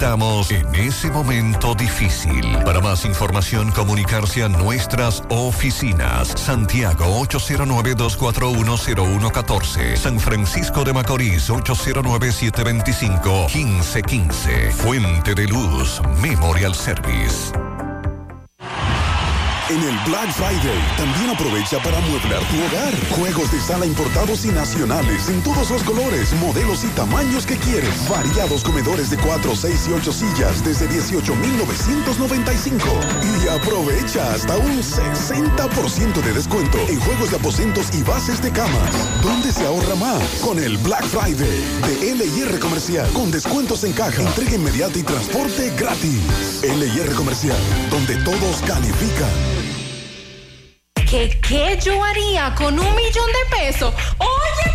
necesitamos en ese momento difícil. Para más información, comunicarse a nuestras oficinas. Santiago 809-241-0114. San Francisco de Macorís 809-725-1515. Fuente de Luz Memorial Service. En el Black Friday también aprovecha para amueblar tu hogar. Juegos de sala importados y nacionales en todos los colores, modelos y tamaños que quieres. Variados comedores de 4, 6 y 8 sillas desde 18,995. Y aprovecha hasta un 60% de descuento en juegos de aposentos y bases de camas. ¿Dónde se ahorra más? Con el Black Friday de LIR Comercial. Con descuentos en caja, entrega inmediata y transporte gratis. LIR Comercial, donde todos califican. ¿Qué, ¿Qué yo haría con un millón de pesos? ¡Oye,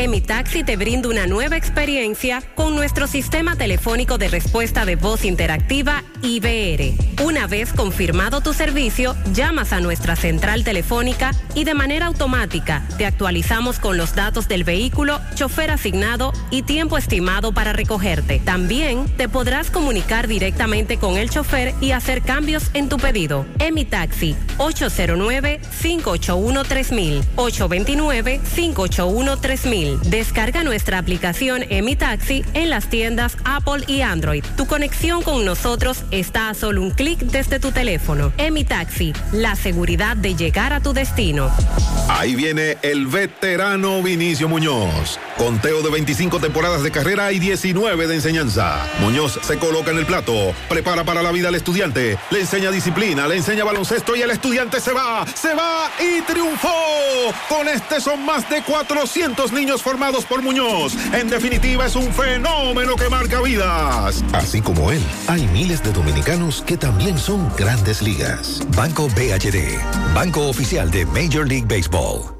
Taxi te brinda una nueva experiencia con nuestro sistema telefónico de respuesta de voz interactiva IBR. Una vez confirmado tu servicio, llamas a nuestra central telefónica y de manera automática te actualizamos con los datos del vehículo, chofer asignado y tiempo estimado para recogerte. También te podrás comunicar directamente con el chofer y hacer cambios en tu pedido. Taxi 809 581 3000 829 581 3000 Descarga nuestra aplicación Emi Taxi en las tiendas Apple y Android. Tu conexión con nosotros está a solo un clic desde tu teléfono. Emi Taxi, la seguridad de llegar a tu destino. Ahí viene el veterano Vinicio Muñoz. Conteo de 25 temporadas de carrera y 19 de enseñanza. Muñoz se coloca en el plato, prepara para la vida al estudiante, le enseña disciplina, le enseña baloncesto y el estudiante se va, se va y triunfó. Con este son más de 400 niños formados por Muñoz. En definitiva, es un fenómeno que marca vidas. Así como él, hay miles de dominicanos que también son grandes ligas. Banco BHD, Banco Oficial de Major League Baseball.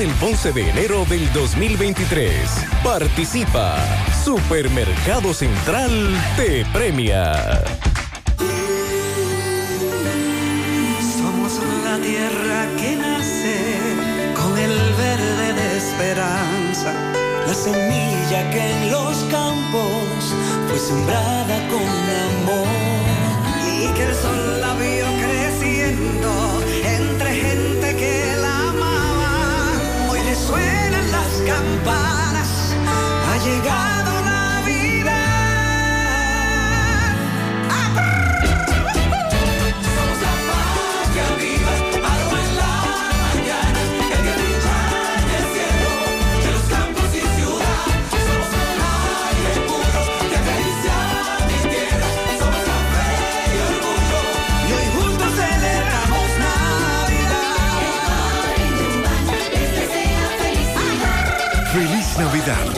el 11 de enero del 2023. Participa. Supermercado Central te premia. Somos la tierra que nace con el verde de esperanza. La semilla que en los campos fue sembrada con amor. Y que el sol la vio creciendo campanas. Ha llegado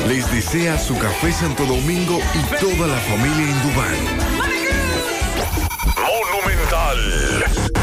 Les desea su café Santo Domingo y toda la familia Indubán. Monumental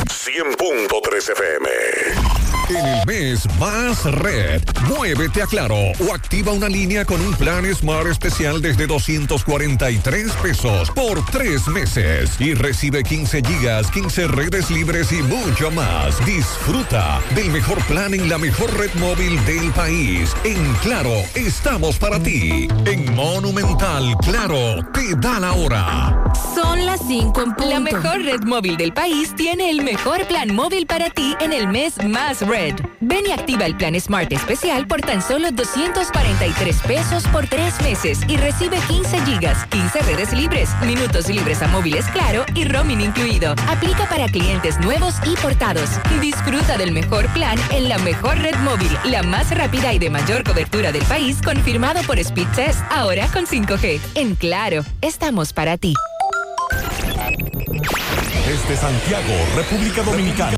100.3 FM. En el mes más red, muévete a Claro o activa una línea con un plan Smart especial desde 243 pesos por tres meses y recibe 15 gigas, 15 redes libres y mucho más. Disfruta del mejor plan en la mejor red móvil del país. En Claro, estamos para ti. En Monumental, Claro, te da la hora. Son las 5 en punto. La mejor red móvil del país tiene el mejor mejor plan móvil para ti en el mes más Red. Ven y activa el plan Smart especial por tan solo 243 pesos por tres meses y recibe 15 gigas, 15 redes libres, minutos libres a móviles claro y roaming incluido. Aplica para clientes nuevos y portados. Disfruta del mejor plan en la mejor red móvil, la más rápida y de mayor cobertura del país, confirmado por Speed Test, ahora con 5G. En Claro, estamos para ti. Desde Santiago, República Dominicana.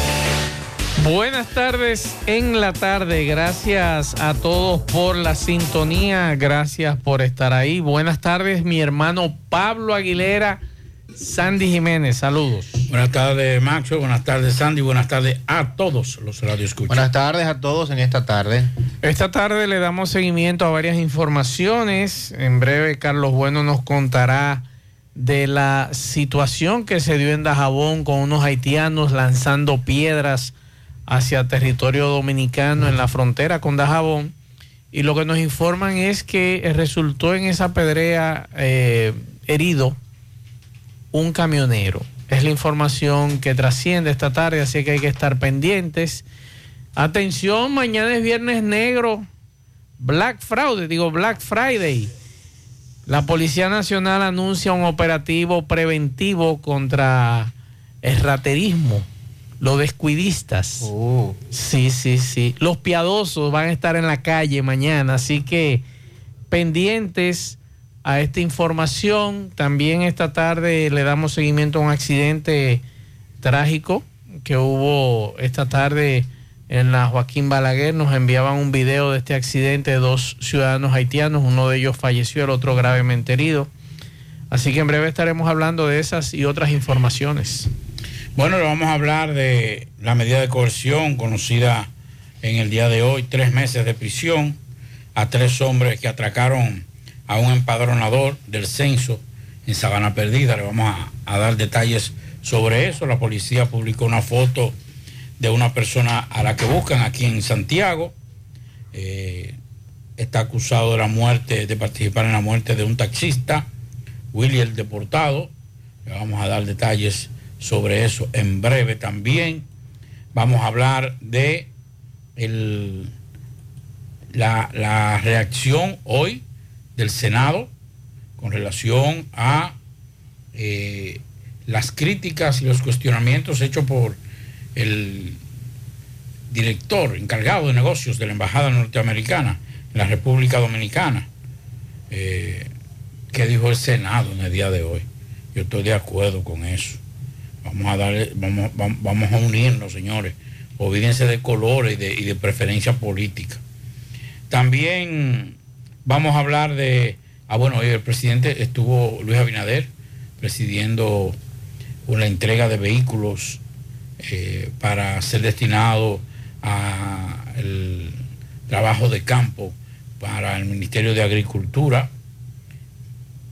Buenas tardes en la tarde. Gracias a todos por la sintonía. Gracias por estar ahí. Buenas tardes, mi hermano Pablo Aguilera, Sandy Jiménez. Saludos. Buenas tardes, Macho. Buenas tardes, Sandy. Buenas tardes a todos los radioescuchas. Buenas tardes a todos en esta tarde. Esta tarde le damos seguimiento a varias informaciones. En breve, Carlos Bueno nos contará de la situación que se dio en Dajabón con unos haitianos lanzando piedras hacia territorio dominicano en la frontera con Dajabón. Y lo que nos informan es que resultó en esa pedrea eh, herido un camionero. Es la información que trasciende esta tarde, así que hay que estar pendientes. Atención, mañana es viernes negro, Black Friday, digo Black Friday. La Policía Nacional anuncia un operativo preventivo contra el raterismo los descuidistas. Oh. Sí, sí, sí. Los piadosos van a estar en la calle mañana, así que pendientes a esta información. También esta tarde le damos seguimiento a un accidente trágico que hubo esta tarde en la Joaquín Balaguer. Nos enviaban un video de este accidente de dos ciudadanos haitianos. Uno de ellos falleció, el otro gravemente herido. Así que en breve estaremos hablando de esas y otras informaciones. Bueno, le vamos a hablar de la medida de coerción conocida en el día de hoy, tres meses de prisión a tres hombres que atracaron a un empadronador del censo en Sabana Perdida. Le vamos a, dar detalles sobre eso. La policía publicó una foto de una persona a la que buscan aquí en Santiago. Eh, está acusado de la muerte, de participar en la muerte de un taxista, Willy el deportado. Le vamos a dar detalles sobre eso en breve también. Vamos a hablar de la, reacción hoy del Senado con relación a eh, las críticas y los cuestionamientos hechos por el director encargado de negocios de la Embajada Norteamericana en la República Dominicana. Eh, ¿Qué dijo el Senado en el día de hoy? Yo estoy de acuerdo con eso. Vamos a darle, vamos, vamos a unirnos, señores. Olvídense de colores y de, y de preferencia política. También vamos a hablar de, ah bueno, hoy el presidente estuvo, Luis Abinader, presidiendo una entrega de vehículos eh, para ser destinado a el trabajo de campo para el Ministerio de Agricultura.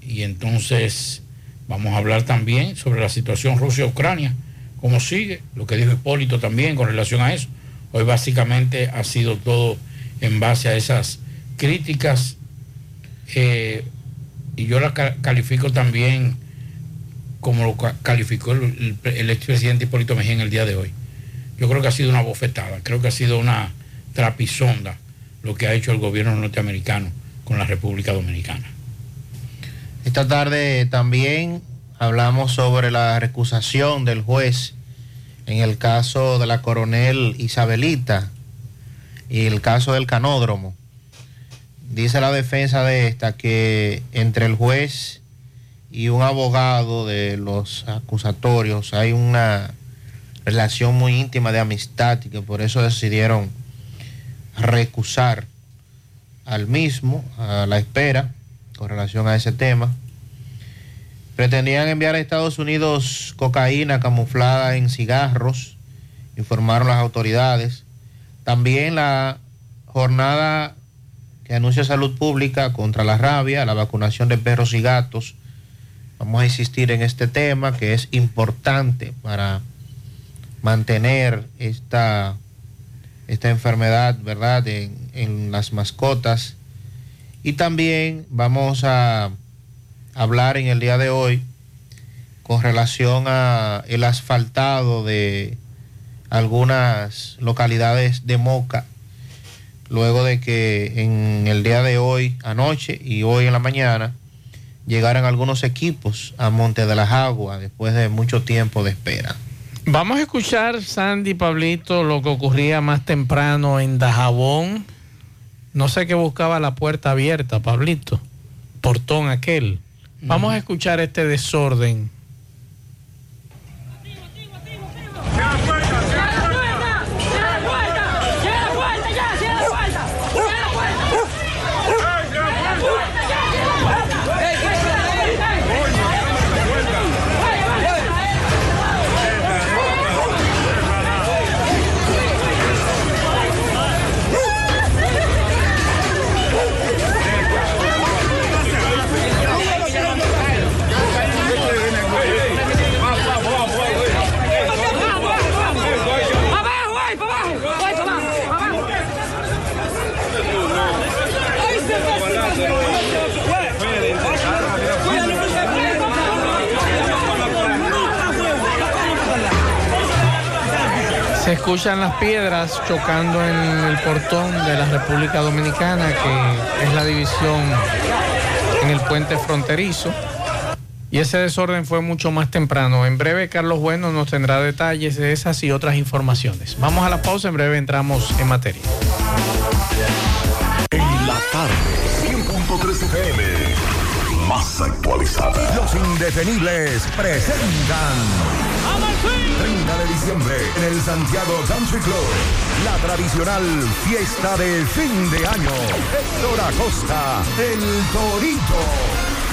Y entonces Vamos a hablar también sobre la situación Rusia-Ucrania, cómo sigue, lo que dijo Hipólito también con relación a eso. Hoy básicamente ha sido todo en base a esas críticas eh, y yo la califico también como lo calificó el, el, expresidente Hipólito Mejía en el día de hoy. Yo creo que ha sido una bofetada, creo que ha sido una trapisonda lo que ha hecho el gobierno norteamericano con la República Dominicana. Esta tarde también hablamos sobre la recusación del juez en el caso de la coronel Isabelita y el caso del canódromo. Dice la defensa de esta que entre el juez y un abogado de los acusatorios hay una relación muy íntima de amistad y que por eso decidieron recusar al mismo a la espera con relación a ese tema. Pretendían enviar a Estados Unidos cocaína camuflada en cigarros, informaron las autoridades. También la jornada que anuncia salud pública contra la rabia, la vacunación de perros y gatos. Vamos a insistir en este tema que es importante para mantener esta, esta enfermedad, ¿verdad?, en, en las mascotas. Y también vamos a hablar en el día de hoy con relación a el asfaltado de algunas localidades de Moca, luego de que en el día de hoy, anoche y hoy en la mañana, llegaran algunos equipos a Monte de las Aguas después de mucho tiempo de espera. Vamos a escuchar, Sandy Pablito, lo que ocurría más temprano en Dajabón. No sé qué buscaba la puerta abierta, Pablito. Portón aquel. Vamos a escuchar este desorden. Se escuchan las piedras chocando en el portón de la República Dominicana, que es la división en el puente fronterizo. Y ese desorden fue mucho más temprano. En breve, Carlos Bueno nos tendrá detalles de esas y otras informaciones. Vamos a la pausa, en breve entramos en materia. En la tarde, 100.3 FM, más actualizada. Los indetenibles presentan 30 de en el Santiago Country Club. La tradicional fiesta de fin de año. Héctor Acosta, el Torito.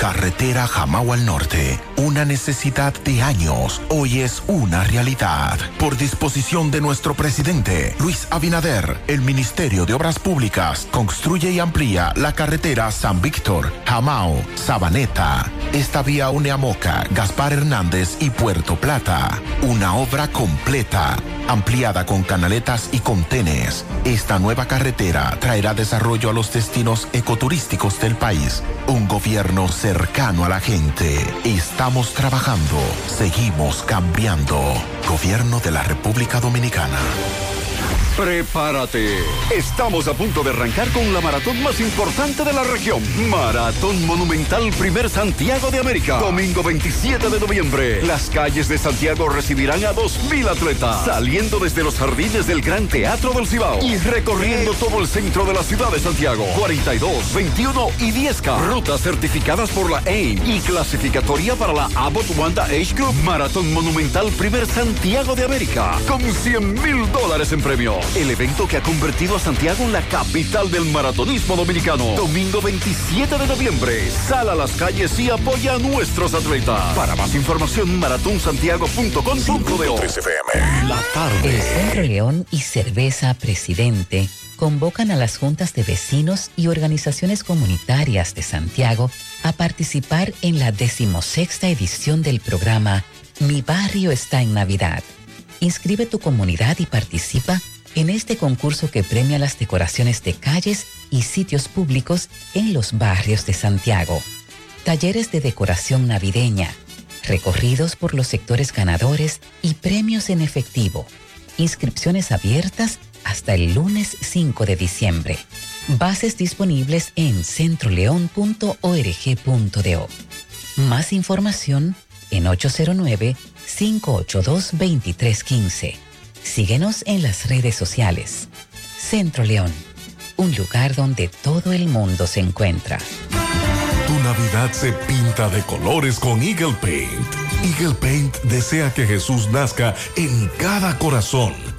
Carretera Jamao al Norte, una necesidad de años, hoy es una realidad. Por disposición de nuestro presidente, Luis Abinader, el Ministerio de Obras Públicas construye y amplía la carretera San Víctor, Jamao, Sabaneta. Esta vía une a Moca, Gaspar Hernández y Puerto Plata. Una obra completa, ampliada con canaletas y contenes. Esta nueva carretera traerá desarrollo a los destinos ecoturísticos del país. Un gobierno cercano a la gente. Estamos trabajando. Seguimos cambiando. Gobierno de la República Dominicana. Prepárate. Estamos a punto de arrancar con la maratón más importante de la región. Maratón Monumental Primer Santiago de América. Domingo 27 de noviembre. Las calles de Santiago recibirán a 2.000 atletas. Saliendo desde los jardines del Gran Teatro del Cibao. Y recorriendo todo el centro de la ciudad de Santiago. 42, 21 y 10K. Rutas certificadas por la AIM. Y clasificatoria para la Abbott Wanda Age Group. Maratón Monumental Primer Santiago de América. Con 100 mil dólares en premio. El evento que ha convertido a Santiago en la capital del maratonismo dominicano. Domingo 27 de noviembre. Sal a las calles y apoya a nuestros atletas. Para más información, maratonsantiago.com.de. La El Centro León y Cerveza Presidente convocan a las juntas de vecinos y organizaciones comunitarias de Santiago a participar en la decimosexta edición del programa Mi Barrio está en Navidad. Inscribe tu comunidad y participa en este concurso que premia las decoraciones de calles y sitios públicos en los barrios de Santiago. Talleres de decoración navideña, recorridos por los sectores ganadores y premios en efectivo. Inscripciones abiertas hasta el lunes 5 de diciembre. Bases disponibles en centroleón.org.do. Más información en 809-582-2315. Síguenos en las redes sociales. Centro León, un lugar donde todo el mundo se encuentra. Tu Navidad se pinta de colores con Eagle Paint. Eagle Paint desea que Jesús nazca en cada corazón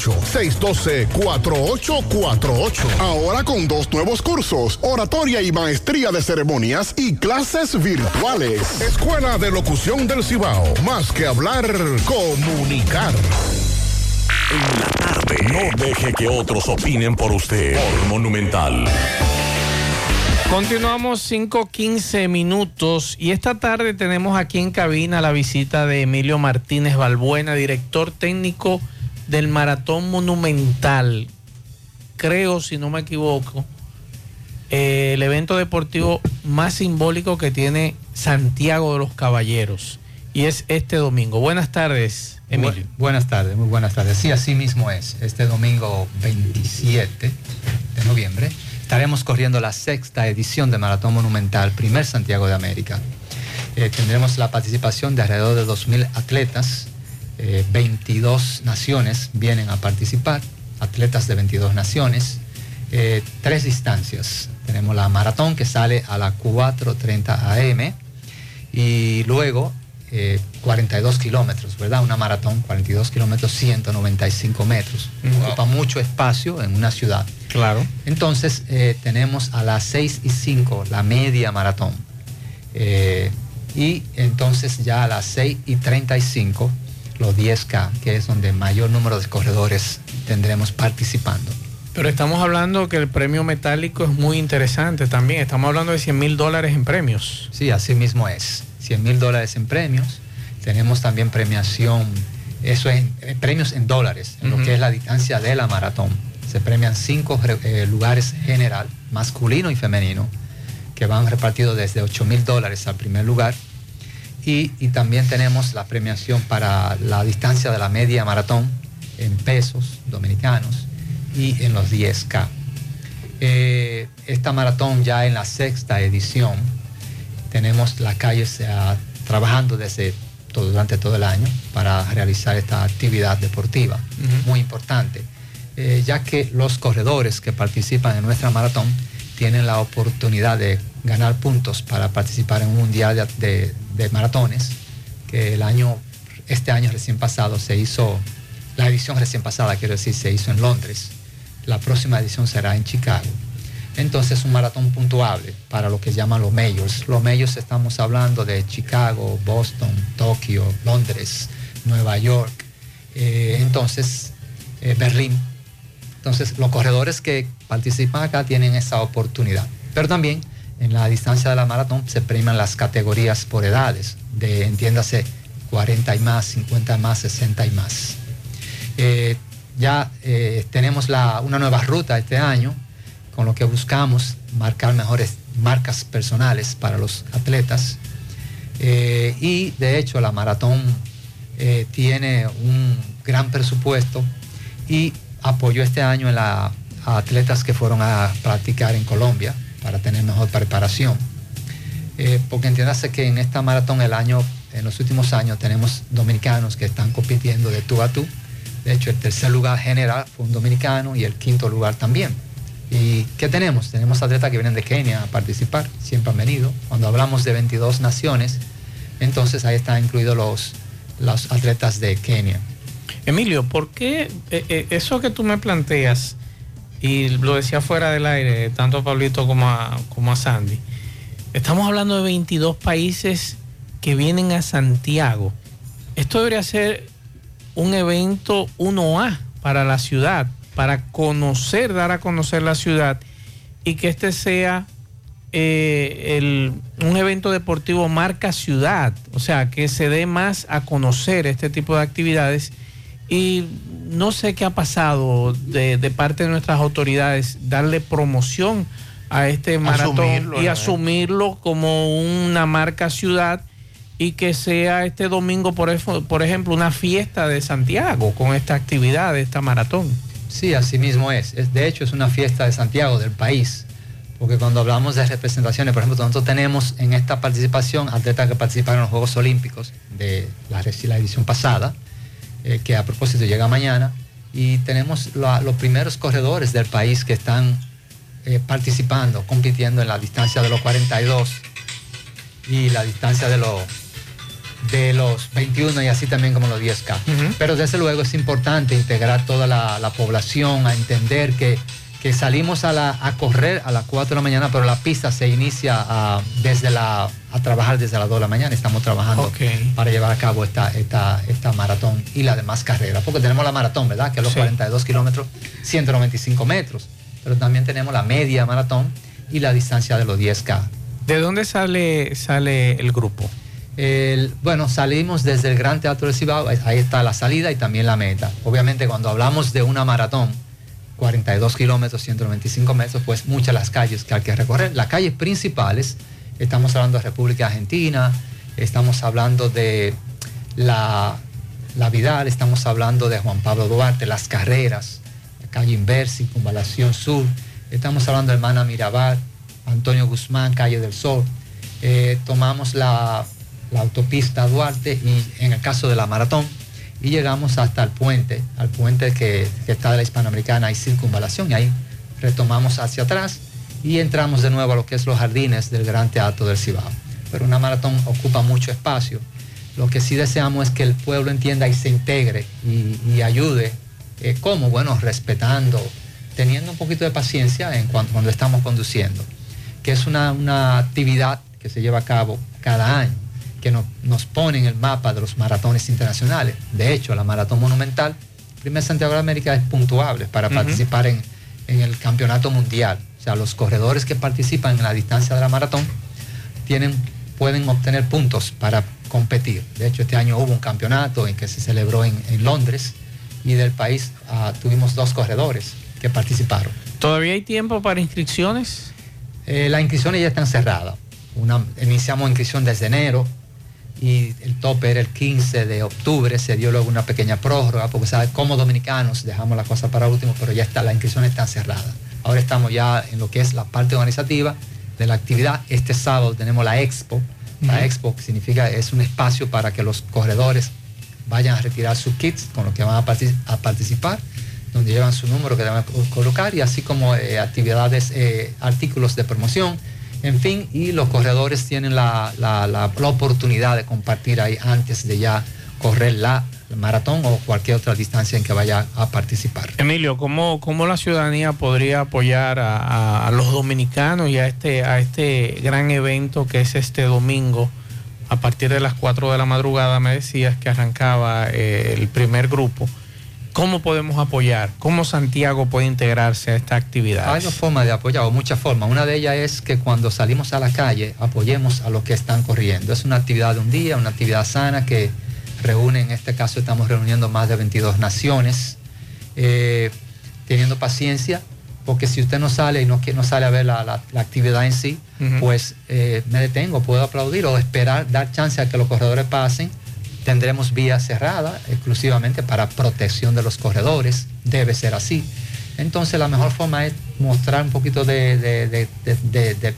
612-4848. Ahora con dos nuevos cursos, oratoria y maestría de ceremonias y clases virtuales. Escuela de Locución del Cibao. Más que hablar, comunicar. En la tarde. No deje que otros opinen por usted. Por Monumental. Continuamos 5-15 minutos y esta tarde tenemos aquí en cabina la visita de Emilio Martínez Balbuena, director técnico del Maratón Monumental. Creo, si no me equivoco, eh, el evento deportivo más simbólico que tiene Santiago de los Caballeros. Y es este domingo. Buenas tardes, Emilio. buenas tardes, muy buenas tardes. Sí, así mismo es. Este domingo 27 de noviembre estaremos corriendo la sexta edición de Maratón Monumental, primer Santiago de América. Eh, tendremos la participación de alrededor de 2.000 atletas 22 eh, naciones vienen a participar, atletas de 22 naciones, eh, tres distancias. Tenemos la maratón que sale a las 4.30 am y luego 42 eh, kilómetros, ¿verdad? Una maratón, 42 kilómetros, 195 metros. Ocupa mucho espacio en una ciudad. Claro. Entonces tenemos a las 6 y 5 la media maratón. y entonces ya a las 6 y 35 los 10K, que es donde mayor número de corredores tendremos participando. Pero estamos hablando que el premio metálico es muy interesante también. Estamos hablando de 100 mil dólares en premios. Sí, así mismo es. 100 mil dólares en premios. Tenemos también premiación, eso es premios en dólares, en lo que es la distancia de la maratón. Se premian cinco eh, lugares general, masculino y femenino, que van repartidos desde 8 mil dólares al primer lugar Y, y también tenemos la premiación para la distancia de la media maratón en pesos dominicanos y en los 10K. Eh, esta maratón ya en la sexta edición, tenemos las calles trabajando desde todo, durante todo el año para realizar esta actividad deportiva, muy importante, eh, ya que los corredores que participan en nuestra maratón tienen la oportunidad de ganar puntos para participar en un mundial de, de- de maratones, que el año, este año recién pasado se hizo, la edición recién pasada, quiero decir, se hizo en Londres. La próxima edición será en Chicago. Entonces, un maratón puntuable para lo que llaman los majors. Los majors estamos hablando de Chicago, Boston, Tokio, Londres, Nueva York, eh, entonces eh, Berlín. Entonces, los corredores que participan acá tienen esa oportunidad. Pero también en la distancia de la maratón se premian las categorías por edades, de entiéndase 40 y más, 50 y más, 60 y más. Ya eh, tenemos una nueva ruta este año, con lo que buscamos marcar mejores marcas personales para los atletas. Eh, y de hecho la maratón eh, tiene un gran presupuesto y apoyó este año en la- a atletas que fueron a practicar en Colombia para tener mejor preparación. Eh, porque entiéndase que en esta maratón el año, en los últimos años tenemos dominicanos que están compitiendo de tú a tú. De hecho, el tercer lugar general fue un dominicano y el quinto lugar también. ¿Y qué tenemos? Tenemos atletas que vienen de Kenia a participar, siempre han venido. Cuando hablamos de 22 naciones, entonces ahí están incluidos los, los atletas de Kenia. Emilio, ¿por qué eh, eh, eso que tú me planteas, y lo decía fuera del aire, tanto a Pablito como a, como a Sandy, estamos hablando de 22 países que vienen a Santiago. Esto debería ser un evento 1A para la ciudad, para conocer, dar a conocer la ciudad y que este sea eh, el- un evento deportivo marca ciudad, o sea, que se dé más a conocer este tipo de actividades y no sé qué ha pasado de, de parte de nuestras autoridades, darle promoción a este maratón Asumirlo, y asumirlo como una marca ciudad y que sea este domingo, por, por ejemplo, una fiesta de Santiago con esta actividad, de esta maratón. Sí, así mismo es. Es- De hecho, es una fiesta de Santiago, del país. Porque cuando hablamos de representaciones, por ejemplo, nosotros tenemos en esta participación atletas que participaron en los Juegos Olímpicos de la, la edición pasada, eh, que a propósito llega mañana, y tenemos la- los primeros corredores del país que están eh, participando, compitiendo en la distancia de los 42 y la distancia de los de los 21 y así también como los 10K. Pero desde luego es importante integrar toda la, la población a entender que, que salimos a, la- a correr a las 4 de la mañana, pero la pista se inicia a, desde la, a trabajar desde las 2 de la mañana. Estamos trabajando para llevar a cabo esta, esta, esta maratón y la demás carreras. Porque tenemos la maratón, ¿verdad? Que es los Sí. 42 kilómetros, 195 metros. Pero también tenemos la media maratón y la distancia de los 10K. ¿De dónde sale, sale el grupo? El- bueno, salimos desde el Gran Teatro del Cibao, ahí está la salida y también la meta. Obviamente cuando hablamos de una maratón, 42 kilómetros, 195 metros, pues muchas las calles que hay que recorrer. Las calles principales, estamos hablando de República Argentina, estamos hablando de la, la Vidal, estamos hablando de Juan Pablo Duarte, las carreras, la calle Inver, Circunvalación Sur, estamos hablando de Hermana Mirabal, Antonio Guzmán, Calle del Sol. Eh, tomamos la, la autopista Duarte y en el caso de la maratón y llegamos hasta el puente, al puente que, que está de la Hispanoamericana y circunvalación y ahí retomamos hacia atrás y entramos de nuevo a lo que es los jardines del Gran Teatro del Cibao. Pero una maratón ocupa mucho espacio. Lo que sí deseamos es que el pueblo entienda y se integre y, ayude. Eh, ¿Cómo? Bueno, respetando, teniendo un poquito de paciencia en cuanto, cuando estamos conduciendo, que es una, una actividad que se lleva a cabo cada año, que nos, nos pone en el mapa de los maratones internacionales. De hecho, la maratón monumental, primer Santiago de América, es puntuable para participar en, en el campeonato mundial. O sea, los corredores que participan en la distancia de la maratón tienen, pueden obtener puntos para competir. De hecho, este año hubo un campeonato en que se celebró en, en Londres y del país ah, tuvimos dos corredores que participaron. ¿Todavía hay tiempo para inscripciones? Eh, las inscripciones ya están cerradas. Una, iniciamos inscripción desde enero y el tope era el 15 de octubre, se dio luego una pequeña prórroga, porque sabes, como dominicanos dejamos la cosa para último, pero ya está, la inscripción está cerrada. Ahora estamos ya en lo que es la parte organizativa de la actividad. Este sábado tenemos la expo. La expo que significa es un espacio para que los corredores vayan a retirar sus kits con los que van a, partic- a participar, donde llevan su número que deben co- colocar y así como eh, actividades, eh, artículos de promoción, en fin, y los corredores tienen la, la- la- oportunidad de compartir ahí antes de ya correr la maratón o cualquier otra distancia en que vaya a participar. Emilio, ¿cómo, cómo la ciudadanía podría apoyar a los dominicanos y a este, a este gran evento que es este domingo? A partir de las 4 de la madrugada me decías que arrancaba eh, el primer grupo. ¿Cómo podemos apoyar? ¿Cómo Santiago puede integrarse a esta actividad? Hay dos formas de apoyar, o muchas formas. Una de ellas es que cuando salimos a la calle apoyemos a los que están corriendo. Es una actividad de un día, una actividad sana que reúne, en este caso estamos reuniendo más de 22 naciones, eh, teniendo paciencia, porque si usted no sale y no, no sale a ver la, la- la actividad en sí, pues eh, me detengo, puedo aplaudir o esperar, dar chance a que los corredores pasen. Tendremos vía cerrada exclusivamente para protección de los corredores, debe ser así. Entonces la mejor forma es mostrar un poquito de,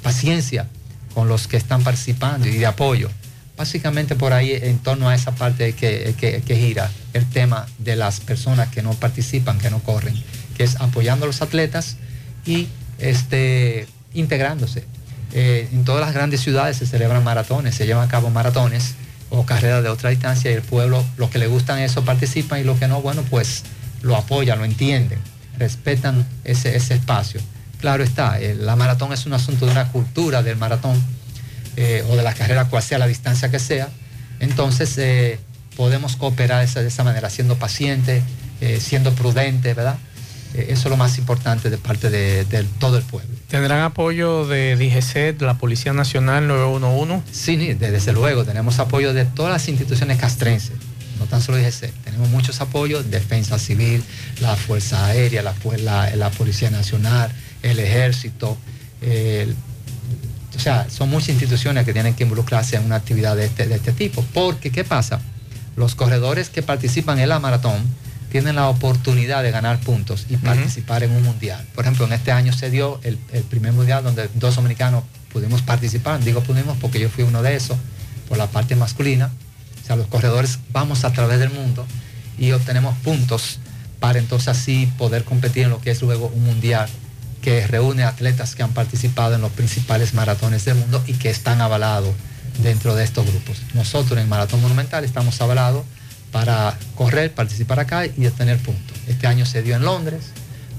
paciencia con los que están participando y de apoyo. Básicamente por ahí en torno a esa parte que, que- que gira el tema de las personas que no participan, que no corren, que es apoyando a los atletas y este, integrándose. Eh, en todas las grandes ciudades se celebran maratones, se llevan a cabo maratones o carreras de otra distancia y el pueblo, los que le gustan eso participan y los que no, bueno, pues lo apoyan, lo entienden, respetan ese, ese espacio. Claro está, eh, la maratón es un asunto de una cultura del maratón eh, o de la carrera, cual sea la distancia que sea. Entonces eh, podemos cooperar esa- de esa manera, siendo paciente, eh, siendo prudente, ¿verdad? Eh, eso es lo más importante de parte de, de todo el pueblo. ¿Tendrán apoyo de DGCET, la Policía Nacional 911? Sí, de- desde luego, tenemos apoyo de todas las instituciones castrenses, no tan solo DGC, tenemos muchos apoyos, Defensa Civil, la Fuerza Aérea, la, fu- la- la Policía Nacional, el Ejército, o sea, son muchas instituciones que tienen que involucrarse en una actividad de este, de este tipo, porque ¿qué pasa? Los corredores que participan en la maratón tienen la oportunidad de ganar puntos y participar en un mundial. Por ejemplo, en este año se dio el, el primer mundial donde dos dominicanos pudimos participar. Digo pudimos porque yo fui uno de esos, por la parte masculina. O sea, los corredores vamos a través del mundo y obtenemos puntos para entonces así poder competir en lo que es luego un mundial que reúne atletas que han participado en los principales maratones del mundo y que están avalados dentro de estos grupos. Nosotros en el Maratón Monumental estamos avalados para correr, participar acá y obtener puntos. Este año se dio en Londres,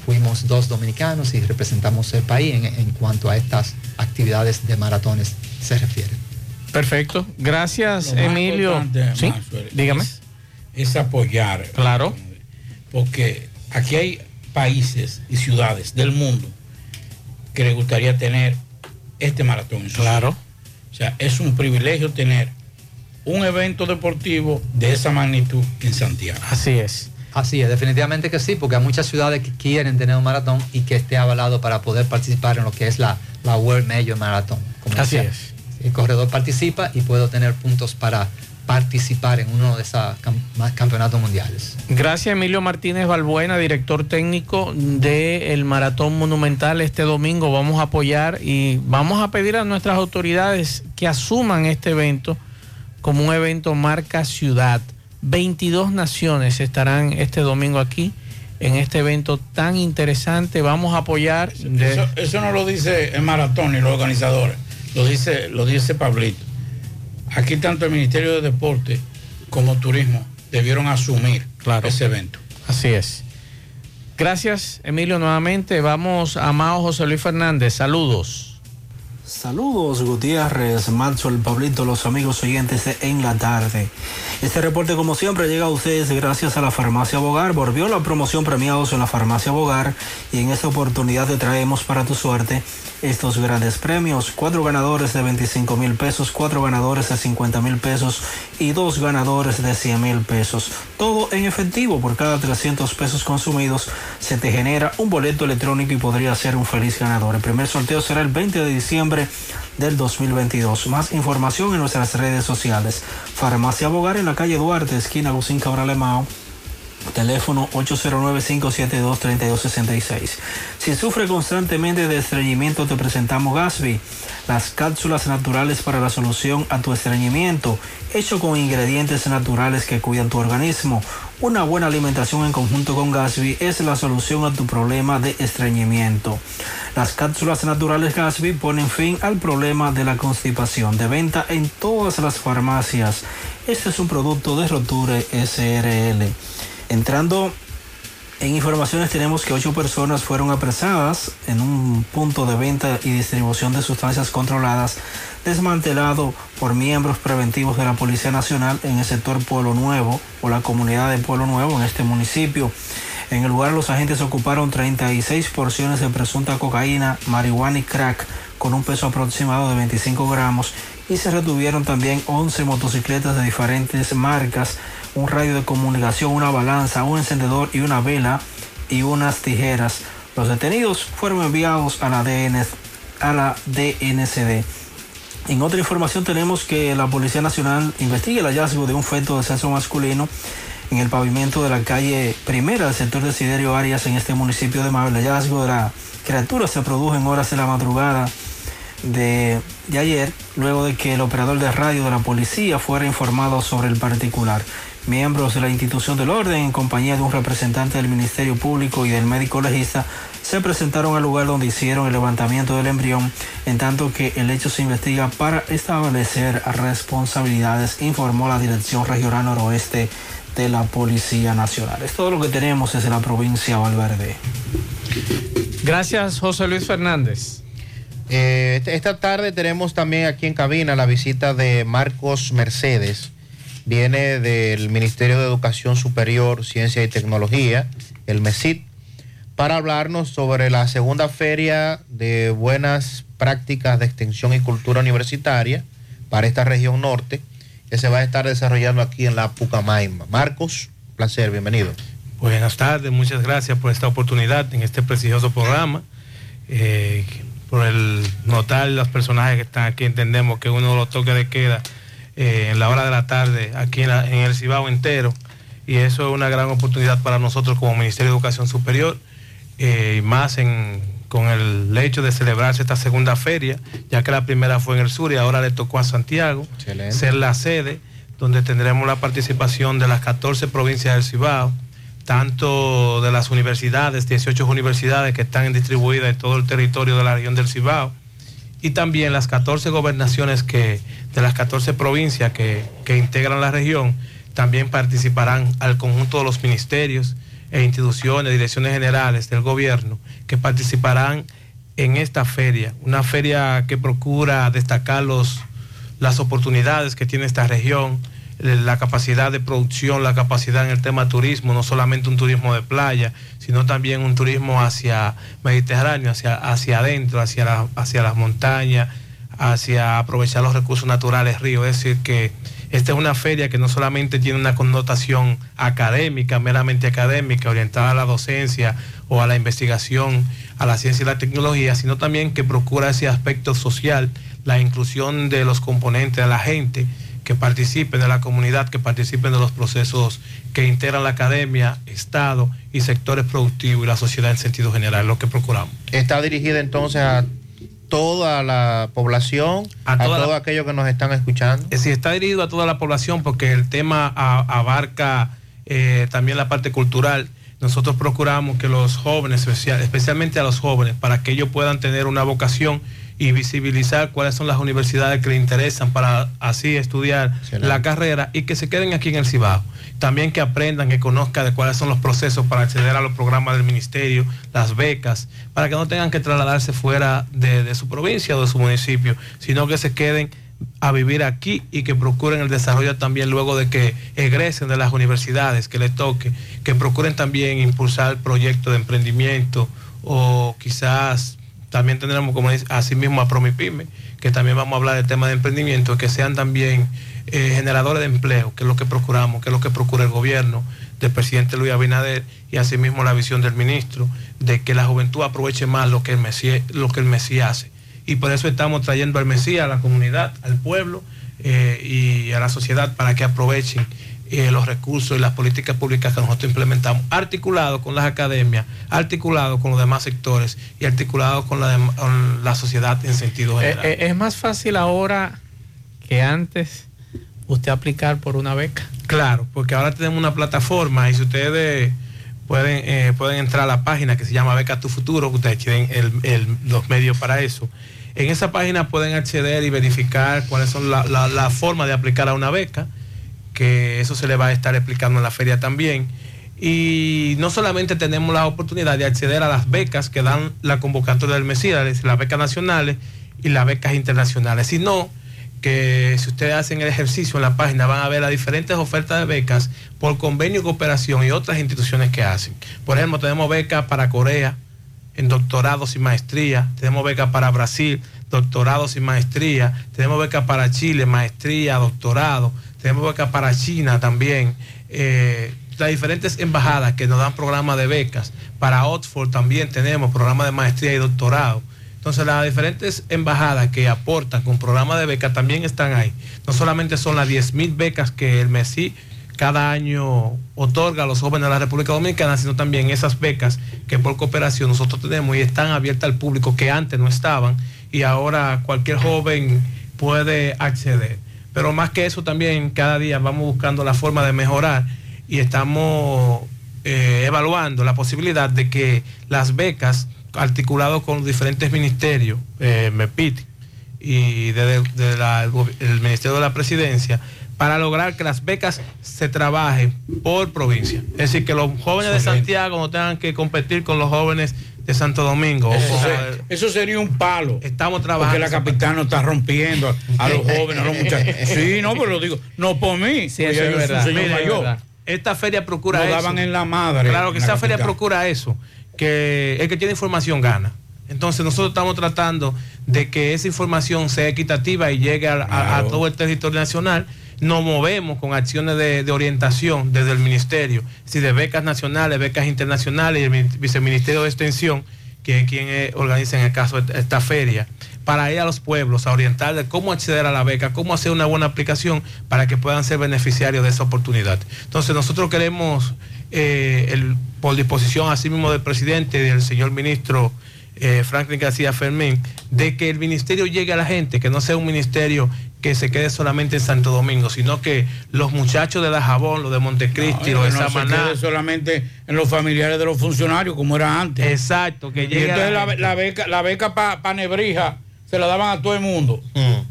fuimos dos dominicanos y representamos el país en, en cuanto a estas actividades de maratones se refiere. Perfecto. Gracias, Emilio. Sí, Maxwell, dígame. Es, es apoyar. Claro. Porque aquí hay países y ciudades del mundo que le gustaría tener este maratón. Claro. O sea, es un privilegio tener un evento deportivo de esa magnitud en Santiago. Así es. Así es, definitivamente que sí, porque hay muchas ciudades que quieren tener un maratón y que esté avalado para poder participar en lo que es la, la World Major Marathon. Como Así decía. es. El corredor participa y puede obtener puntos para participar en uno de esos campeonatos mundiales. Gracias, Emilio Martínez Balbuena, director técnico del Maratón Monumental. Este domingo vamos a apoyar y vamos a pedir a nuestras autoridades que asuman este evento como un evento marca ciudad. 22 naciones estarán este domingo aquí en este evento tan interesante. Vamos a apoyar. de- Eso, eso no lo dice el maratón ni los organizadores, lo dice, lo dice Pablito. Aquí tanto el Ministerio de Deporte como Turismo debieron asumir ese evento. Así es. Gracias, Emilio, nuevamente. Vamos a Mao José Luis Fernández. Saludos. Saludos Gutiérrez, Maxwell, Pablito, los amigos oyentes de En la Tarde. Este reporte como siempre llega a ustedes gracias a la Farmacia Bogar. Volvió la promoción premiados en la Farmacia Bogar y en esta oportunidad te traemos para tu suerte estos grandes premios. Cuatro ganadores de 25 mil pesos, cuatro ganadores de 50 mil pesos y dos ganadores de 100 mil pesos. Todo en efectivo por cada 300 pesos consumidos se te genera un boleto electrónico y podría ser un feliz ganador. El primer sorteo será el 20 de diciembre del 2022. Más información en nuestras redes sociales. Farmacia Bogar en la calle Duarte, esquina Agustín Cabral Emao Teléfono 809-572-3266. Si sufre constantemente de estreñimiento, te presentamos Gasby, las cápsulas naturales para la solución a tu estreñimiento, hecho con ingredientes naturales que cuidan tu organismo. Una buena alimentación en conjunto con Gasby es la solución a tu problema de estreñimiento. Las cápsulas naturales Gasby ponen fin al problema de la constipación. De venta en todas las farmacias. Este es un producto de Roture SRL. Entrando en informaciones tenemos que ocho personas fueron apresadas en un punto de venta y distribución de sustancias controladas desmantelado por miembros preventivos de la Policía Nacional en el sector Pueblo Nuevo o la comunidad de Pueblo Nuevo en este municipio. En el lugar los agentes ocuparon 36 porciones de presunta cocaína, marihuana y crack con un peso aproximado de 25 gramos y se retuvieron también 11 motocicletas de diferentes marcas un radio de comunicación, una balanza, un encendedor y una vela y unas tijeras. Los detenidos fueron enviados a la, a la DNCD. En otra información tenemos que la Policía Nacional investiga el hallazgo de un feto de sexo masculino en el pavimento de la calle primera del sector de Siderio Arias en este municipio de Mabel. El hallazgo de la criatura se produjo en horas de la madrugada de, de ayer, luego de que el operador de radio de la policía fuera informado sobre el particular. Miembros de la institución del orden, en compañía de un representante del Ministerio Público y del médico legista, se presentaron al lugar donde hicieron el levantamiento del embrión, en tanto que el hecho se investiga para establecer responsabilidades, informó la Dirección Regional Noroeste de la Policía Nacional. Es todo lo que tenemos desde la provincia de Valverde. Gracias, José Luis Fernández. Eh, esta tarde tenemos también aquí en cabina la visita de Marcos Mercedes viene del Ministerio de Educación Superior, Ciencia y Tecnología, el MESIT, para hablarnos sobre la segunda feria de buenas prácticas de extensión y cultura universitaria para esta región norte, que se va a estar desarrollando aquí en la Pucamaima. Marcos, placer, bienvenido. Buenas tardes, muchas gracias por esta oportunidad en este prestigioso programa. Eh, por el notar los personajes que están aquí, entendemos que uno de los toques de queda eh, en la hora de la tarde aquí en, el Cibao entero. Y eso es una gran oportunidad para nosotros como Ministerio de Educación Superior, eh, y más con el hecho de celebrarse esta segunda feria, ya que la primera fue en el sur y ahora le tocó a Santiago ser la sede, donde tendremos la participación de las 14 provincias del Cibao, tanto de las universidades, 18 universidades que están distribuidas en todo el territorio de la región del Cibao, y también las 14 gobernaciones que, de las 14 provincias que, integran la región, también participarán al conjunto de los ministerios e instituciones, direcciones generales del gobierno, que participarán en esta feria, una feria que procura destacar los, las oportunidades que tiene esta región, la capacidad de producción, la capacidad en el tema turismo, no solamente un turismo de playa, sino también un turismo hacia Mediterráneo, hacia, hacia adentro, hacia, hacia las montañas, hacia aprovechar los recursos naturales ríos. Es decir, que esta es una feria que no solamente tiene una connotación académica, meramente académica, orientada a la docencia o a la investigación, a la ciencia y la tecnología, sino también que procura ese aspecto social, la inclusión de los componentes de la gente que participen de la comunidad, que participen de los procesos que integran la academia, Estado y sectores productivos y la sociedad en sentido general, lo que procuramos. Está dirigida entonces a toda la población, a, todo aquello que nos están escuchando. Sí, está dirigido a toda la población porque el tema abarca eh, también la parte cultural. Nosotros procuramos que los jóvenes, especialmente a los jóvenes, para que ellos puedan tener una vocación y visibilizar cuáles son las universidades que les interesan para así estudiar la carrera y que se queden aquí en el Cibao. También que aprendan, que conozcan de cuáles son los procesos para acceder a los programas del ministerio, las becas, para que no tengan que trasladarse fuera de, su provincia o de su municipio, sino que se queden a vivir aquí y que procuren el desarrollo también luego de que egresen de las universidades, que les toque, que procuren también impulsar proyectos de emprendimiento o quizás también tendremos, como dice, asimismo a Promipyme, que también vamos a hablar del tema de emprendimiento, que sean también eh, generadores de empleo, que es lo que procuramos, que es lo que procura el gobierno del presidente Luis Abinader y asimismo la visión del ministro de que la juventud aproveche más lo que el Messi, lo que el hace, y por eso estamos trayendo al Mesías a la comunidad, al pueblo eh, y a la sociedad para que aprovechen eh, los recursos y las políticas públicas que nosotros implementamos, articulado con las academias, articulado con los demás sectores y articulado con la, dem- con la sociedad en sentido Eh, general. eh, es más fácil ahora que antes usted aplicar por una beca. Claro, porque ahora tenemos una plataforma y si ustedes pueden, eh, pueden entrar a la página que se llama Beca Tu Futuro, que ustedes tienen el- el- los medios para eso. En esa página pueden acceder y verificar cuáles son la, la, la forma de aplicar a una beca, que eso se le va a estar explicando en la feria también. Y no solamente tenemos la oportunidad de acceder a las becas que dan la convocatoria del Mesías, las becas nacionales y las becas internacionales, sino que si ustedes hacen el ejercicio en la página van a ver las diferentes ofertas de becas por convenio, cooperación y otras instituciones que hacen. Por ejemplo, tenemos becas para Corea en doctorados y maestría, tenemos becas para Brasil, doctorados y maestría, tenemos becas para Chile, maestría, doctorado, tenemos becas para China también. eh, las diferentes embajadas que nos dan programas de becas. Para Oxford también tenemos programas de maestría y doctorado. Entonces las diferentes embajadas que aportan con programas de becas también están ahí. No solamente son las 10 mil becas que el MESI cada año otorga a los jóvenes de la República Dominicana, sino también esas becas que por cooperación nosotros tenemos y están abiertas al público que antes no estaban y ahora cualquier joven puede acceder. Pero más que eso también cada día vamos buscando la forma de mejorar y estamos eh, evaluando la posibilidad de que las becas articulados con los diferentes ministerios, eh, MEPIT y desde el Ministerio de la Presidencia, para lograr que las becas se trabajen por provincia. Es decir, que los jóvenes de. Santiago no tengan que competir con los jóvenes de Santo Domingo. Eso, O- se- eso sería un palo. Estamos trabajando. Porque la capital no está rompiendo a los jóvenes, a los muchachos. Sí, no, pero lo digo, no por mí. Sí, eso es verdad. señor Mire, es mayor. verdad. Esta feria procura Nos eso. daban en la madre. Claro que esta feria capital. procura eso, que el que tiene información gana. Entonces nosotros estamos tratando de que esa información sea equitativa y llegue a, a- a Claro. todo el territorio nacional. Nos movemos con acciones de, orientación desde el ministerio, si de becas nacionales, becas internacionales y el mi- viceministerio de extensión, que es quien eh, organiza en el caso esta feria, para ir a los pueblos a orientar de cómo acceder a la beca, cómo hacer una buena aplicación para que puedan ser beneficiarios de esa oportunidad. Entonces nosotros queremos, eh, el- por disposición así mismo del presidente y del señor ministro eh, Franklin García Fermín, de que el ministerio llegue a la gente, que no sea un ministerio que se quede solamente en Santo Domingo, sino que los muchachos de Dajabón, los de Montecristi, los de no se Samaná, quede solamente en los familiares de los funcionarios como era antes. Exacto, que Y llegue a entonces la la, gente. la beca, la beca para Nebrija se la daban a todo el mundo.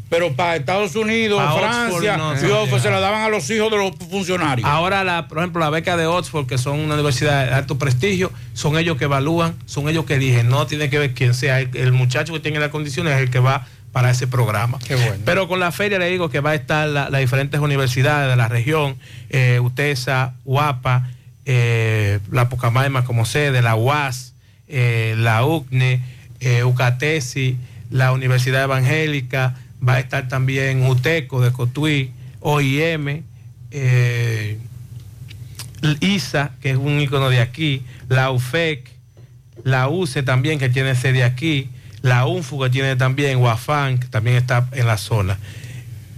Pero para Estados Unidos, Pa' Francia, Oxford no, y no, Oxford se no. la daban a los hijos de los funcionarios. Ahora, la, por ejemplo, la beca de Oxford, que son una universidad de alto prestigio, son ellos que evalúan, son ellos que eligen, no tiene que ver quién sea. El, el muchacho que tiene las condiciones es el que va para ese programa. Pero con la feria le digo que va a estar la- las diferentes universidades de la región, eh, UTESA, UAPA, eh, la Pucamaima como sede, la UAS, eh, la UCNE, UCATESI, la Universidad Evangélica, va a estar también UTECO de Cotuí, OIM, ISA, que es un icono de aquí, la UFEC, la UCE también, que tiene sede aquí, la UNFU, que tiene también, UAFAN, que también está en la zona,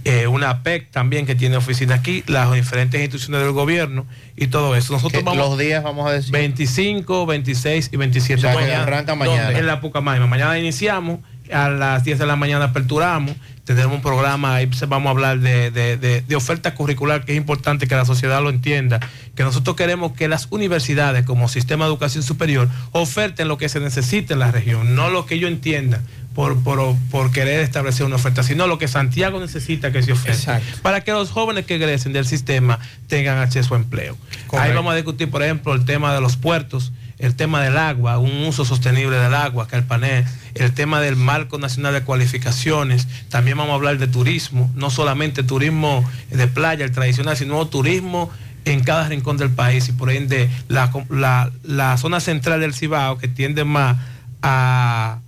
eh, una PEC también, que tiene oficina aquí, las diferentes instituciones del gobierno y todo eso. Nosotros vamos... los días vamos a decir. 25, 26 y 27 O sea, que arranca mañana. ¿Dónde? En la Pucamaima. Mañana iniciamos, a las 10 de la mañana aperturamos, tendremos un programa, ahí vamos a hablar de, de- de- de oferta curricular, que es importante que la sociedad lo entienda, que nosotros queremos que las universidades como sistema de educación superior oferten lo que se necesita en la región, no lo que ellos entiendan. Por, por, por querer establecer una oferta, sino lo que Santiago necesita que se ofrezca. Para que los jóvenes que egresen del sistema tengan acceso a empleo. Ahí vamos a discutir, por ejemplo, el tema de los puertos, el tema del agua, un uso sostenible del agua, que el panel, el tema del marco nacional de cualificaciones, también vamos a hablar de turismo, no solamente turismo de playa, el tradicional, sino turismo en cada rincón del país y por ende la, la- la zona central del Cibao que tiende más a,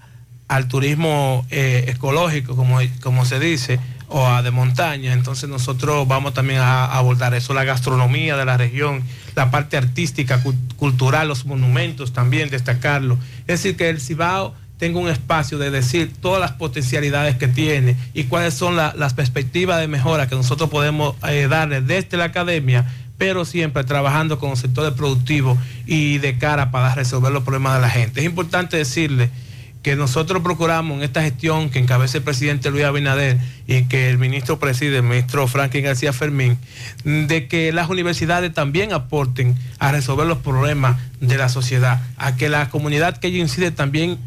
al turismo eh, ecológico, como, como se dice, o a de montaña. Entonces nosotros vamos también a, abordar eso, la gastronomía de la región, la parte artística, cu- cultural, los monumentos también, destacarlo. Es decir, que el Cibao tenga un espacio de decir todas las potencialidades que tiene y cuáles son la- las perspectivas de mejora que nosotros podemos eh, darle desde la academia, pero siempre trabajando con los sectores productivos y de cara para resolver los problemas de la gente. Es importante decirle que nosotros procuramos en esta gestión que encabeza el presidente Luis Abinader y que el ministro preside, el ministro Franklin García Fermín, de que las universidades también aporten a resolver los problemas de la sociedad, a que la comunidad que ello incide también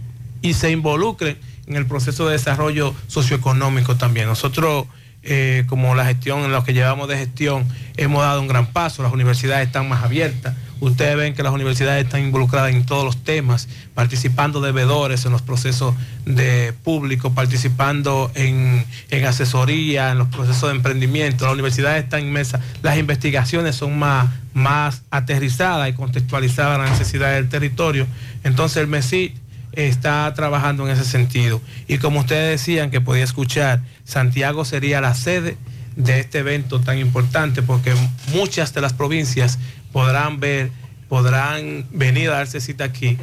y se involucre en el proceso de desarrollo socioeconómico también. Nosotros, eh, como la gestión, en lo que llevamos de gestión, hemos dado un gran paso, las universidades están más abiertas. Ustedes ven que las universidades están involucradas en todos los temas, participando de veedores en los procesos de público, participando en, en asesoría, en los procesos de emprendimiento. Las universidades están inmersas, las investigaciones son más, más aterrizadas y contextualizadas a las necesidades del territorio. Entonces el MESI está trabajando en ese sentido. Y como ustedes decían que podía escuchar, Santiago sería la sede de este evento tan importante porque muchas de las provincias podrán ver, podrán venir a darse cita aquí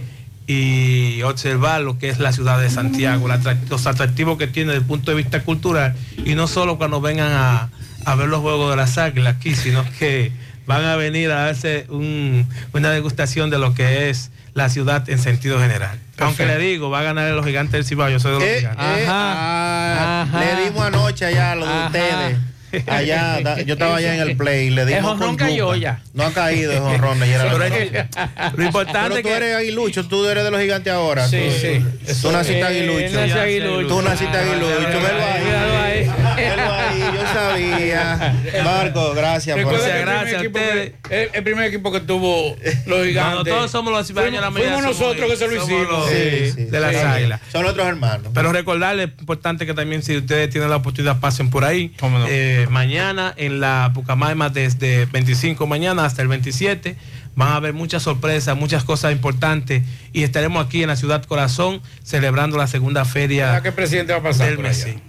y observar lo que es la ciudad de Santiago, los atractivos que tiene desde el punto de vista cultural y no solo cuando vengan a, a ver los juegos de las águilas aquí, sino que van a venir a darse un- una degustación de lo que es la ciudad en sentido general. Aunque le digo, va a ganar los gigantes del Cibao, yo soy de los Eh, gigantes. eh, ah, Le dimos anoche allá a los de ustedes. Allá, da- yo estaba allá en el play, le dimos El jonrón cayó ya. No ha caído el jonrón de ayer Pero es que- lo importante Pero tú que- eres aguilucho, tú eres de los gigantes ahora. Sí, tú, sí. Tú naciste Eh, aguilucho. nací aguilucho. Tú naciste aguilucho. Velo ahí. Ahí. Yo sabía. Marco, gracias por que el gracias primer a equipo ustedes. que- el, el primer equipo que tuvo los gigantes. Cuando todos somos los la mayoría Fuimos somos- nosotros que se lo hicimos. los- Sí, sí, de las sí. águilas. Son nuestros hermanos. Pero recordarles, importante que también si ustedes tienen la oportunidad pasen por ahí. Eh, mañana en la Pucamaima desde 25 mañana hasta el 27 van a haber muchas sorpresas, muchas cosas importantes y estaremos aquí en la ciudad corazón celebrando la segunda feria ¿Verdad que el presidente va a pasar del por.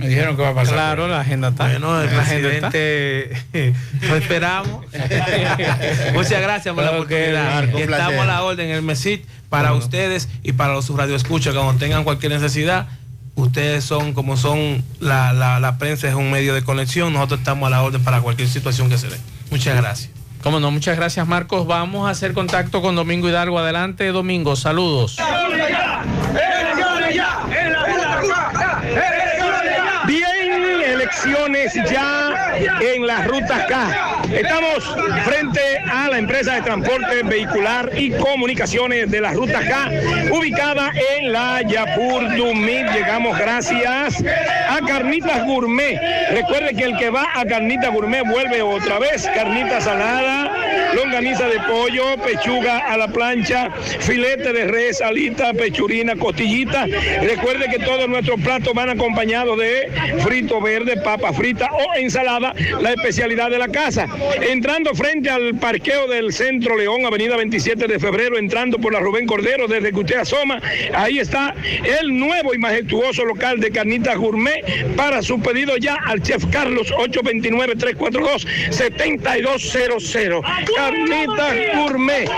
Me dijeron que va a pasar. Claro, la agenda está. Bueno, el La agenda está. presidente lo esperamos. Muchas gracias por la oportunidad. Marco, y un estamos placer. a la orden en el MESIT para ustedes y para los radioescuchas cuando tengan cualquier necesidad. Ustedes son como son la, la, la prensa es un medio de conexión, nosotros estamos a la orden para cualquier situación que se dé. Muchas gracias. Cómo no, muchas gracias Marcos. Vamos a hacer contacto con Domingo Hidalgo. Adelante, Domingo. Saludos. Bien, elecciones ya en la ruta K. Estamos frente a la empresa de transporte vehicular y comunicaciones de la ruta K, ubicada en la Yapur Dumit. Llegamos gracias a Carnitas Gourmet. Recuerde que el que va a Carnitas Gourmet vuelve otra vez. Carnita salada, longaniza de pollo, pechuga a la plancha, filete de res, alita, pechurina, costillita. Recuerde que todos nuestros platos van acompañados de frito verde, papa frita o ensalada, la especialidad de la casa. Entrando frente al parqueo del Centro León, Avenida 27 de Febrero, entrando por la Rubén Cordero, desde que usted asoma, ahí está el nuevo y majestuoso local de Carnitas Gourmet para su pedido ya al chef Carlos 829-342-7200. Carnitas Gourmet.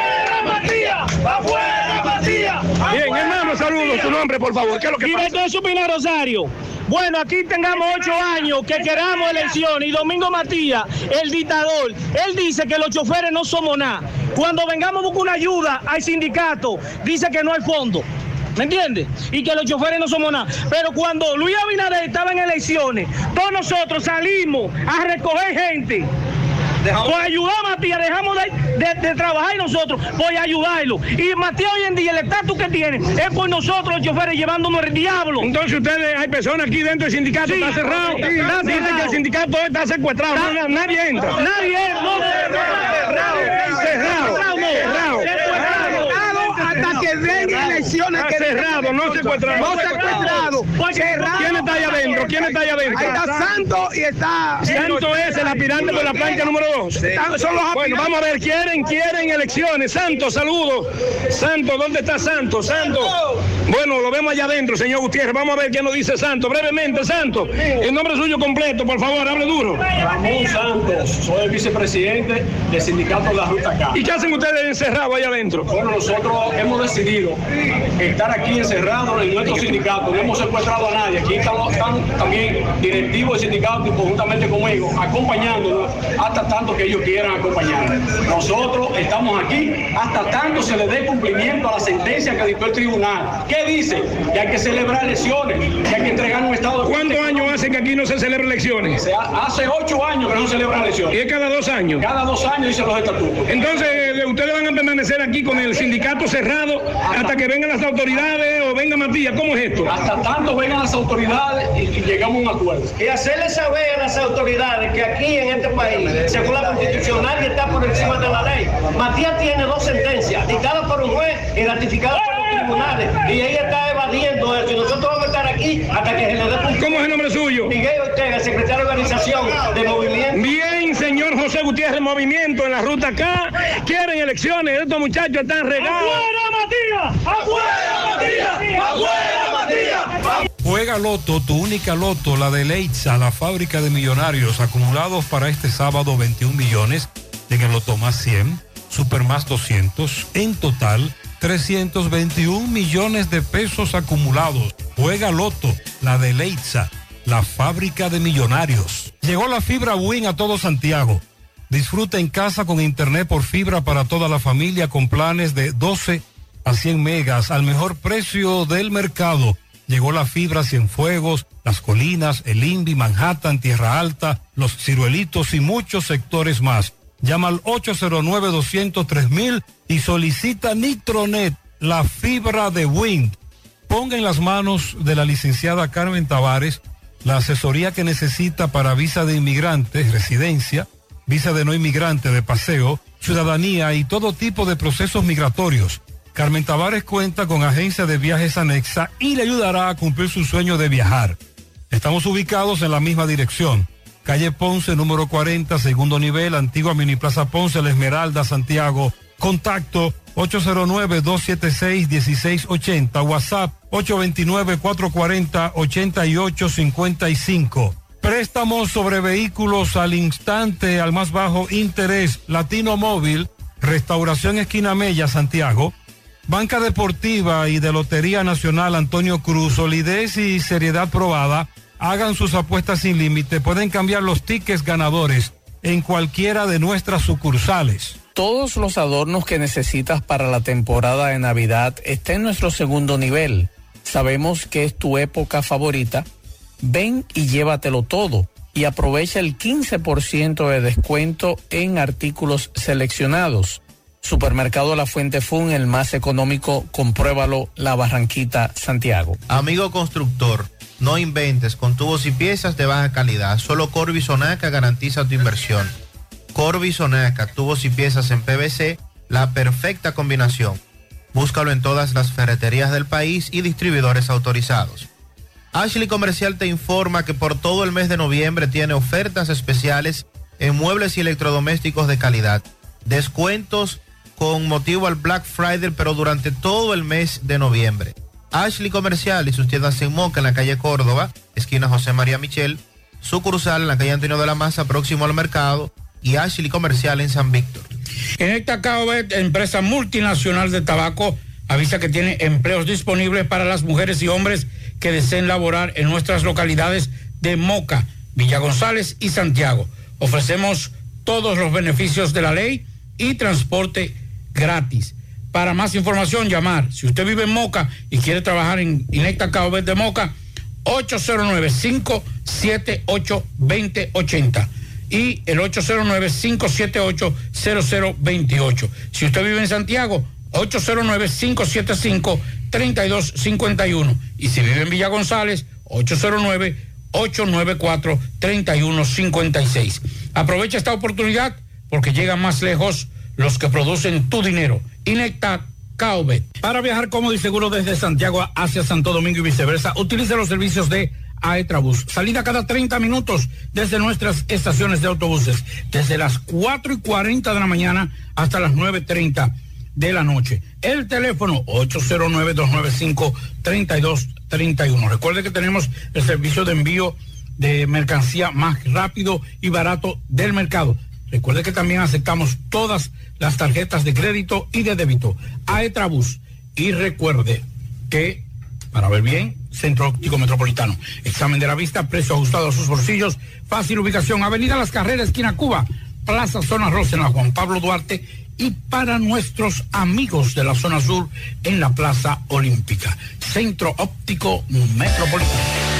Bien, hermano, saludos. Tu nombre, por favor. ¿Qué es lo que? Director Rosario. Bueno, aquí tengamos ocho años que queramos elecciones y Domingo Matías, el dictador, él dice que los choferes no somos nada. Cuando vengamos a buscar una ayuda al sindicato, dice que no hay fondo. ¿Me entiendes? Y que los choferes no somos nada. Pero cuando Luis Abinader estaba en elecciones, todos nosotros salimos a recoger gente. Por ayudar a Matías, dejamos de, de- de trabajar nosotros, por ayudarlo. Y Matías hoy en día, el estatus que tiene es por nosotros, los choferes, llevándonos el diablo. Entonces ustedes, hay personas aquí dentro del sindicato, Sí, está cerrado. sí, está Dicen cerrado. que el sindicato está secuestrado, Está- nadie, nadie entra. Nadie entra, no. Cerrado, cerrado, cerrado. hasta que vengan elecciones. Está cerrado, no secuestrado. No secuestrado. Cerrado. ¿Quién está allá adentro? ¿Quién está allá adentro? Ahí está Santo y está. Santo es el aspirante por la plancha número 2. Están- son los Bueno, vamos a ver, quieren, quieren elecciones. Santo, saludos. Santo, ¿dónde está Santo? Santo. Bueno, lo vemos allá adentro, señor Gutiérrez. Vamos a ver qué nos dice Santos. Brevemente, Santos. El nombre suyo completo, por favor, hable duro. Ramón Santos, soy el vicepresidente del sindicato de la Ruta K. ¿Y qué hacen ustedes encerrados allá adentro? Bueno, nosotros hemos decidido estar aquí encerrados en nuestro sindicato. No hemos secuestrado a nadie. Aquí están, están también directivos del sindicato y conjuntamente conmigo, acompañándonos hasta tanto que ellos quieran acompañar. Nosotros estamos aquí hasta tanto se le dé cumplimiento a la sentencia que dictó el tribunal. ¿Qué dice? Que hay que celebrar elecciones, que hay que entregar un estado de ¿Cuántos años hace que aquí no se celebran elecciones? Se ha- hace ocho años que no se celebran elecciones. ¿Y es cada dos años? Cada dos años dicen los estatutos. Entonces, eh, ¿ustedes van a permanecer aquí con el sindicato cerrado hasta que vengan las autoridades o venga Matías? ¿Cómo es esto? Hasta tanto vengan las autoridades y, y llegamos a un acuerdo. Y hacerle saber a las autoridades que aquí en este país, según la constitución, nadie está por encima de la ley. Matías tiene dos sentencias, dictadas por un juez y ratificadas por tribunales. Y ella está evadiendo eso. Y nosotros vamos a estar aquí hasta que se le dé. ¿Cómo es el nombre suyo? Miguel Ortega, secretario de organización de movimiento. Bien, señor José Gutiérrez, movimiento en la ruta acá. Quieren elecciones, estos muchachos están regados. Matías! ¡Afuera, Matías! ¡Afuera, Matías! Juega Loto, tu única Loto, la de Leitza, la fábrica de millonarios, acumulados para este sábado 21 millones, en el Loto más 100, Super más 200, en total 321 millones de pesos acumulados. Juega Loto, la de Leitza, la fábrica de millonarios. Llegó la fibra Win a todo Santiago. Disfruta en casa con internet por fibra para toda la familia con planes de 12 a 100 megas al mejor precio del mercado. Llegó la fibra Cienfuegos, Las Colinas, El Invi, Manhattan, Tierra Alta, Los Ciruelitos y muchos sectores más. Llama al 809-203 y solicita Nitronet, la fibra de Wind. Ponga en las manos de la licenciada Carmen Tavares la asesoría que necesita para visa de inmigrantes, residencia, visa de no inmigrante, de paseo, ciudadanía y todo tipo de procesos migratorios. Carmen Tavares cuenta con agencia de viajes anexa y le ayudará a cumplir su sueño de viajar. Estamos ubicados en la misma dirección. Calle Ponce, número 40, segundo nivel, antigua Mini Plaza Ponce, La Esmeralda, Santiago. Contacto 809-276-1680, WhatsApp 829-440-8855. Préstamos sobre vehículos al instante, al más bajo interés, Latino Móvil, Restauración Esquina Mella, Santiago. Banca Deportiva y de Lotería Nacional Antonio Cruz, solidez y seriedad probada. Hagan sus apuestas sin límite. Pueden cambiar los tickets ganadores en cualquiera de nuestras sucursales. Todos los adornos que necesitas para la temporada de Navidad están en nuestro segundo nivel. Sabemos que es tu época favorita. Ven y llévatelo todo y aprovecha el 15% de descuento en artículos seleccionados. Supermercado La Fuente Fun, el más económico, compruébalo, La Barranquita, Santiago. Amigo constructor, no inventes con tubos y piezas de baja calidad. Solo Corby Sonaca garantiza tu inversión. Corby Sonaca, tubos y piezas en PVC, la perfecta combinación. Búscalo en todas las ferreterías del país y distribuidores autorizados. Ashley Comercial te informa que por todo el mes de noviembre tiene ofertas especiales en muebles y electrodomésticos de calidad. Descuentos con motivo al Black Friday, pero durante todo el mes de noviembre. Ashley Comercial y sus tiendas en Moca en la calle Córdoba, esquina José María Michel, sucursal en la calle Antonio de la Maza, próximo al mercado, y Ashley Comercial en San Víctor. En esta Caobet, empresa multinacional de tabaco, avisa que tiene empleos disponibles para las mujeres y hombres que deseen laborar en nuestras localidades de Moca, Villa González y Santiago. Ofrecemos todos los beneficios de la ley y transporte gratis. Para más información, llamar. Si usted vive en Moca y quiere trabajar en Inecta Caobet de Moca, 809-578-2080 y el 809-578-0028. Si usted vive en Santiago, 809-575-3251. Y si vive en Villa González, 809-894-3156. Aprovecha esta oportunidad porque llegan más lejos los que producen tu dinero. Inecta Caobet. Para viajar cómodo y seguro desde Santiago hacia Santo Domingo y viceversa, utilice los servicios de Aetrabús. Salida cada 30 minutos desde nuestras estaciones de autobuses, desde las 4 y 40 de la mañana hasta las 9.30 de la noche. El teléfono 809-295-3231. Recuerde que tenemos el servicio de envío de mercancía más rápido y barato del mercado. Recuerde que también aceptamos todas las tarjetas de crédito y de débito. Aetrabus. Y recuerde que, para ver bien, Centro Óptico Metropolitano. Examen de la vista, precio ajustado a sus bolsillos, fácil ubicación, Avenida Las Carreras, esquina Cuba, Plaza Zona Rosa en la Juan Pablo Duarte y para nuestros amigos de la zona sur en la Plaza Olímpica. Centro Óptico Metropolitano.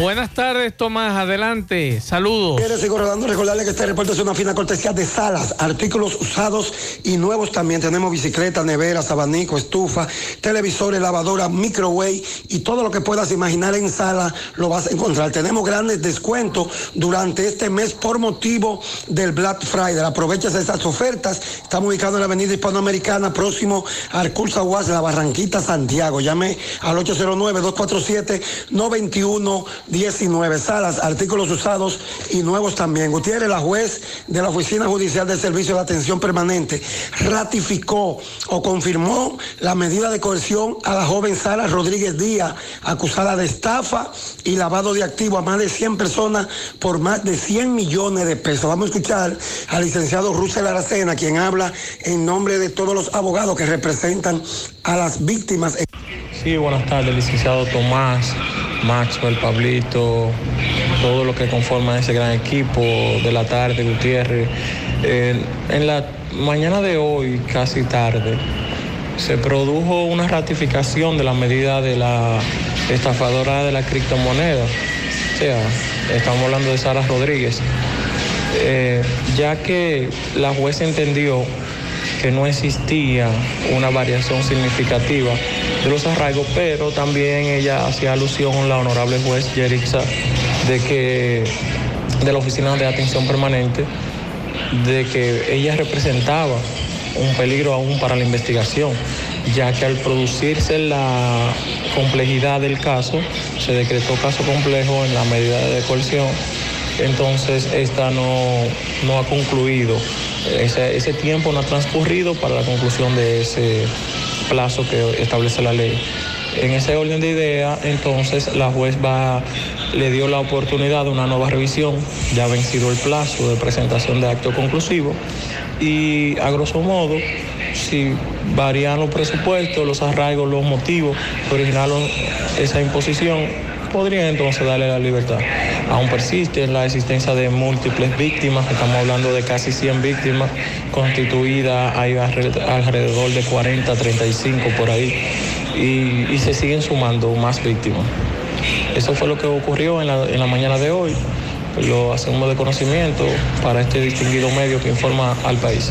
Buenas tardes, Tomás. Adelante. Saludos. sigo rodando. Recordarle que este reporte es una fina cortesía de salas, artículos usados y nuevos también. Tenemos bicicletas, neveras, abanico, estufa, televisores, lavadora, microwave y todo lo que puedas imaginar en sala lo vas a encontrar. Tenemos grandes descuentos durante este mes por motivo del Black Friday. Aprovecha esas ofertas. Estamos ubicados en la avenida hispanoamericana, próximo al Cursa UAS de la Barranquita, Santiago. Llame al 809-247-91. 19 salas, artículos usados y nuevos también. Gutiérrez, la juez de la Oficina Judicial de Servicio de Atención Permanente, ratificó o confirmó la medida de coerción a la joven Sara Rodríguez Díaz, acusada de estafa y lavado de activos a más de 100 personas por más de 100 millones de pesos. Vamos a escuchar al licenciado Russell Aracena, quien habla en nombre de todos los abogados que representan a las víctimas. Sí, buenas tardes, licenciado Tomás, Maxwell, Pablito, todo lo que conforma ese gran equipo de la tarde, Gutiérrez. En la mañana de hoy, casi tarde, se produjo una ratificación de la medida de la estafadora de la criptomoneda. O sea, estamos hablando de Sara Rodríguez. Eh, ya que la jueza entendió que no existía una variación significativa de los arraigos, pero también ella hacía alusión, la honorable juez Yerixa, de que de la Oficina de Atención Permanente, de que ella representaba un peligro aún para la investigación, ya que al producirse la complejidad del caso, se decretó caso complejo en la medida de coerción, entonces esta no, no ha concluido ese, tiempo no ha transcurrido para la conclusión de ese plazo que establece la ley. En ese orden de idea, entonces la juez le dio la oportunidad de una nueva revisión, ya ha vencido el plazo de presentación de acto conclusivo y a grosso modo, si varían los presupuestos, los arraigos, los motivos que originaron esa imposición, podría entonces darle la libertad. Aún persiste la existencia de múltiples víctimas, estamos hablando de casi 100 víctimas constituidas, hay alrededor de 40, 35 por ahí, y, se siguen sumando más víctimas. Eso fue lo que ocurrió en la, en la mañana de hoy, lo hacemos de conocimiento para este distinguido medio que informa al país.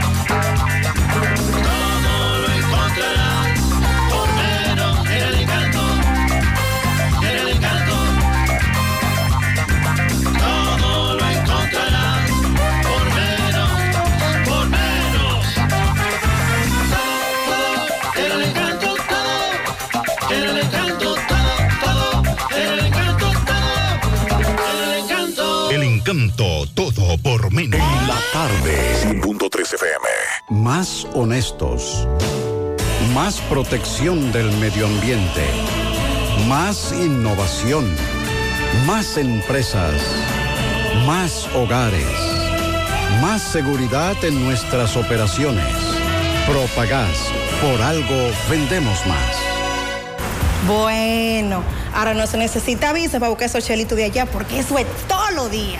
Todo por menos. En la tarde. 100.3 FM. Más honestos. Más protección del medio ambiente. Más innovación. Más empresas. Más hogares. Más seguridad en nuestras operaciones. Propagás. Por algo vendemos más. Bueno, ahora no se necesita visa para buscar esos chelitos de allá porque eso es todo lo día.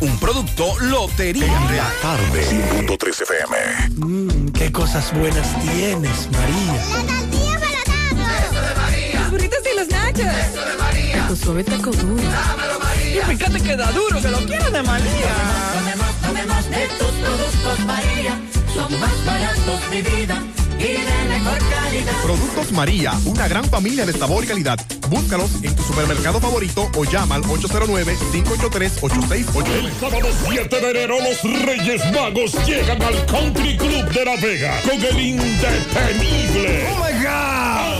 Un producto Lotería Real. Tarde. 100.3 FM. Mmm, qué cosas buenas tienes, María. Eso de María. Los burritos y los nachos. Eso de María. Tu suave taco duro. Dámelo, María. Y fíjate que da duro, que lo quiero de María. Tomemos, tomemos de tus productos, María. Son más baratos, mi vida. Y de mejor calidad. Productos María, una gran familia de sabor y calidad. Búscalos en tu supermercado favorito o llama al 809-583-8689. El sábado 7 de enero los Reyes Magos llegan al Country Club de La Vega con el indetenible. Oh my God.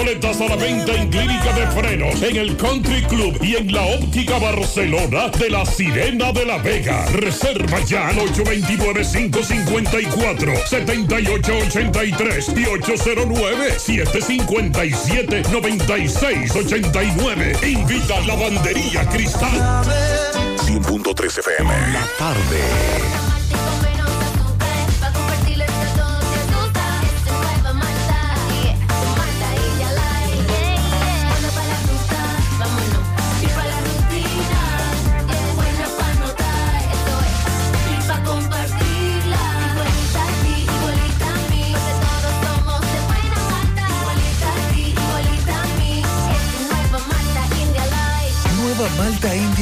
Boletas a la venta en Clínica de Frenos, en el Country Club y en la Óptica Barcelona de la Sirena de la Vega. Reserva ya al 829-554-7883 y 809-757-9689. Invita a la bandería Cristal. 100.3 FM. La tarde.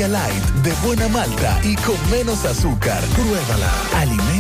Light de buena malta y con menos azúcar. Pruébala. Alimento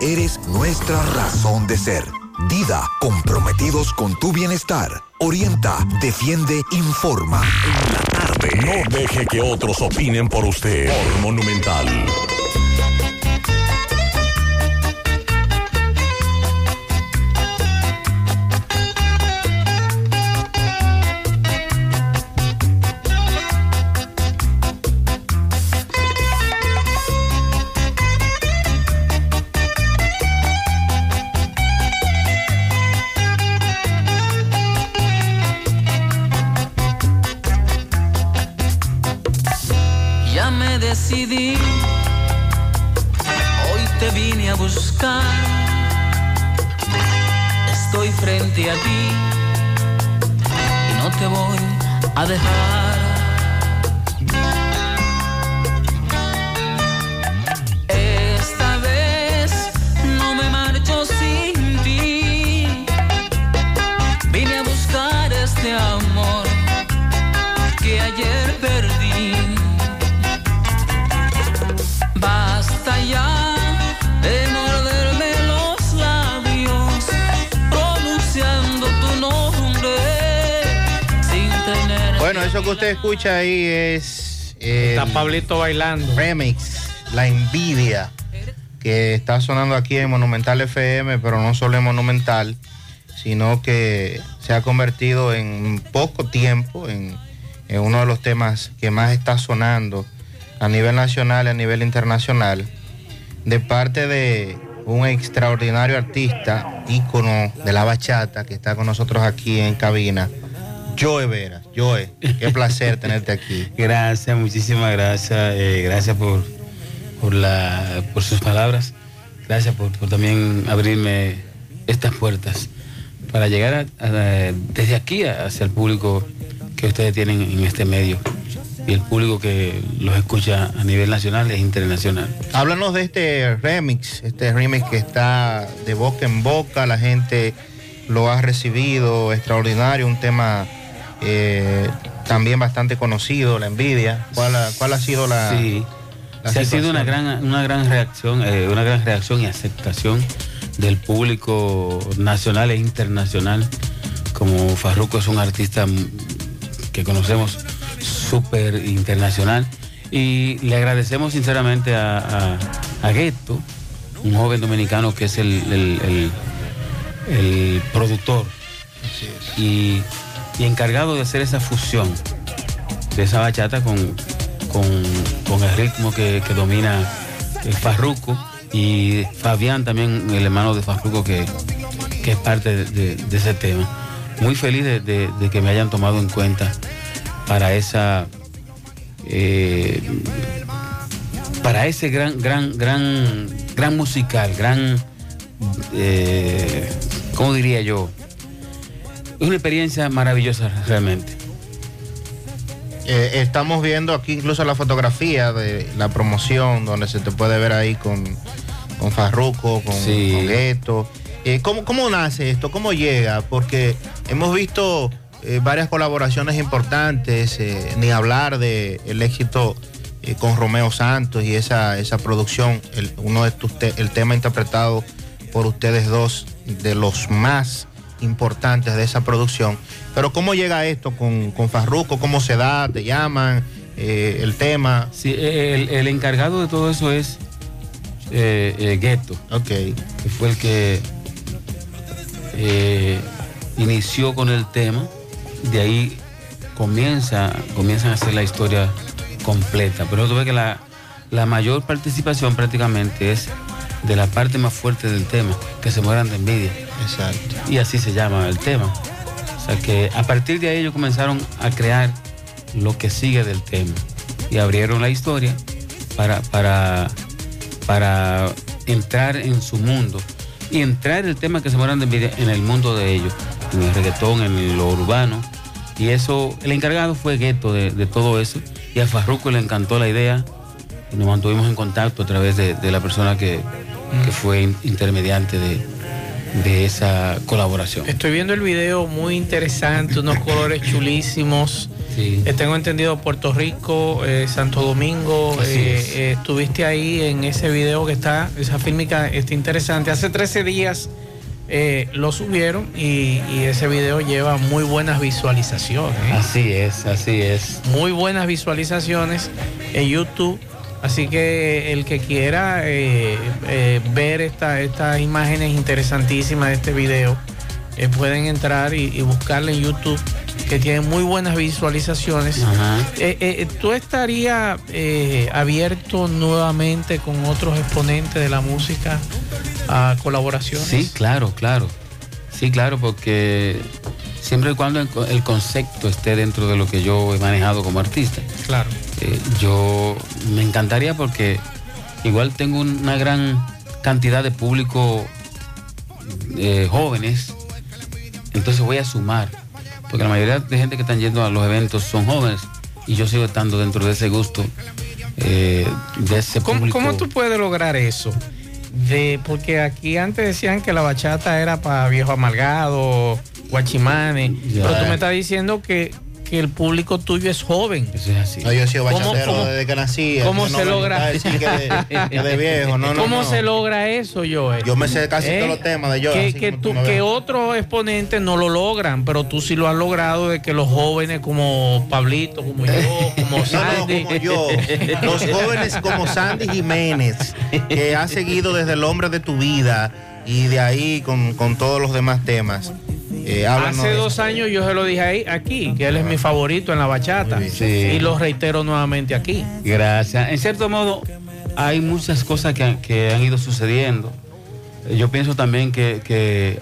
eres nuestra razón de ser. Dida, comprometidos con tu bienestar. Orienta, defiende, informa. En la tarde. No deje que otros opinen por usted. Por Monumental. Y no te voy a dejar. Que usted escucha ahí es. Está Pablito bailando. Remix, La Envidia, que está sonando aquí en Monumental FM, pero no solo en Monumental, sino que se ha convertido en poco tiempo en, en uno de los temas que más está sonando a nivel nacional y a nivel internacional, de parte de un extraordinario artista, ícono de la bachata, que está con nosotros aquí en cabina, Joe Vera. Joe, qué placer tenerte aquí. Gracias, muchísimas gracias. eh, gracias por, por, la, por sus palabras. Gracias por, por también abrirme estas puertas para llegar a- a- desde aquí hacia el público que ustedes tienen en este medio y el público que los escucha a nivel nacional e internacional. Háblanos de este remix, este remix que está de boca en boca, la gente lo ha recibido, extraordinario, un tema eh, también bastante conocido, la envidia. ¿Cuál ha, cuál ha sido la... Sí. la ha sido una gran, una gran reacción, eh, una gran reacción y aceptación del público nacional e internacional. Como Farruko es un artista que conocemos súper internacional. Y le agradecemos sinceramente a, a, un joven dominicano que es el, el- el- el productor y, y encargado de hacer esa fusión de esa bachata con, con, el ritmo que, domina el Farruco y Fabián también, el hermano de Farruco que, que es parte de, ese tema. Muy feliz de que me hayan tomado en cuenta para esa eh, para ese gran, gran, gran, gran musical, gran eh, ¿cómo diría yo? Es una experiencia maravillosa realmente. Eh, estamos viendo aquí incluso la fotografía de la promoción donde se te puede ver ahí con, con Farruko, con, Sí. con Gueto. Eh, ¿cómo, cómo nace esto? ¿Cómo llega? Porque hemos visto eh, varias colaboraciones importantes, ni hablar de el éxito con Romeo Santos y esa, esa producción, el, uno de tus te- el tema interpretado por ustedes dos, de los más importantes de esa producción. Pero ¿cómo llega esto con, con Farruko? ¿Cómo se da? ¿Te llaman? Eh, el tema. Sí, el, el encargado de todo eso es eh, eh, Gueto. Ok. Que fue el que eh, inició con el tema. De ahí comienza, comienzan a hacer la historia completa. Pero tú ves que la, la mayor participación prácticamente es de la parte más fuerte del tema, que se mueran de envidia. Exacto. Y así se llama el tema. O sea que a partir de ahí ellos comenzaron a crear lo que sigue del tema. Y abrieron la historia para, para, para entrar en su mundo. Y entrar el tema que se mueran de envidia en el mundo de ellos, en el reggaetón, en lo urbano. Y eso, el encargado fue Gueto de, todo eso. Y a Farruko le encantó la idea. Y nos mantuvimos en contacto a través de, de la persona que, que fue in- intermediante de, de esa colaboración. Estoy viendo el video muy interesante, unos colores chulísimos. Eh, tengo entendido Puerto Rico, eh, Santo Domingo. Eh, es. eh, estuviste ahí en ese video que está, esa fílmica está interesante. Hace 13 días lo subieron y, y ese video lleva muy buenas visualizaciones. Así es, así es. Muy buenas visualizaciones en YouTube. Así que el que quiera eh, eh, ver esta- estas imágenes interesantísimas de este video, eh, pueden entrar y, y buscarla en YouTube, que tiene muy buenas visualizaciones. ¿Tú estarías abierto nuevamente con otros exponentes de la música a colaboraciones? Sí, claro, claro. Sí, claro, porque siempre y cuando el, co- el concepto esté dentro de lo que yo he manejado como artista. Claro. Eh, yo me encantaría porque igual tengo una gran cantidad de público eh, jóvenes, entonces voy a sumar, porque la mayoría de gente que están yendo a los eventos son jóvenes y yo sigo estando dentro de ese gusto, eh, de ese ¿Cómo, público. cómo tú puedes lograr eso? De, porque aquí antes decían que la bachata era para viejo amargado, guachimanes, Ya. pero tú me estás diciendo que, que el público tuyo es joven. Eso es así. No, yo he sido ¿Cómo- bachatero cómo- desde que nací. ¿Cómo no se logra? gusta decir que de, que de viejo. No, no, ¿Cómo se logra eso, Joel? Yo me sé casi ¿Eh? todos los temas de yo. Que, tú- otros exponentes no lo logran, pero tú sí lo has logrado de que los jóvenes como Pablito, como yo, como No, no, Sandy. como yo. Los jóvenes como Sandy Jiménez, que ha seguido desde el hombre de tu vida y de ahí con, con todos los demás temas. Eh, Hace dos años yo se lo dije ahí, aquí, que él es mi favorito en la bachata. Y lo reitero nuevamente aquí. Gracias. En cierto modo, hay muchas cosas que, que han ido sucediendo. Eh, Yo pienso también que, que,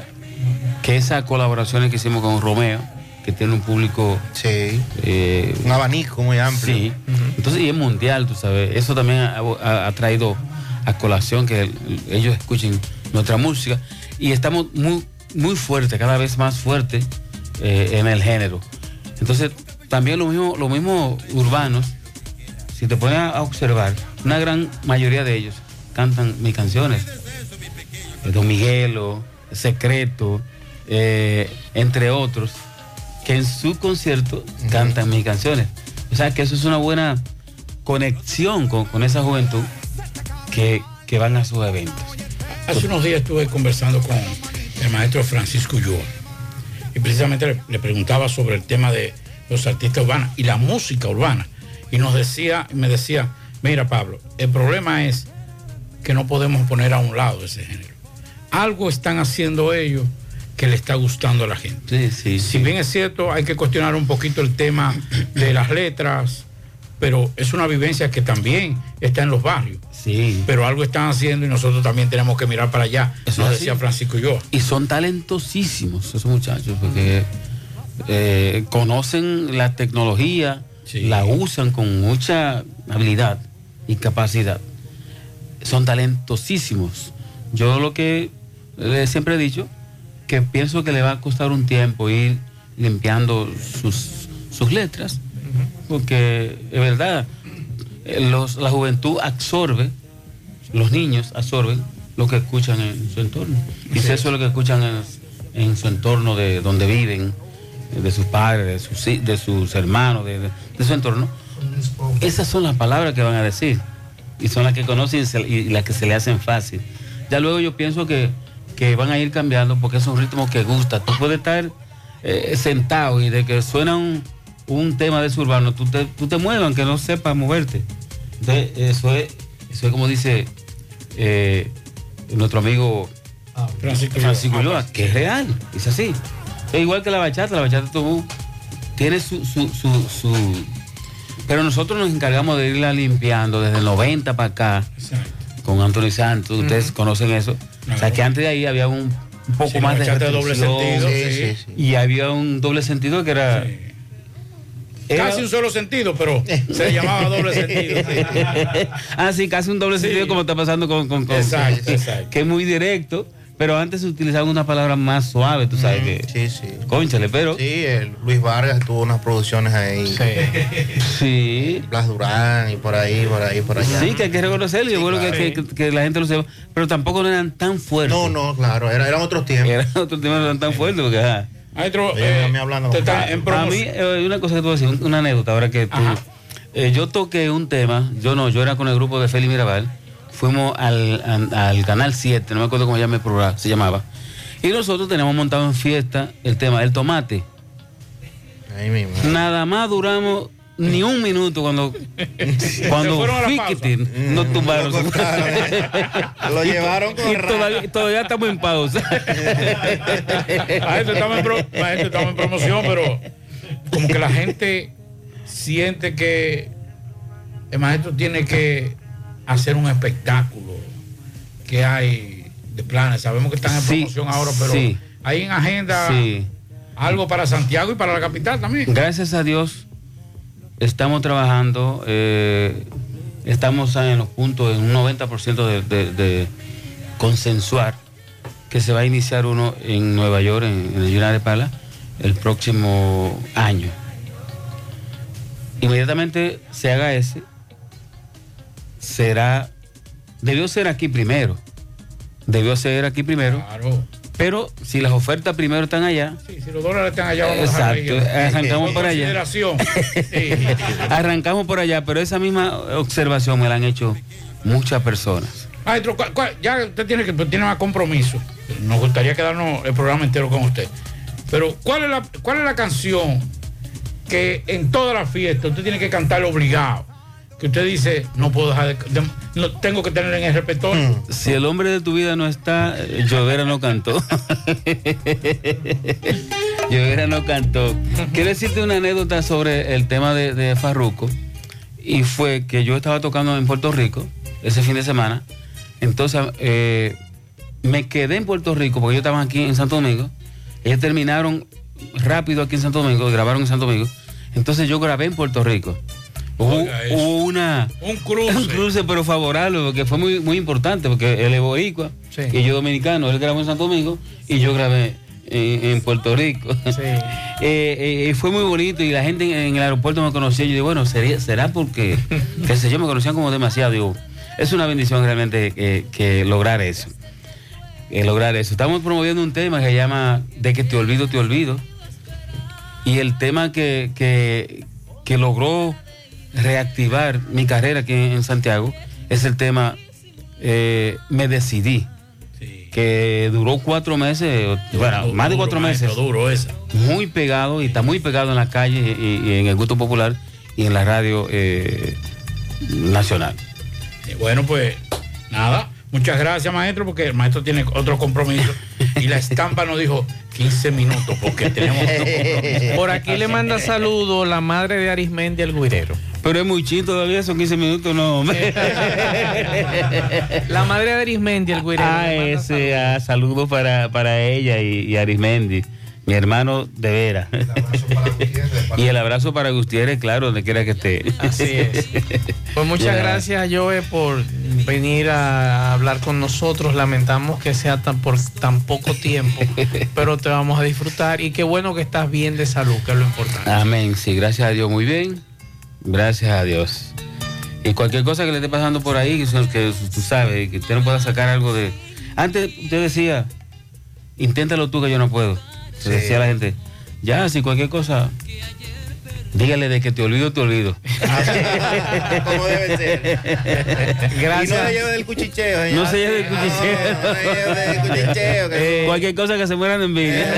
que esas colaboraciones que hicimos con Romeo, que tiene un público... Sí. eh, Un abanico muy amplio. Sí. Entonces, y es mundial, tú sabes. Eso también ha, ha- ha traído a colación que el- ellos escuchen nuestra música y estamos muy, muy fuertes, cada vez más fuertes eh, en el género. Entonces, también lo mismo, lo mismo urbanos, si te pones a observar, una gran mayoría de ellos cantan mis canciones. Eh, Don Miguelo, Secreto, eh, entre otros, que en su concierto cantan mis canciones. O sea que eso es una buena conexión con, con esa juventud que, que van a sus eventos. Hace unos días estuve conversando con el maestro Francisco Ulloa y precisamente le, le preguntaba sobre el tema de los artistas urbanos y la música urbana. Y nos decía, me decía, mira Pablo, el problema es que no podemos poner a un lado ese género. Algo están haciendo ellos que le está gustando a la gente. si bien es cierto, hay que cuestionar un poquito el tema de las letras, pero es una vivencia que también está en los barrios. Sí. Pero algo están haciendo y nosotros también tenemos que mirar para allá. Eso nos decía así. Francisco y yo. Y son talentosísimos esos muchachos, porque eh, conocen la tecnología, la usan con mucha habilidad y capacidad. Son talentosísimos. Yo lo que eh, siempre he dicho, que pienso que le va a costar un tiempo ir limpiando sus, sus letras, porque es verdad, los- la juventud absorbe, los niños absorben lo que escuchan en su entorno. Y si eso es lo que escuchan en, en su entorno de donde viven, de sus padres, de sus, de sus hermanos, de, de- de su entorno, esas son las palabras que van a decir. Y son las que conocen y, se- y las que se le hacen fácil. Ya luego yo pienso que, que van a ir cambiando porque es un ritmo que gusta. Tú puedes estar eh, sentado y de que suena un, un tema de su urbano, tú te, tú te mueves aunque no sepas moverte. Entonces, eso es, eso es como dice eh, nuestro amigo Francisco Francisco Ulloa, que es real, es así. Es igual que la bachata, la bachata tú, tiene su, su, su, su- Pero nosotros nos encargamos de irla limpiando desde el 90 para acá, con Anthony Santos, ustedes conocen eso. O sea que antes de ahí había un, un poco Sí, más de doble sentido, sí, sí, Y había un doble sentido que era... Casi un solo sentido, pero se llamaba doble sentido. sí. ah, sí, casi un doble sentido como está pasando con, con, con- Exacto, exacto. que es muy directo, pero antes se utilizaba una palabra más suave, tú sabes que. Sí, sí. Cónchale, pero. Sí, el Luis Vargas tuvo unas producciones ahí. Sí. Blas Durán y por ahí, por ahí, por allá. Sí, que hay que reconocerlo y es bueno que- claro. que, que- que la gente lo sepa. Pero tampoco no eran tan fuertes. No, no, claro, era- eran otros tiempos. Eran otros tiempos, no eran tan fuertes porque, ajá. Maestro, Oye, a mí hablando te está en A mí, eh, una cosa que te voy a decir, una anécdota, ahora que tú. eh, yo toqué un tema, yo no, yo era con el grupo de Félix Mirabal, fuimos al, al- al canal 7, no me acuerdo cómo llama el programa, se llamaba. Y nosotros teníamos montado en fiesta el tema del tomate. Ahí mismo. Nada más duramos ni un minuto cuando cuando la Fiquiti nos tumbaron. Lo llevaron con y todavía, todavía estamos en pausa. Maestro, estamos en, pro- maestro, estamos en promoción, pero como que la gente siente que el maestro tiene que hacer un espectáculo que hay de planes. Sabemos que están en Sí, promoción ahora, pero sí. hay en agenda Sí. algo para Santiago y para la capital también. Gracias a Dios estamos trabajando, eh, estamos en los puntos, en un 90% de, de- consensuar que se va a iniciar uno en Nueva York, en, en el United el próximo año. Inmediatamente se haga ese, será, debió ser aquí primero, debió ser aquí primero, Claro. Pero si las ofertas primero están allá, Sí, si los dólares están allá, vamos a Exacto, ahí. arrancamos Con por allá. Sí. Arrancamos por allá, pero esa misma observación me la han hecho muchas personas. Maestro, ¿cuál- cuál- ya usted tiene que tiene más compromiso. Nos gustaría quedarnos el programa entero con usted. Pero ¿cuál es la cuál es la canción que en toda la fiesta usted tiene que cantar obligado? Que usted dice, no puedo dejar de, de- no tengo que tener en el repertorio. Si el hombre de tu vida no está, eh, Llovera no cantó. Llovera no cantó. Quiero decirte una anécdota sobre el tema de, de Farruco. Y fue que yo estaba tocando en Puerto Rico ese fin de semana. Entonces eh, me quedé en Puerto Rico porque yo estaba aquí en Santo Domingo. Ellos terminaron rápido aquí en Santo Domingo, grabaron en Santo Domingo. Entonces yo grabé en Puerto Rico. Hubo, una, Un cruce. un cruce, pero favorable, porque fue muy, muy importante, porque él es boricua y yo dominicano, él grabó en Santo Domingo y yo grabé en, en Puerto Rico. Eh, eh, fue muy bonito y la gente en, en el aeropuerto me conocía. Yo digo, bueno, sería, será porque, qué sé yo, me conocían como demasiado. Digo, es una bendición realmente eh, que lograr eso. lograr eso. Estamos promoviendo un tema que se llama De que te olvido, te olvido. Y el tema que, que, que logró reactivar mi carrera aquí en Santiago es el tema eh, Me Decidí. Que duró cuatro meses, bueno, más de duro, cuatro maestro, meses. duro esa. Muy pegado y está muy pegado en la calle y, y en el gusto popular y en la radio eh, nacional. Eh, Bueno, pues nada. Muchas gracias, maestro, porque el maestro tiene otro compromiso. Y la estampa nos dijo 15 minutos, porque tenemos otro compromiso. Por aquí le manda saludos la madre de Arismendi el Guirero. Pero es muy chido todavía, son 15 minutos, no. La madre de Arismendi el Guirero. Ah, ese, ah, saludos para, para ella y, y Arismendi, mi hermano de vera. y el abrazo para Gutiérrez, claro, donde quiera que esté. Así es. Pues muchas gracias, Joe, por venir a hablar con nosotros. Lamentamos que sea tan por tan poco tiempo, pero te vamos a disfrutar y qué bueno que estás bien de salud, que es lo importante. Amén, sí, gracias a Dios, muy bien. Gracias a Dios. Y cualquier cosa que le esté pasando por ahí, que, tú sabes, que usted no pueda sacar algo de... Antes usted decía, inténtalo tú que yo no puedo. Se Sí. decía la gente, ya, si cualquier cosa, dígale de que te olvido, te olvido. Como debe ser. Gracias. Y no se lleve del cuchicheo, señor. No se lleve del cuchicheo. No, no se lleve del cuchicheo. que- Eh, cualquier cosa que se mueran de envidia.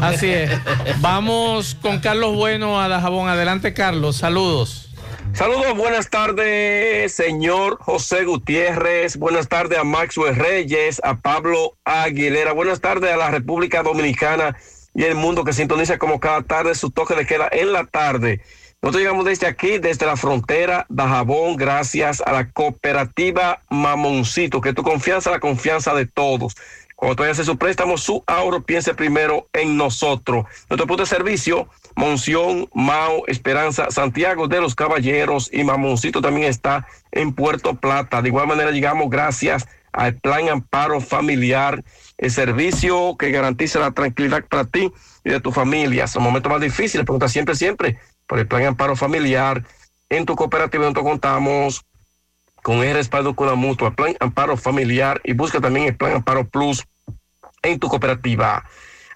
Así es. Vamos con Carlos Bueno a Dajabón. Adelante, Carlos. Saludos. Saludos, buenas tardes, señor José Gutiérrez. Buenas tardes a Maxwell Reyes, a Pablo Aguilera. Buenas tardes a la República Dominicana y el mundo que sintoniza como cada tarde su toque de queda en la tarde. Nosotros llegamos desde aquí, desde la frontera de Jabón, gracias a la cooperativa Mamoncito, que tu confianza, la confianza de todos. Cuando tú hacer su préstamo, su ahorro, piense primero en nosotros. Nuestro punto de servicio, Monción, Mao, Esperanza, Santiago de los Caballeros y Mamoncito también está en Puerto Plata. De igual manera llegamos gracias al Plan Amparo Familiar, el servicio que garantiza la tranquilidad para ti y de tu familia. En momentos más difíciles, pregunta siempre, siempre por el Plan Amparo Familiar. En tu cooperativa nosotros contamos con el respaldo con la mutua, Plan Amparo Familiar y busca también el Plan Amparo Plus en tu cooperativa.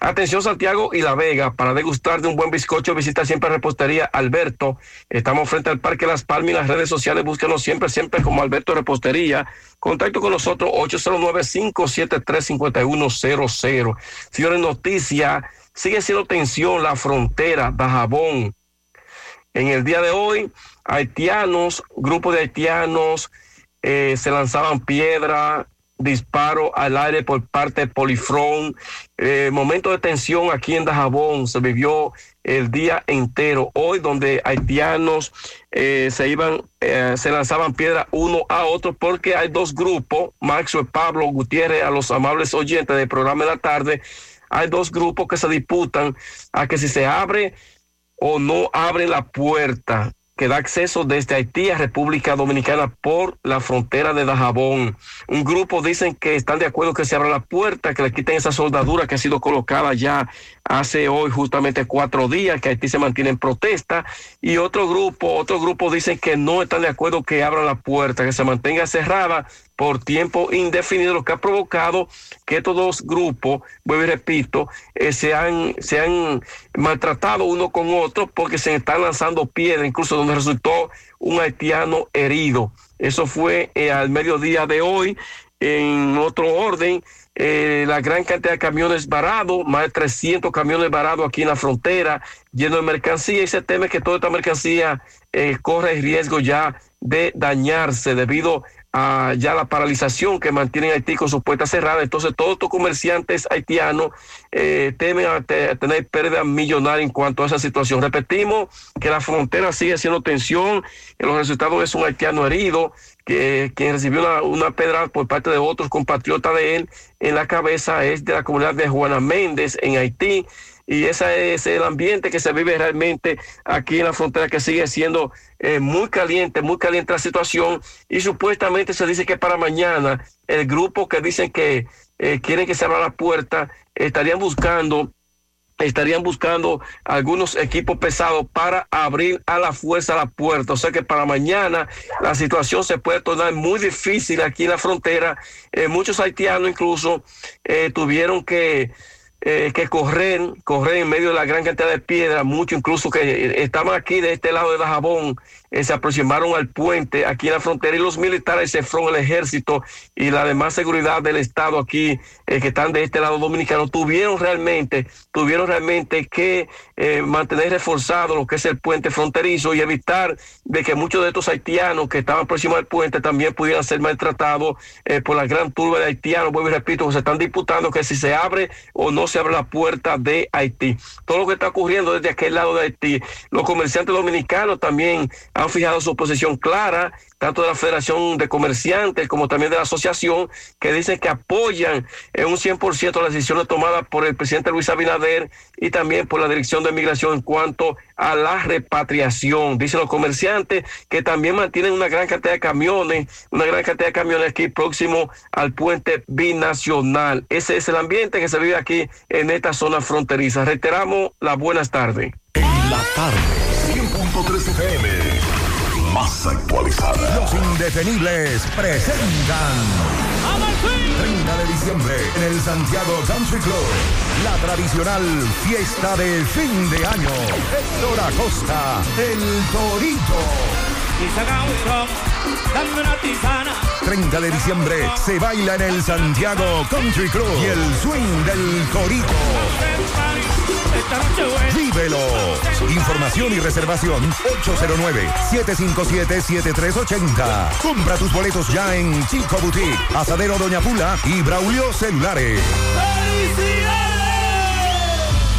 Atención Santiago y La Vega, para degustar de un buen bizcocho, visita siempre Repostería Alberto. Estamos frente al Parque Las Palmas y las redes sociales, búsquenos siempre, siempre como Alberto Repostería. Contacto con nosotros 809-573-5100. Señores, noticia, sigue siendo tensión la frontera de Jabón. En el día de hoy, haitianos, grupos de haitianos eh, se lanzaban piedra, disparo al aire por parte de Polifrón. Eh, momento de tensión aquí en Dajabón se vivió el día entero. Hoy donde haitianos eh, se iban, eh, se lanzaban piedra uno a otro porque hay dos grupos, Maxwell Pablo Gutiérrez, a los amables oyentes del programa de la tarde, hay dos grupos que se disputan a que si se abre o no abre la puerta que da acceso desde Haití a República Dominicana por la frontera de Dajabón. Un grupo dicen que están de acuerdo que se abra la puerta, que le quiten esa soldadura que ha sido colocada ya hace hoy justamente cuatro días, que Haití se mantiene en protesta. Y otro grupo, otro grupo dicen que no están de acuerdo que abran la puerta, que se mantenga cerrada por tiempo indefinido, lo que ha provocado que estos dos grupos, vuelvo y repito, eh, se, han, se han maltratado uno con otro porque se están lanzando piedras, incluso donde resultó un haitiano herido. Eso fue eh, al mediodía de hoy. En otro orden, eh, la gran cantidad de camiones varados, más de 300 camiones varados aquí en la frontera, lleno de mercancía. Y se teme que toda esta mercancía corre el riesgo ya de dañarse debido a ya la paralización que mantiene Haití con sus puertas cerradas. Entonces, todos estos comerciantes haitianos eh, temen a, te- a tener pérdida millonaria en cuanto a esa situación. Repetimos que la frontera sigue siendo tensión, que los resultados es un haitiano herido, que quien recibió una, una pedra por parte de otros compatriotas de él en la cabeza es de la comunidad de Juana Méndez en Haití y ese es el ambiente que se vive realmente aquí en la frontera que sigue siendo eh, muy caliente, muy caliente la situación y supuestamente se dice que para mañana el grupo que dicen que eh, quieren que se abra la puerta estarían buscando estarían buscando algunos equipos pesados para abrir a la fuerza la puerta. O sea que para mañana la situación se puede tornar muy difícil aquí en la frontera. Eh, muchos haitianos incluso eh, tuvieron que eh, que correr, correr en medio de la gran cantidad de piedras, muchos incluso que estaban aquí de este lado de Dajabón, eh, se aproximaron al puente aquí en la frontera y los militares se el ejército y la demás seguridad del Estado aquí eh, que están de este lado dominicano tuvieron realmente, tuvieron realmente que eh, mantener reforzado lo que es el puente fronterizo y evitar de que muchos de estos haitianos que estaban próximos al puente también pudieran ser maltratados por la gran turba de haitianos, vuelvo y repito, se están disputando que si se abre o no se abre la puerta de Haití. Todo lo que está ocurriendo desde aquel lado de Haití, los comerciantes dominicanos también han fijado su posición clara, tanto de la Federación de Comerciantes como también de la asociación, que dicen que apoyan en un 100% las decisiones tomadas por el presidente Luis Abinader y también por la Dirección de Migración en cuanto a la repatriación. Dicen los comerciantes que también mantienen una gran cantidad de camiones, una gran cantidad de camiones aquí próximo al puente binacional. Ese es el ambiente que se vive aquí en esta zona fronteriza. Reiteramos las buenas tardes. En la tarde, 100.3 FM. Más actualizada. Los indetenibles presentan. 30 de diciembre en el Santiago Country Club. La tradicional fiesta de fin de año. Héctor Acosta, el Torito. Y saca un tron, dame una tisana. 30 de diciembre se baila en el Santiago Country Club y el swing del Torito. Información y reservación 809-757-7380. Compra tus boletos ya en Chico Boutique, Asadero Doña Pula y Braulio Celulares.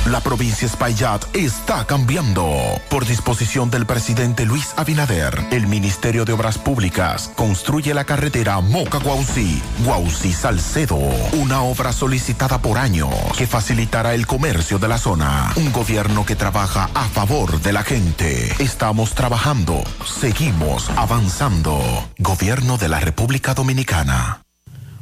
La provincia Espaillat está cambiando. Por disposición del presidente Luis Abinader, el Ministerio de Obras Públicas construye la carretera Moca Guausi, Guausi Salcedo, una obra solicitada por años que facilitará el comercio de la zona. Un gobierno que trabaja a favor de la gente. Estamos trabajando, seguimos avanzando. Gobierno de la República Dominicana.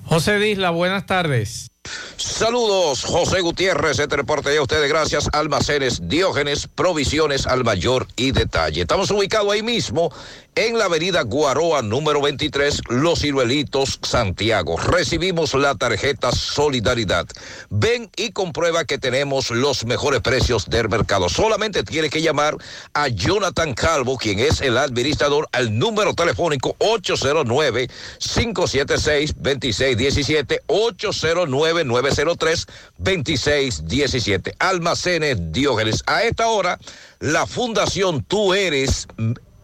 José Disla, buenas tardes. Saludos, José Gutiérrez, este reporte a ustedes gracias Almacenes Diógenes, provisiones al mayor y detalle. Estamos ubicados ahí mismo en la avenida Guaroa número 23, Los Ciruelitos, Santiago. Recibimos la tarjeta Solidaridad. Ven y comprueba que tenemos los mejores precios del mercado. Solamente tiene que llamar a Jonathan Calvo, quien es el administrador, al número telefónico 809-576-2617, 809-903-2617. Almacenes Diógenes. A esta hora, la Fundación Tú Eres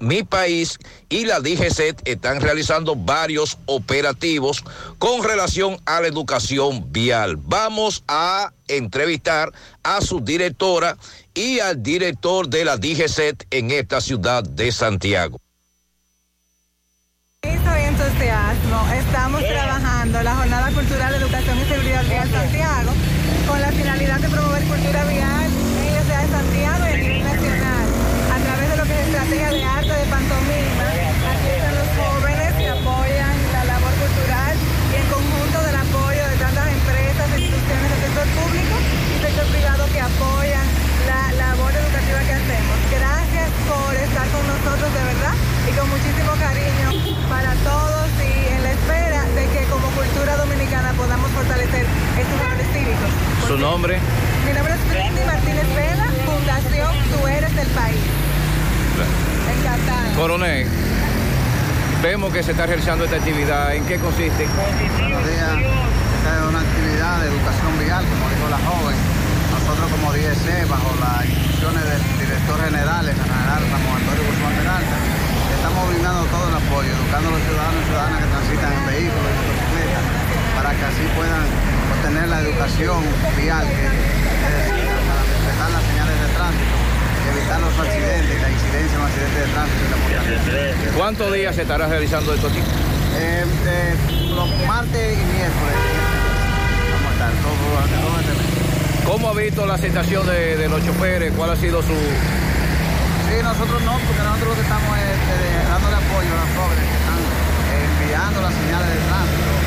mi país y la DGCET están realizando varios operativos con relación a la educación vial. Vamos a entrevistar a su directora y al director de la DGCET en esta ciudad de Santiago. Entusiasmo. Estamos la Jornada Cultural, Educación y Seguridad Vial Santiago con la finalidad de promover cultura vial en la ciudad de Santiago y a nivel nacional a través de lo que es estrategia de arte de pantomima. Aquí están los jóvenes que apoyan la labor cultural y en conjunto del apoyo de tantas empresas, instituciones del sector público y sector privado que apoyan la labor educativa que hacemos. Gracias por estar con nosotros de verdad y con muchísimo cariño para todos y en la espera de que como cultura dominicana podamos valores cívicos. ¿Su nombre? Mi nombre es Brindy Martínez Vela, Fundación Tú Eres del País. Encantada. Coronel, vemos que se está realizando esta actividad. ¿En qué consiste? Buenos días. Esta es una actividad de educación vial, como dijo la joven. Nosotros como DSE, bajo las instrucciones del director general, el general Ramón Antonio Guzmán Peralta, estamos brindando todo el apoyo, educando a los ciudadanos y ciudadanas que transitan en vehículos y motocicletas, para que así puedan obtener la educación vial que necesitan para respetar las señales de tránsito evitar los accidentes, la incidencia en los accidentes de tránsito y la mortalidad. ¿Cuántos días se estará realizando esto aquí? Eh, eh, los martes y miércoles. Vamos a estar todo, todo este mes. ¿Cómo ha visto la aceptación de, de los choferes? ¿Cuál ha sido su...? Sí, nosotros no, porque nosotros lo que estamos es eh, dándole apoyo a los jóvenes que están eh, enviando las señales de tránsito.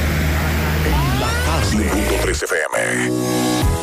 5.3 FM.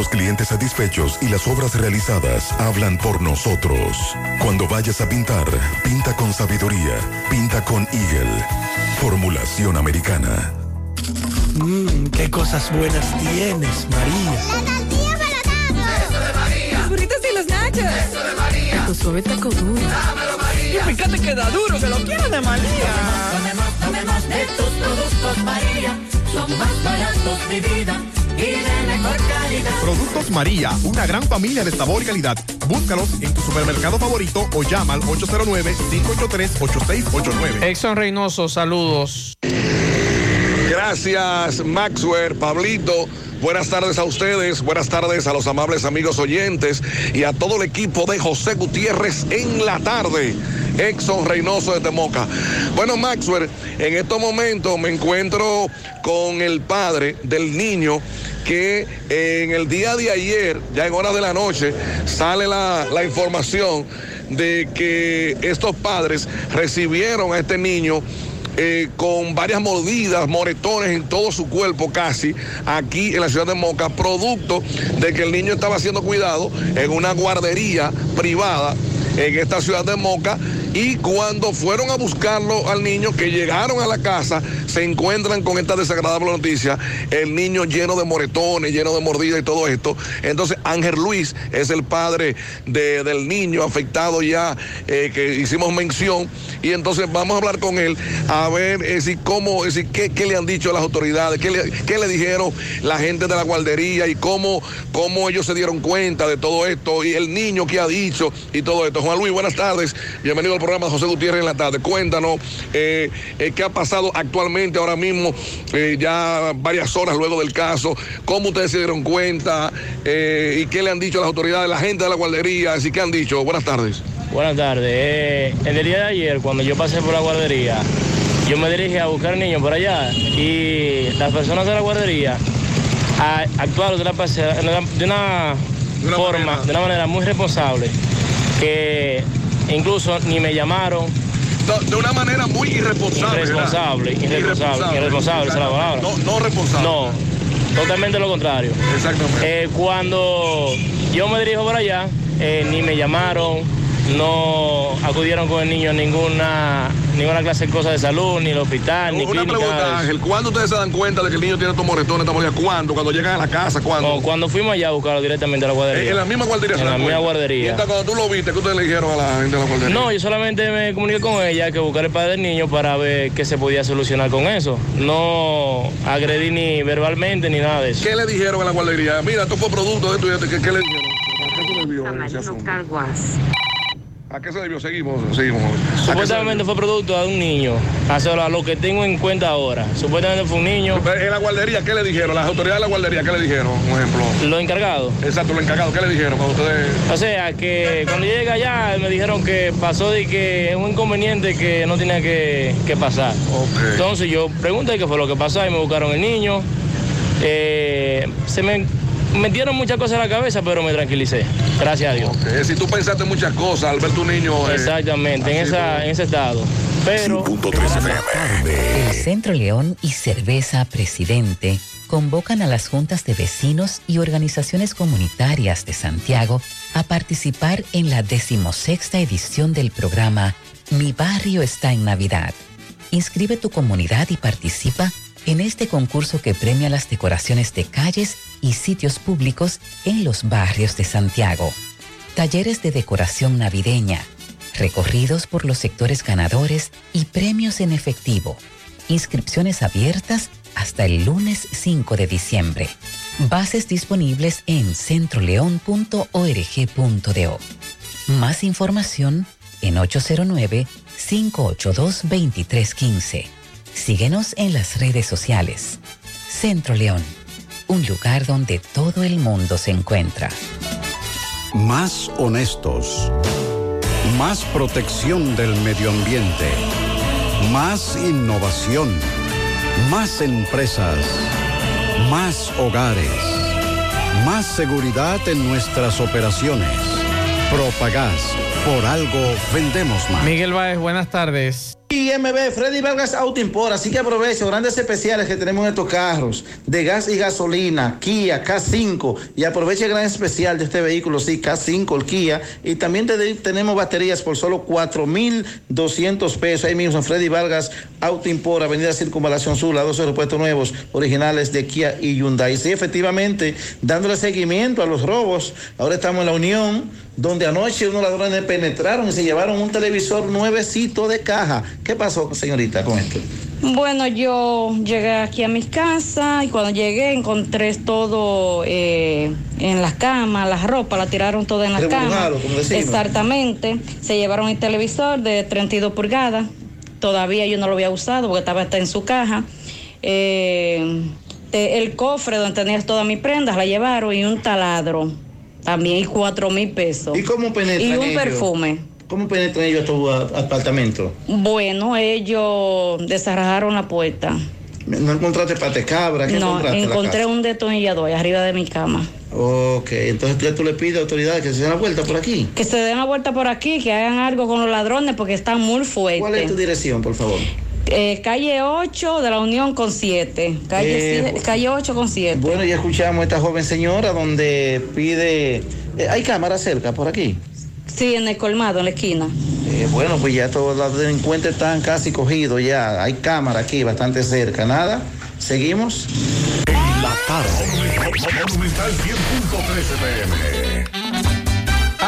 nuestros clientes satisfechos y las obras realizadas hablan por nosotros. Cuando vayas a pintar, pinta con sabiduría, pinta con Eagle. Formulación americana. Mmm, qué cosas buenas tienes, María. La tortilla para Eso de María. Los burritos y los nachos. Eso de María. Tu suave taco duro. Dámelo, María. Y fíjate que da duro, que lo quiero de María. Tomemos, tomemos de tus productos, María. Son más baratos, mi vida. Y de mejor calidad. Productos María, una gran familia de sabor y calidad. Búscalos en tu supermercado favorito o llama al 809-583-8689. Exxon Reynoso, saludos. Gracias, Maxwell, Pablito. Buenas tardes a ustedes, buenas tardes a los amables amigos oyentes y a todo el equipo de José Gutiérrez en la tarde. Exxon Reynoso de Temoca. Bueno, Maxwell, en estos momentos me encuentro con el padre del niño que en el día de ayer, ya en horas de la noche, sale la, la información de que estos padres recibieron a este niño eh, con varias mordidas, moretones en todo su cuerpo casi, aquí en la ciudad de Moca, producto de que el niño estaba siendo cuidado en una guardería privada en esta ciudad de Moca y cuando fueron a buscarlo al niño, que llegaron a la casa, se encuentran con esta desagradable noticia, el niño lleno de moretones, lleno de mordidas y todo esto. Entonces Ángel Luis es el padre de- del niño afectado ya, eh, que hicimos mención, y entonces vamos a hablar con él a ver eh, si cómo, eh, si, qué, qué le han dicho las autoridades, qué le, qué le dijeron la gente de la guardería y cómo, cómo ellos se dieron cuenta de todo esto y el niño que ha dicho y todo esto. Juan Luis, buenas tardes. Bienvenido al programa de José Gutiérrez en la tarde. Cuéntanos eh, eh, qué ha pasado actualmente, ahora mismo, eh, ya varias horas luego del caso, cómo ustedes se dieron cuenta y qué le han dicho las autoridades, la gente de la guardería, así que han dicho. Buenas tardes. Buenas tardes. En el día de ayer, cuando yo pasé por la guardería, yo me dirigí a buscar niños por allá y las personas de la guardería a- actuaron de una, pase- de una- de una forma, de una manera muy responsable, que incluso ni me llamaron. De una manera muy irresponsable. Irresponsable, irresponsable, irresponsable, esa es la palabra. No, no responsable. No, totalmente lo contrario. Exactamente. Eh, cuando yo me dirijo por allá, eh, ni me llamaron, no acudieron con el niño a ninguna, ninguna clase de cosas de salud, ni el hospital, ni Una clínica. pregunta. Ángel, ¿cuándo ustedes se dan cuenta de que el niño tiene estos moretones? ¿Cuándo? Cuando llegan a la casa, ¿cuándo? No, cuando fuimos allá a buscarlo directamente a la guardería. En, en la misma guardería se En la misma cuenta. Y guardería. entonces, cuando tú lo viste, ¿qué ustedes le dijeron a la gente de la guardería? No, yo solamente me comuniqué con ella que buscar el padre del niño para ver qué se podía solucionar con eso. No agredí ni verbalmente ni nada de eso. ¿Qué le dijeron a la guardería? Mira, esto fue producto de esto y esto. ¿Qué, qué le dijeron? ¿A qué asunto? ¿A qué se debió? Seguimos, seguimos. ¿A qué se Supuestamente fue producto de un niño. Hasta a lo que tengo en cuenta ahora. Supuestamente fue un niño. En la guardería, ¿qué le dijeron? Las autoridades de la guardería, ¿qué le dijeron? Un ejemplo. Los encargados. Exacto, los encargados, ¿qué le dijeron cuando ustedes...? O sea, que cuando llegué allá me dijeron que pasó de que es un inconveniente que no tenía que, que pasar. Entonces yo pregunté qué fue lo que pasó y me buscaron el niño. Eh, se me metieron muchas cosas en la cabeza, pero me tranquilicé. Gracias a Dios. Si tú pensaste muchas cosas al ver tu niño... eh, Exactamente, en, esa, en ese estado. Pero... El Centro León y Cerveza Presidente convocan a las juntas de vecinos y organizaciones comunitarias de Santiago a participar en la decimosexta edición del programa Mi Barrio está en Navidad. Inscribe tu comunidad y participa en este concurso que premia las decoraciones de calles y sitios públicos en los barrios de Santiago. Talleres de decoración navideña, recorridos por los sectores ganadores y premios en efectivo. Inscripciones abiertas hasta el lunes 5 de diciembre. Bases disponibles en centroleón.org.do. Más información en 809-582-2315. Síguenos en las redes sociales. Centro León, un lugar donde todo el mundo se encuentra. Más honestos. Más protección del medio ambiente. Más innovación. Más empresas. Más hogares. Más seguridad en nuestras operaciones. Propagás. Por algo vendemos más. Miguel Báez, buenas tardes. IMB, Freddy Vargas Auto Import, así que aprovecho grandes especiales que tenemos en estos carros de gas y gasolina, Kia K5 y aproveche el gran especial de este vehículo, sí, K5, el Kia y también te- tenemos baterías por solo 4,200 pesos ahí mismo Freddy Vargas Auto Import, Avenida Circunvalación Sur, los dos aeropuertos nuevos originales de Kia y Hyundai. Sí, efectivamente, dándole seguimiento a los robos, ahora estamos en la Unión, donde anoche unos ladrones penetraron y se llevaron un televisor nuevecito de caja. ¿Qué pasó, señorita, con esto? Bueno, yo llegué aquí a mi casa y cuando llegué encontré todo eh, en las camas, las ropas, la tiraron toda en las camas. Exactamente. Se llevaron el televisor de 32 pulgadas. Todavía yo no lo había usado porque estaba hasta en su caja. Eh, el cofre donde tenía todas mis prendas la llevaron y un taladro también y cuatro mil pesos. ¿Y cómo penetran Y un ellos? perfume. ¿Cómo penetran ellos a tu apartamento? Bueno, ellos desarrajaron la puerta. ¿No encontraste pate cabra? ¿Qué No, encontraste encontré un detonillador ahí arriba de mi cama. Ok, entonces ya tú le pides a autoridades que se den la vuelta por aquí. Que se den la vuelta por aquí, que hagan algo con los ladrones porque están muy fuertes. ¿Cuál es tu dirección, por favor? Eh, calle 8 de la Unión con 7. Calle, Eh, calle 8 con 7. Bueno, ya escuchamos a esta joven señora donde pide... eh, ¿Hay cámara cerca por aquí? Sí, en el colmado, en la esquina. Eh, bueno, pues ya todos los delincuentes están casi cogidos ya. Hay cámara aquí bastante cerca. Nada, seguimos. La tarde. Monumental 100.13 pm.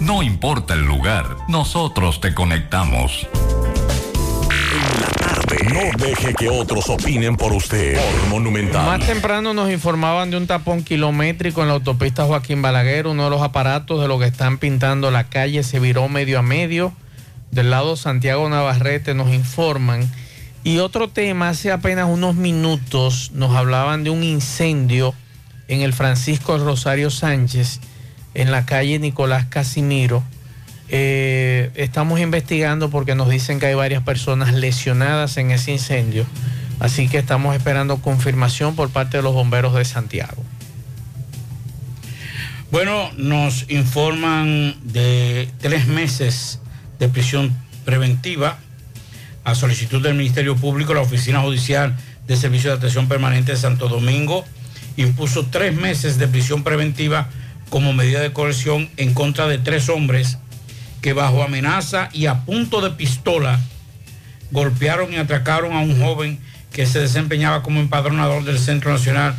No importa el lugar, nosotros te conectamos. No deje que otros opinen por usted. Por Monumental. Más temprano nos informaban de un tapón kilométrico en la autopista Joaquín Balaguer. Uno de los aparatos de lo que están pintando la calle se viró medio a medio. Del lado Santiago Navarrete nos informan. Y otro tema, hace apenas unos minutos nos hablaban de un incendio en el Francisco Rosario Sánchez, en la calle Nicolás Casimiro. Eh, estamos investigando porque nos dicen que hay varias personas lesionadas en ese incendio. Así que estamos esperando confirmación por parte de los bomberos de Santiago. Bueno, nos informan de tres meses de prisión preventiva. A solicitud del Ministerio Público, la Oficina Judicial de Servicio de Atención Permanente de Santo Domingo impuso tres meses de prisión preventiva como medida de coerción en contra de tres hombres que bajo amenaza y a punto de pistola golpearon y atracaron a un joven que se desempeñaba como empadronador del Centro Nacional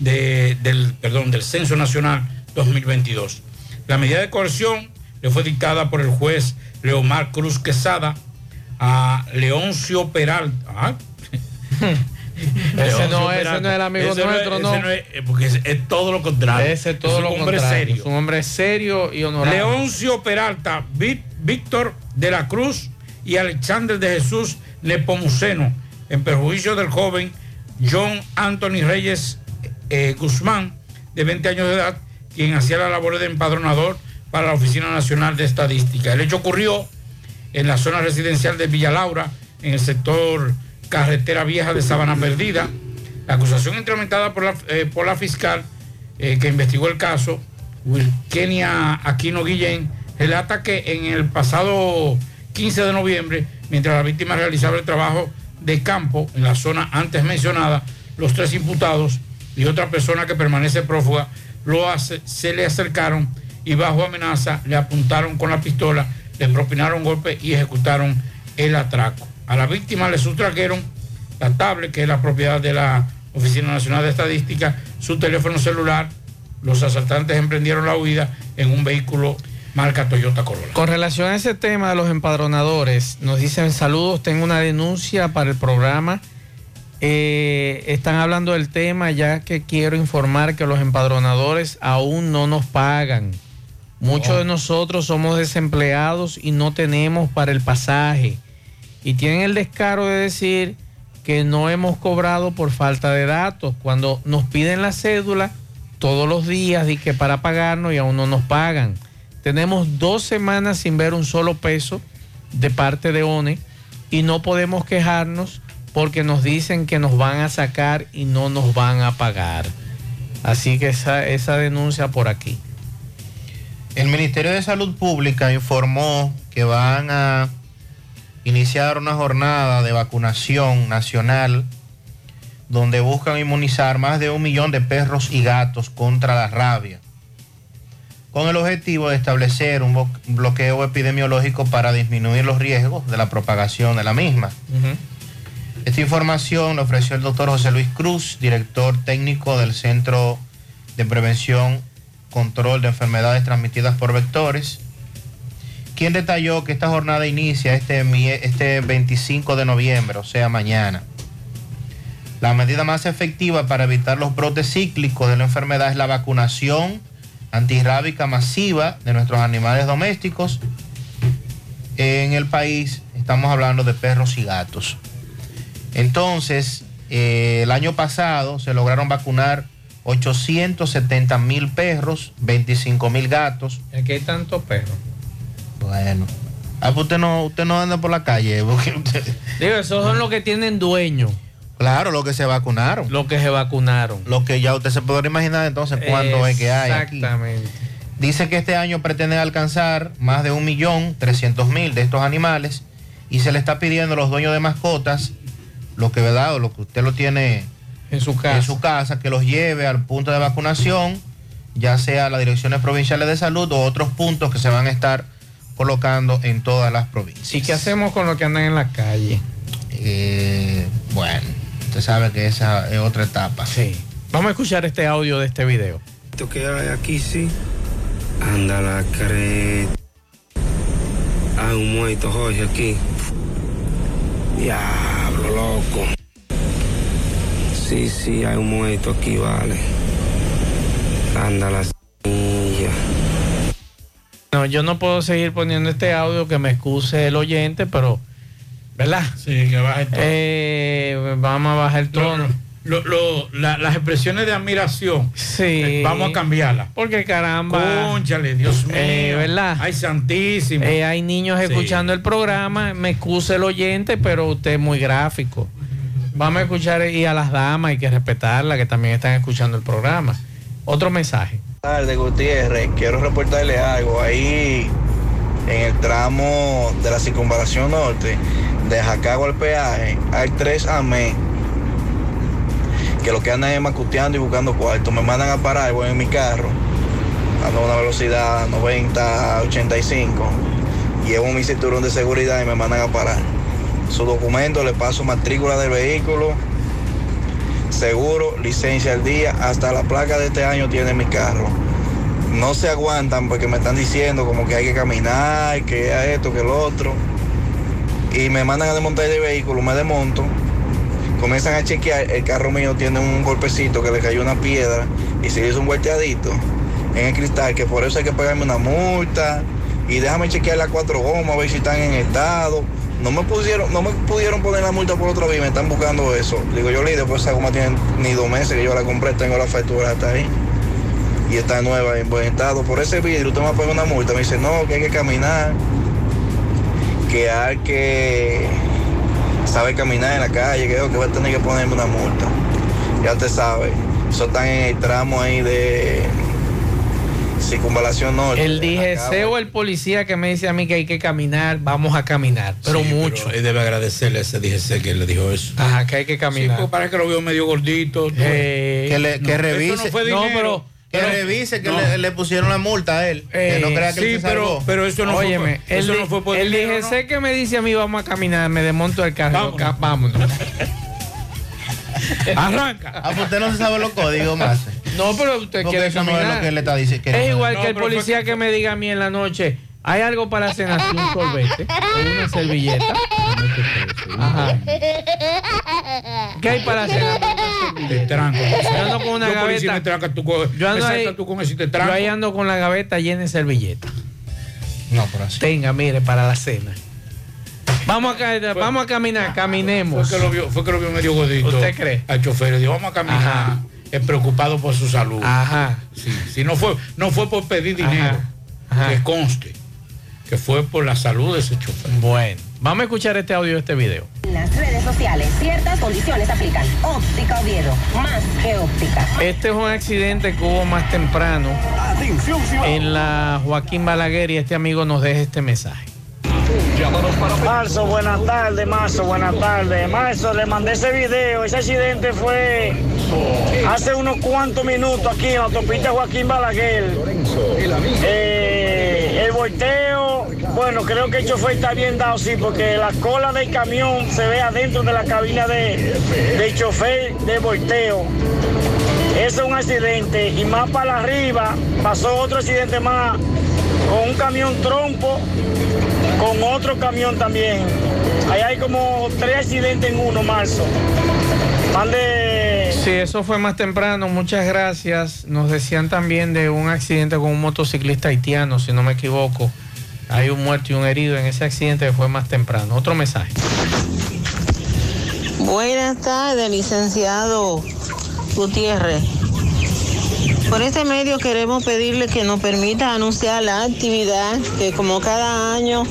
de- del, perdón, del Censo Nacional 2022. La medida de coerción le fue dictada por el juez Leomar Cruz Quesada a Leoncio Peralta. Ah, Ese no, ese no es el amigo Ese nuestro, es- no. ese es, eh, porque es, es todo lo contrario. Ese es todo un lo hombre contrario. serio. Es un hombre serio y honorable. Leoncio Peralta, Ví- Víctor de la Cruz y Alexander de Jesús Nepomuceno, en perjuicio del joven John Anthony Reyes eh, Guzmán, de 20 años de edad, quien hacía la labor de empadronador para la Oficina Nacional de Estadística. El hecho ocurrió en la zona residencial de Villa Laura, en el sector Carretera Vieja de Sabana Perdida. La acusación instrumentada por la, eh, por la fiscal eh, que investigó el caso, Kenia Aquino Guillén, relata que en el pasado 15 de noviembre, mientras la víctima realizaba el trabajo de campo en la zona antes mencionada, los tres imputados y otra persona que permanece prófuga lo hace- se le acercaron y bajo amenaza le apuntaron con la pistola, le propinaron golpes y ejecutaron el atraco. A la víctima le sustrajeron la tablet, que es la propiedad de la Oficina Nacional de Estadística, su teléfono celular. Los asaltantes emprendieron la huida en un vehículo marca Toyota Corolla. Con relación a ese tema de los empadronadores, nos dicen saludos, tengo una denuncia para el programa. Eh, están hablando del tema ya que quiero informar que los empadronadores aún no nos pagan. Muchos de nosotros somos desempleados y no tenemos para el pasaje. Y tienen el descaro de decir que no hemos cobrado por falta de datos. Cuando nos piden la cédula todos los días y que para pagarnos y aún no nos pagan. Tenemos dos semanas sin ver un solo peso de parte de ONE y no podemos quejarnos porque nos dicen que nos van a sacar y no nos van a pagar. Así que esa, esa denuncia por aquí. El Ministerio de Salud Pública informó que van a iniciar una jornada de vacunación nacional donde buscan inmunizar más de un millón de perros y gatos contra la rabia, con el objetivo de establecer un bloqueo epidemiológico para disminuir los riesgos de la propagación de la misma. Esta información la ofreció el doctor José Luis Cruz, director técnico del Centro de Prevención, Control de Enfermedades Transmitidas por Vectores, quien detalló que esta jornada inicia este, este 25 de noviembre, o sea, mañana. La medida más efectiva para evitar los brotes cíclicos de la enfermedad es la vacunación antirrábica masiva de nuestros animales domésticos. En el país estamos hablando de perros y gatos. Entonces, eh, el año pasado se lograron vacunar 870 mil perros, 25 mil gatos. Aquí hay tantos perros. Bueno. Ah, pues usted no, usted no anda por la calle. porque usted- Digo, esos son los que tienen dueño. Claro, los que se vacunaron. Los que se vacunaron. Lo que ya usted se podrá imaginar entonces cuánto es que hay. Exactamente. Dice que este año pretende alcanzar más de un millón trescientos mil de estos animales y se le está pidiendo a los dueños de mascotas, lo que verdad, o lo que usted lo tiene en su casa, en su casa que los lleve al punto de vacunación, ya sea las direcciones provinciales de salud o otros puntos que se van a estar colocando en todas las provincias. ¿Y qué hacemos con los que andan en la calle? Eh, bueno, usted sabe que esa es otra etapa. Sí. Vamos a escuchar este audio de este video. Esto que hay aquí sí. Anda la cre. Hay un muerto Jorge aquí. Diablo, loco. Sí, sí, hay un muerto aquí, vale. Anda la silla. No, yo no puedo seguir poniendo este audio que me excuse el oyente, pero, ¿verdad? Sí, que baje el tono. Eh, vamos a bajar el tono. Lo- lo- la- las expresiones de admiración, Sí. eh, vamos a cambiarlas. Porque caramba. Cónchale, Dios mío. Eh, ¿Verdad? Ay, santísimo. Eh, hay niños Sí. escuchando el programa, me excuse el oyente, pero usted es muy gráfico. Vamos a escuchar y a las damas, hay que respetarlas que también están escuchando el programa. Otro mensaje. Tarde, Gutiérrez. Quiero reportarle algo. Ahí en el tramo de la circunvalación norte, de Jacagua al peaje, hay tres amén. Que lo que andan es macuteando y buscando cuartos. Me mandan a parar, voy en mi carro, ando a una velocidad 90 a 85. Llevo mi cinturón de seguridad y me mandan a parar. Su documento, le paso matrícula del vehículo, seguro, licencia al día, hasta la placa de este año tiene mi carro. No se aguantan porque me están diciendo como que hay que caminar, que esto, que lo otro. Y me mandan a desmontar el vehículo, me desmonto. Comienzan a chequear, el carro mío tiene un golpecito que le cayó una piedra y se hizo un volteadito en el cristal, que por eso hay que pagarme una multa. Y déjame chequear las cuatro gomas, a ver si están en estado. No me pusieron, no me pudieron poner la multa por otra vía, me están buscando eso. Digo yo, líder, pues esa goma tiene ni dos meses que yo la compré, tengo la factura hasta ahí. Y está nueva, en buen estado. Por ese vidrio usted me va a poner una multa. Me dice, no, que hay que caminar, que hay que saber caminar en la calle, que, que va a tener que ponerme una multa. Ya usted sabe, eso está en el tramo ahí de circunvalación norte. El DGC o el policía que me dice a mí que hay que caminar, vamos a caminar, pero Sí, mucho. él debe agradecerle a ese DGC que le dijo eso. Ajá, que hay que caminar. Sí, pues parece que lo vio medio gordito. Eh, Que, le, que No, revise. eso no fue No, dinero. pero que Pero- revise que no. le, le pusieron la multa a él. que no Eh, crea que sí, él se pero, salvó. pero eso no Óyeme, fue, el, eso di- no fue por el dinero, DGC que me dice a mí vamos a caminar, me desmonto el carro. Vámonos. vámonos. Arranca. Ah, pues usted no se sabe los códigos más. No, pero usted Porque quiere eso no es caminar. lo que él le está diciendo. Es igual que el fue policía que me diga a mí en la noche, ¿hay algo para la cena? Sí, Un sorbete o una servilleta. Ajá. ¿Qué hay para la cena? Te tranco. Yo ando con una Yo, gaveta. me tranca, tú co- Yo ando ahí, tú con ese y te yo tranco. ahí ando con la gaveta llena de servilletas. No, pero así. Tenga, mire, para la cena. Vamos a, ca- vamos a caminar, caminemos. Fue que lo vio, fue que lo vio medio gordito. ¿Usted cree? Al chofer le dijo, vamos a caminar. Ajá. Es preocupado por su salud. Ajá. Sí, sí, no fue, no fue por pedir dinero. Ajá. Que conste. Que fue por la salud de ese chofer. Bueno, vamos a escuchar este audio, este video. En las redes sociales, ciertas condiciones aplican. Óptica Oviedo, más que óptica. Este es un accidente que hubo más temprano en la Joaquín Balaguer y este amigo nos deja este mensaje. Marzo, buenas tardes, Marzo, buenas tardes. Marzo, le mandé ese video. Ese accidente fue hace unos cuantos minutos aquí en la autopista Joaquín Balaguer. Eh, el volteo, bueno, creo que el chofer está bien dado, sí, porque la cola del camión se ve adentro de la cabina de, del chofer de volteo. Eso es un accidente. Y más para arriba pasó otro accidente más con un camión trompo, con otro camión también. Ahí hay como tres accidentes en uno, marzo. Mande. Sí, eso fue más temprano, muchas gracias. Nos decían también de un accidente con un motociclista haitiano, si no me equivoco. Hay un muerto y un herido en ese accidente que fue más temprano. Otro mensaje. Buenas tardes, licenciado Gutiérrez. Por este medio queremos pedirle que nos permita anunciar la actividad que como cada año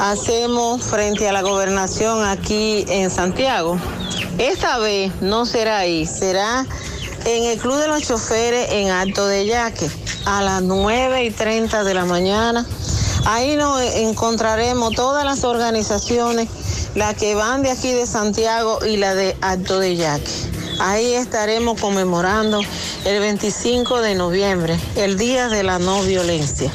hacemos frente a la gobernación aquí en Santiago. Esta vez no será ahí, será en el Club de los Choferes en Alto de Yaque a las 9 y 30 de la mañana. Ahí nos encontraremos todas las organizaciones, las que van de aquí de Santiago y la de Alto de Yaque. Ahí estaremos conmemorando el 25 de noviembre, el Día de la No Violencia.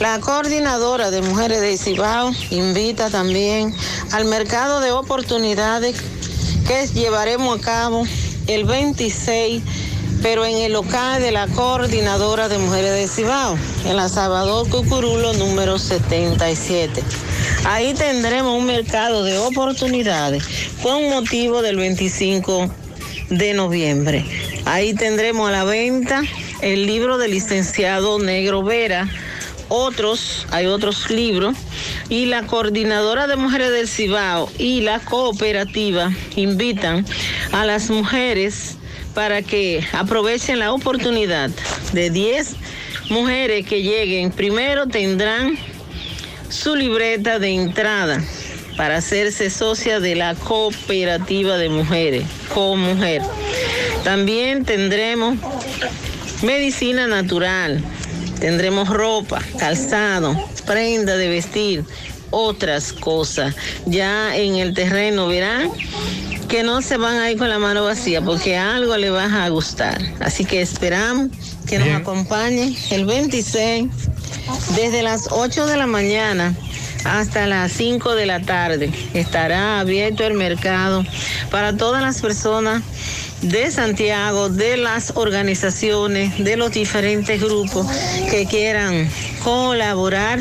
La coordinadora de mujeres de Cibao invita también al mercado de oportunidades que llevaremos a cabo el 26, pero en el local de la coordinadora de mujeres de Cibao, en la Salvador Cucurulo número 77. Ahí tendremos un mercado de oportunidades con motivo del 25 de noviembre. Ahí tendremos a la venta el libro del licenciado Negro Vera, otros, hay otros libros, y la coordinadora de mujeres del Cibao y la cooperativa invitan a las mujeres para que aprovechen la oportunidad de 10 mujeres que lleguen. Primero tendrán su libreta de entrada para hacerse socia de la cooperativa de mujeres, Co-Mujer. También tendremos medicina natural, tendremos ropa, calzado, prenda de vestir, otras cosas. Ya en el terreno verán que no se van a ir con la mano vacía porque algo les va a gustar. Así que esperamos que nos acompañen el 26 desde las 8 de la mañana hasta las 5 de la tarde. Estará abierto el mercado para todas las personas de Santiago, de las organizaciones, de los diferentes grupos que quieran colaborar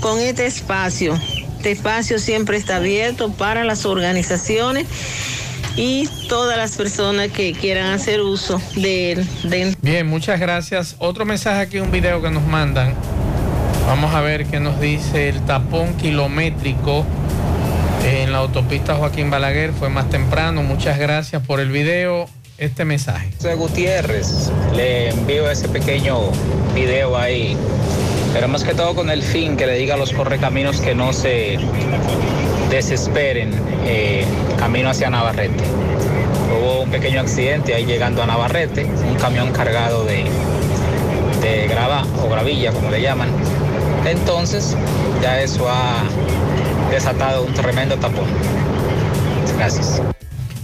con este espacio. Este espacio siempre está abierto para las organizaciones y todas las personas que quieran hacer uso de él. Bien, muchas gracias. Otro mensaje aquí, un video que nos mandan. Vamos a ver qué nos dice el tapón kilométrico en la autopista Joaquín Balaguer. Fue más temprano. Muchas gracias por el video. Este mensaje. José Gutiérrez, le envío ese pequeño video ahí, pero más que todo con el fin que le diga a los correcaminos que no se desesperen eh, camino hacia Navarrete. Hubo un pequeño accidente ahí llegando a Navarrete, un camión cargado de, de grava o gravilla, como le llaman. Entonces, ya eso ha desatado un tremendo tapón. Gracias.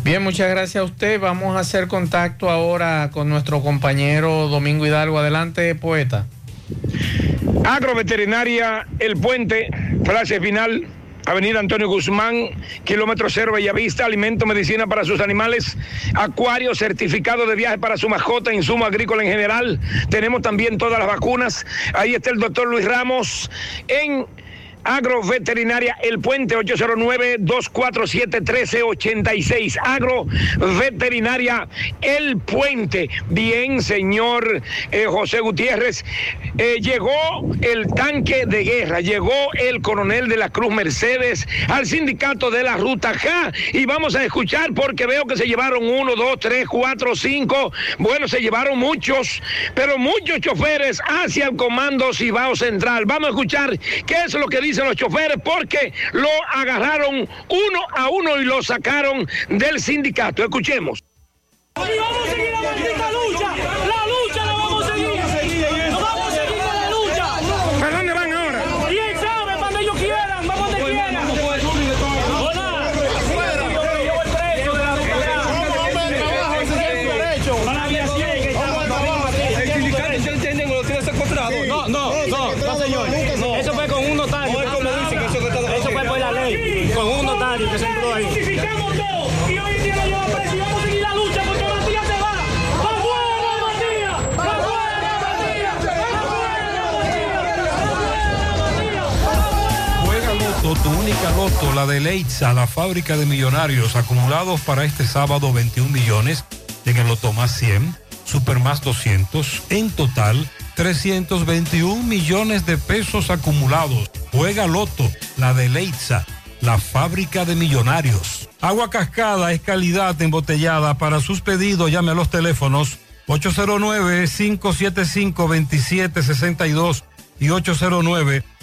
Bien, muchas gracias a usted. Vamos a hacer contacto ahora con nuestro compañero Domingo Hidalgo. Adelante, poeta. Agroveterinaria El Puente, frase final. Avenida Antonio Guzmán, kilómetro cero Bellavista, alimento, medicina para sus animales, acuario, certificado de viaje para su mascota, insumo agrícola en general. Tenemos también todas las vacunas. Ahí está el doctor Luis Ramos en Agroveterinaria El Puente 809-247-1386. Agroveterinaria El Puente. Bien, señor eh, José Gutiérrez. Eh, llegó el tanque de guerra, llegó el coronel de la Cruz Mercedes al sindicato de la Ruta J. Y vamos a escuchar porque veo que se llevaron uno, dos, tres, cuatro, cinco. Bueno, se llevaron muchos, pero muchos choferes hacia el comando Cibao Central. Vamos a escuchar qué es lo que dicen los choferes porque lo agarraron uno a uno y lo sacaron del sindicato. Escuchemos. Y vamos a seguir la maldita lucha. La de Leitza, la fábrica de millonarios acumulados para este sábado 21 millones, en el Loto más 100, Super más 200, en total 321 millones de pesos acumulados. Juega Loto, la de Leitza, la fábrica de millonarios. Agua Cascada es calidad embotellada. Para sus pedidos llame a los teléfonos 809-575-2762 y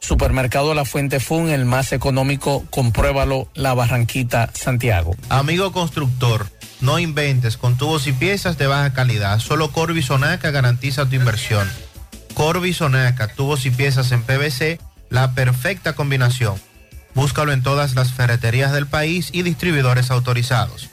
Supermercado La Fuente Fun, el más económico, compruébalo, La Barranquita, Santiago. Amigo constructor, no inventes con tubos y piezas de baja calidad. Solo Corby Sonaca garantiza tu inversión. Corby Sonaca, tubos y piezas en PVC, la perfecta combinación. Búscalo en todas las ferreterías del país y distribuidores autorizados.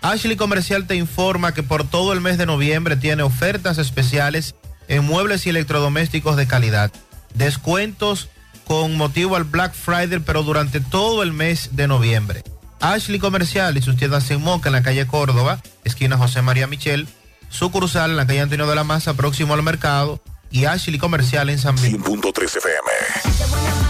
Ashley Comercial te informa que por todo el mes de noviembre tiene ofertas especiales en muebles y electrodomésticos de calidad. Descuentos con motivo al Black Friday, pero durante todo el mes de noviembre. Ashley Comercial y sus tiendas en Moca, en la calle Córdoba, esquina José María Michel, sucursal en la calle Antonio de la Maza, próximo al mercado, y Ashley Comercial en San Miguel. 100.3 FM.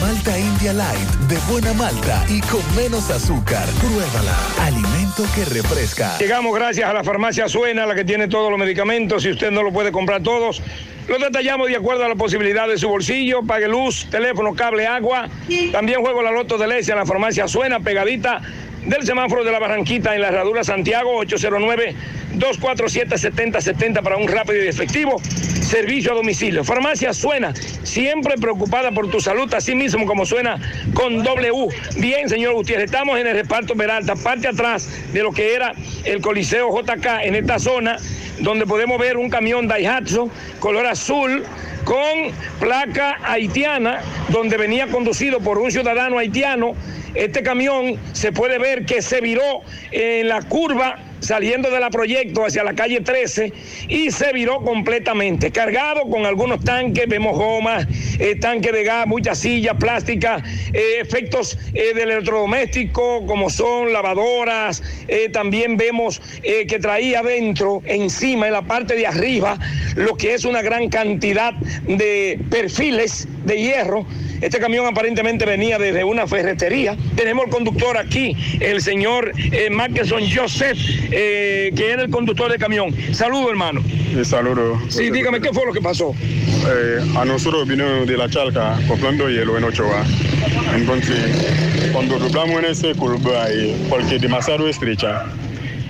Malta India Light de buena malta y con menos azúcar. Pruébala. Alimento que refresca. Llegamos gracias a la farmacia Suena, la que tiene todos los medicamentos. Si usted no lo puede comprar todos, los detallamos de acuerdo a la posibilidad de su bolsillo. Pague luz, teléfono, cable, agua. También juego la loto de Lesia en la farmacia Suena, pegadita del semáforo de la Barranquita en la Herradura Santiago, 809-247-7070 para un rápido y efectivo servicio a domicilio. Farmacia Suena, siempre preocupada por tu salud, así mismo como suena con W. Bien, señor Gutiérrez, estamos en el reparto Peralta, parte atrás de lo que era el Coliseo JK en esta zona, donde podemos ver un camión Daihatsu color azul con placa haitiana, donde venía conducido por un ciudadano haitiano. Este camión se puede ver que se viró en la curva saliendo de la proyecto hacia la calle 13 y se viró completamente, cargado con algunos tanques, vemos gomas, eh, tanques de gas, muchas sillas plásticas, eh, efectos eh, del electrodoméstico como son lavadoras, eh, también vemos que traía dentro, encima, en la parte de arriba, lo que es una gran cantidad de perfiles de hierro. Este camión aparentemente venía desde una ferretería. Tenemos el conductor aquí, el señor eh, Joseph, eh, que era el conductor del camión. Saludo, hermano. Sí, saludo. Sí, dígame, ¿qué fue lo que pasó? Eh, a nosotros vino de la Chalca comprando hielo en Ochoa. Entonces, cuando doblamos en ese curva porque es demasiado estrecha,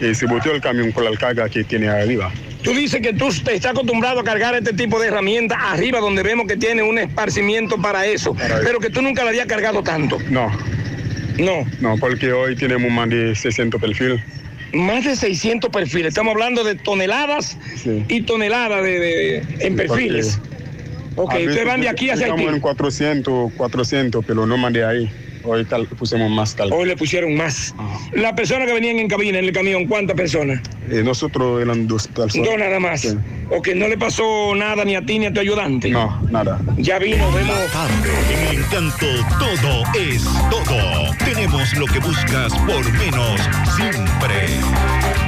eh, se boteó el camión con la carga que tiene arriba. Tú dices que tú te estás acostumbrado a cargar este tipo de herramientas arriba donde vemos que tiene un esparcimiento para eso, pero que tú nunca la habías cargado tanto. No. No. No, porque hoy tenemos más de 600 perfiles. Más de 600 perfiles. Estamos hablando de toneladas y toneladas de, de- en perfiles. Ok, ustedes van de aquí hacia Haití. en 400, 400, pero no más de ahí. Hoy cal- pusimos más cal. Hoy le pusieron más. Las personas que venían en cabina, en el camión, ¿cuántas personas? Eh, nosotros eran dos personas. Dos nada más. Ok, no le pasó nada ni a ti ni a tu ayudante. No, nada. Ya vino, vemos. En el encanto todo es todo. Tenemos lo que buscas por menos siempre.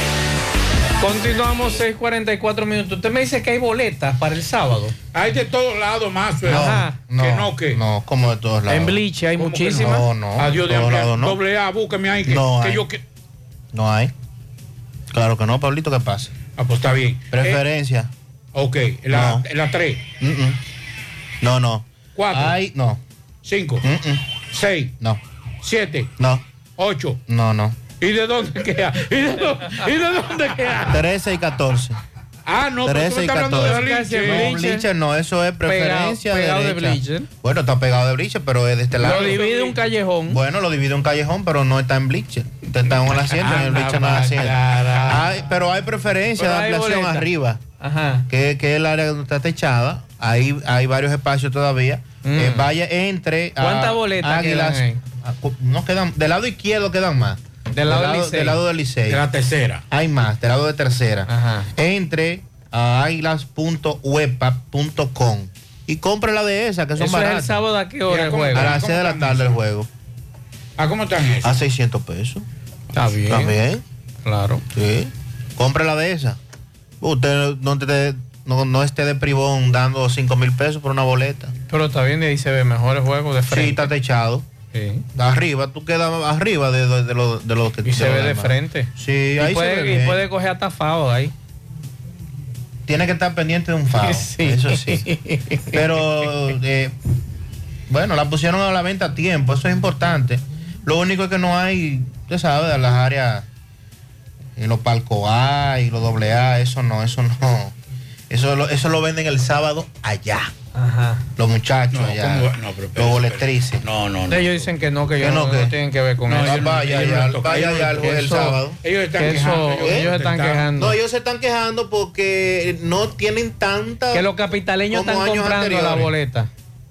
Continuamos 6:44 minutos. Usted me dice que hay boletas para el sábado. Hay de todos lados más. Ajá. No, que no, que. No, como de todos lados. En Bleach hay ¿Cómo que muchísimas. No, no. Adiós de lados no. Doble A, búsqueme ahí. Que, No que hay. yo que. No hay. Claro que no, Pablito, ¿qué pasa? Ah, pues está bien. Preferencia. Ok, en la, No. en la 3. Mm-mm. No, no. 4. Hay, no. 5. Mm-mm. 6. No. 7. No. 8. No, no. ¿Y de dónde queda? ¿Y de, dó- y de dónde queda? 13 y 14. Ah, no, pero tú 13 me y estás hablando 14. de Bleacher. No, Bleacher no, eso es preferencia Pegado- pegado de. Bleacher. Bueno, está pegado de Bleacher, pero es de este lado. Lo divide un callejón. Bueno, lo divide un callejón, pero no está en Bleacher. Está en el asiento, en el Bleacher no hay asiento. Hay- pero hay preferencia Pero de hay ampliación boleta. arriba. Ajá. Que, que es el área donde está techada. Ahí hay varios espacios todavía. Mm. Eh, vaya entre. ah, ¿Cuántas boletas águilas. quedan ahí? ah, no quedan. Del lado izquierdo quedan más. Del lado del lado del Licey. De la tercera. Hay más, del lado de tercera. Ajá. Entre a águilas.wepa.com y compre la de esa, que son Eso es el baratas. sábado a qué hora el ¿cómo juego. A las ¿Cómo 6 de la tarde el juego. ¿A cómo están esos? A 600 pesos. Está bien. ¿Está bien? Claro. Sí. Compre la de esa. Usted no, te- no, no esté de privón dando 5 mil pesos por una boleta. Pero está bien, de ahí se ve mejores juegos de frente. Sí, está techado. Sí. De arriba, tú quedas arriba de, de, de lo, de lo que Y se ve de demás. frente. Sí, y ahí puede, se ve y puede coger atafado ahí. Tiene que estar pendiente de un FAO. Sí. Eso sí. Pero, eh, bueno, la pusieron a la venta a tiempo, eso es importante. Lo único es que no hay, usted sabe, de las áreas, en los palcos A y los doble A, eso no, eso no. Eso lo, eso lo venden el sábado allá. Ajá. Los muchachos No, allá. No, pero espera, los boletrices. No, no, no. Ellos dicen que no, que, ellos no, no, que- no tienen que ver con No, eso. Vaya toca. el sábado. Ellos están que eso- quejando, ellos ellos están quejando. No, ellos se están quejando porque no tienen tanta. que los capitaleños están comprando la boleta,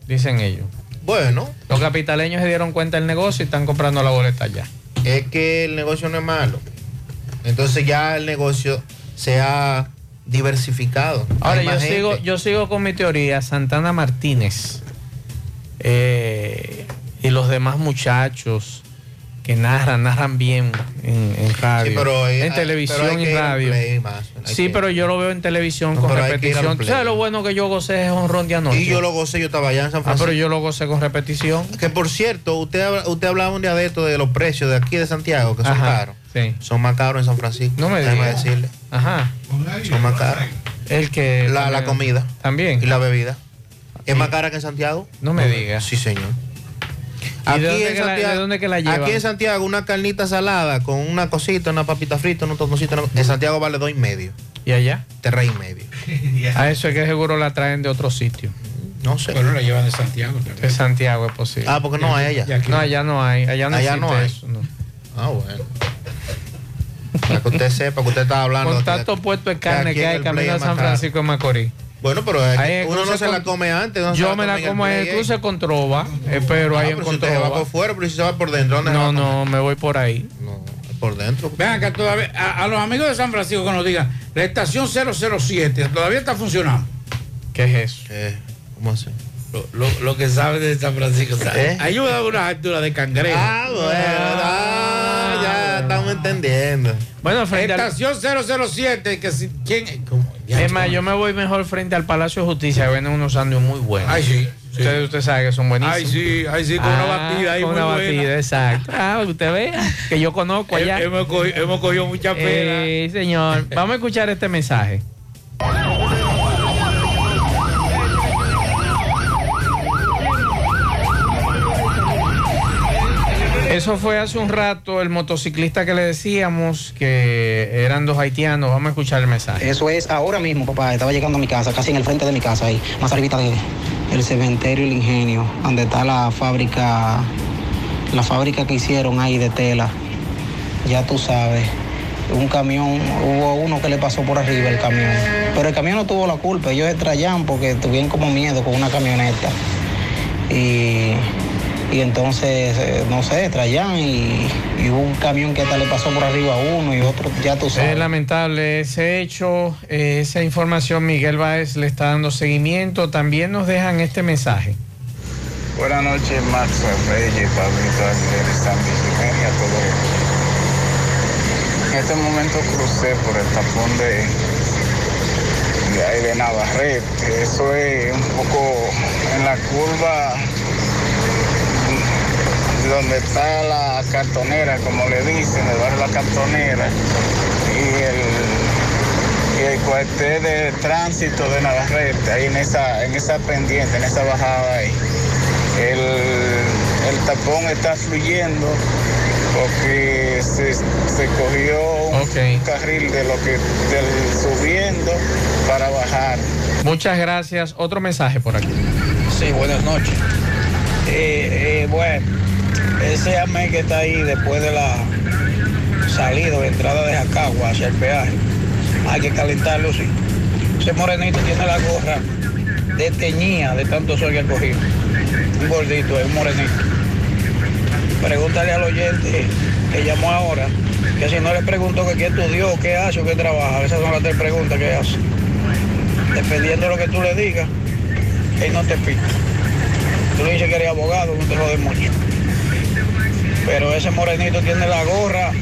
dicen ellos. Bueno, Los capitaleños se dieron cuenta del negocio y están comprando la boleta ya. es que el negocio no es malo. Entonces ya el negocio se ha diversificado. Ahora yo sigo, yo sigo con mi teoría, Santana Martínez eh, y los demás muchachos que narran, narran bien en, en radio, Sí, pero hay- en televisión pero hay y que radio. play más, hay Sí, que- pero yo lo veo en televisión No, con repetición. ¿Tú. ¿Sabes lo bueno que yo gocé es honrón de anoche? Y yo lo gocé, yo estaba allá en San Ah, Francisco. pero yo lo gocé con repetición. Que por cierto, usted, usted hablaba un día de esto de los precios de aquí de Santiago, que son Ajá, caros. Son más caros en San Francisco. No me Déjeme diga. decirle. Ajá. Son más caros. El que La, la comida. También. Y la bebida. ¿Es más cara que en Santiago? No me diga. Sí, señor. ¿Y de dónde que la- de dónde que la llevan? Aquí en Santiago, una carnita salada con una cosita, una papita frita, un tostoncito. una- En Santiago vale dos y medio. ¿Y allá? Tres y medio. A eso es que seguro la traen de otro sitio. No sé. Pero la llevan de Santiago también. De Santiago es posible. Ah, porque no hay allá. No, allá no hay. Allá no Allá no hay. eso. no. Ah, bueno. Para que usted sepa que usted está hablando. Con que- tanto puesto de carne que hay camino a San. Francisco de Macorís. Bueno, pero Ahí uno no se la come antes. no Yo me la como en el cruce con Trova, eh, pero Ah, ahí en si se va por fuera, pero si se va por dentro, ¿dónde se va No, a no, me voy por ahí. No, por dentro. Vean que todavía, a, a los amigos de San Francisco que nos digan, la estación 007 todavía está funcionando. ¿Qué es eso? ¿Cómo así? Lo, lo- lo que sabe de San Francisco. ¿sabe? ¿Eh? Ahí yo me daba una altura de cangrejo. Ah, bueno, ah, ya estamos entendiendo. Bueno, frente al... Estación 007, que si, ¿quién? Es más, yo me voy mejor frente al Palacio de Justicia, que venden unos sándwiches muy buenos. Ay, sí. sí. Usted, usted sabe que son buenísimos. Ay, sí, ay, sí, con una batida ahí con muy una buena. batida, exacto. Ah, usted vea que yo conozco allá. He- Hemos cogido, hemos cogido mucha pena. Sí, señor. Vamos a escuchar este mensaje. Eso fue hace un rato el motociclista que le decíamos que eran dos haitianos. Vamos a escuchar el mensaje. Eso es ahora mismo, papá. Estaba llegando a mi casa, casi en el frente de mi casa, ahí, más arribita de el cementerio El Ingenio, donde está la fábrica, la fábrica que hicieron ahí de tela. Ya tú sabes. Un camión, hubo uno que le pasó por arriba el camión. Pero el camión no tuvo la culpa, ellos extrayan porque tuvieron como miedo con una camioneta. Y, y entonces, eh, no sé, traían y, y hubo un camión que hasta le pasó por arriba a uno y otro, ya tú sabes. Es lamentable ese hecho, eh, esa información Miguel Báez le está dando seguimiento. También nos dejan este mensaje. Buenas noches, Max Reyes, Pablito Aguilera, Sandy Jiménez, a todos. En este momento crucé por el tapón de, de ahí de Navarrete. Eso es un poco en la curva donde está la cartonera, como le dicen, el barrio La Cartonera, y el, y el cuartel de tránsito de Navarrete, ahí en esa, en esa pendiente, en esa bajada ahí. El, el tapón está fluyendo porque se, se cogió un carril de lo que del subiendo para bajar. Muchas gracias. Otro mensaje por aquí. Sí, buenas noches. Eh, eh, bueno, ese AME que está ahí después de la salida o entrada de Jacagua hacia el peaje, hay que calentarlo, sí. Ese morenito tiene la gorra desteñida de tanto sol que ha cogido. Un gordito, es un morenito. Pregúntale al oyente que llamó ahora, que si no le pregunto que qué estudió, qué hace o qué trabaja, esas son las tres preguntas que hace. Dependiendo de lo que tú le digas, él no te pica. Tú le dices que eres abogado, no te jode mucho. Pero ese morenito tiene la gorra,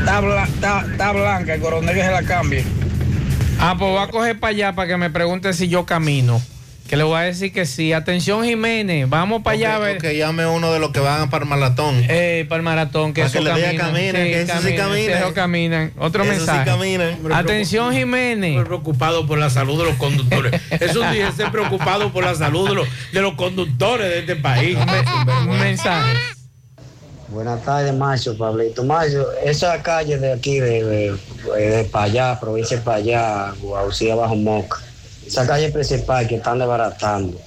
está, bla- está- está blanca, el coronel que se la cambie. Ah, pues voy a coger para allá para que me pregunte si yo camino. Que le voy a decir que sí. Atención, Jiménez. Vamos para allá a ver. Que llame uno de los que van para el maratón. Eh, para el maratón, que Para eso que le diga camina, que eso sí camina. Eso caminan. Otro Eso sí mensaje. camina. Atención, Jiménez. preocupado por la salud de los conductores. Eso sí, ser preocupado por la salud de los, de los conductores de este país. Un mensaje. Buenas tardes, Macho, Pablito. Macho, esa calle de aquí, de, de, de Payá, provincia de Payá, Guaucía Bajo Moca, esa calle principal que están desbaratando.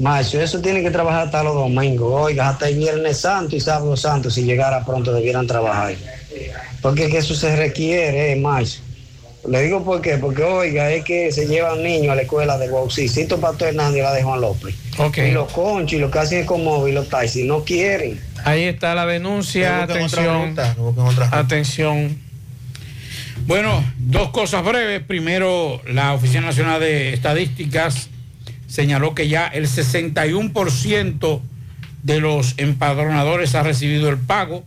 Macho, eso tiene que trabajar hasta los domingos. Oiga, hasta el Viernes Santo y Sábado Santo, si llegara pronto, debieran trabajar. Porque es que eso se requiere, eh, macho. Le digo por qué, porque oiga, es que se llevan niños a la escuela de Guaucí, Cito Pato Hernández y la de Juan López. Y los conchos y lo que hacen es como y los taxis no quieren. Ahí está la denuncia. Atención. Atención. Bueno, dos cosas breves. Primero, la Oficina Nacional de Estadísticas señaló que ya el 61% de los empadronadores ha recibido el pago.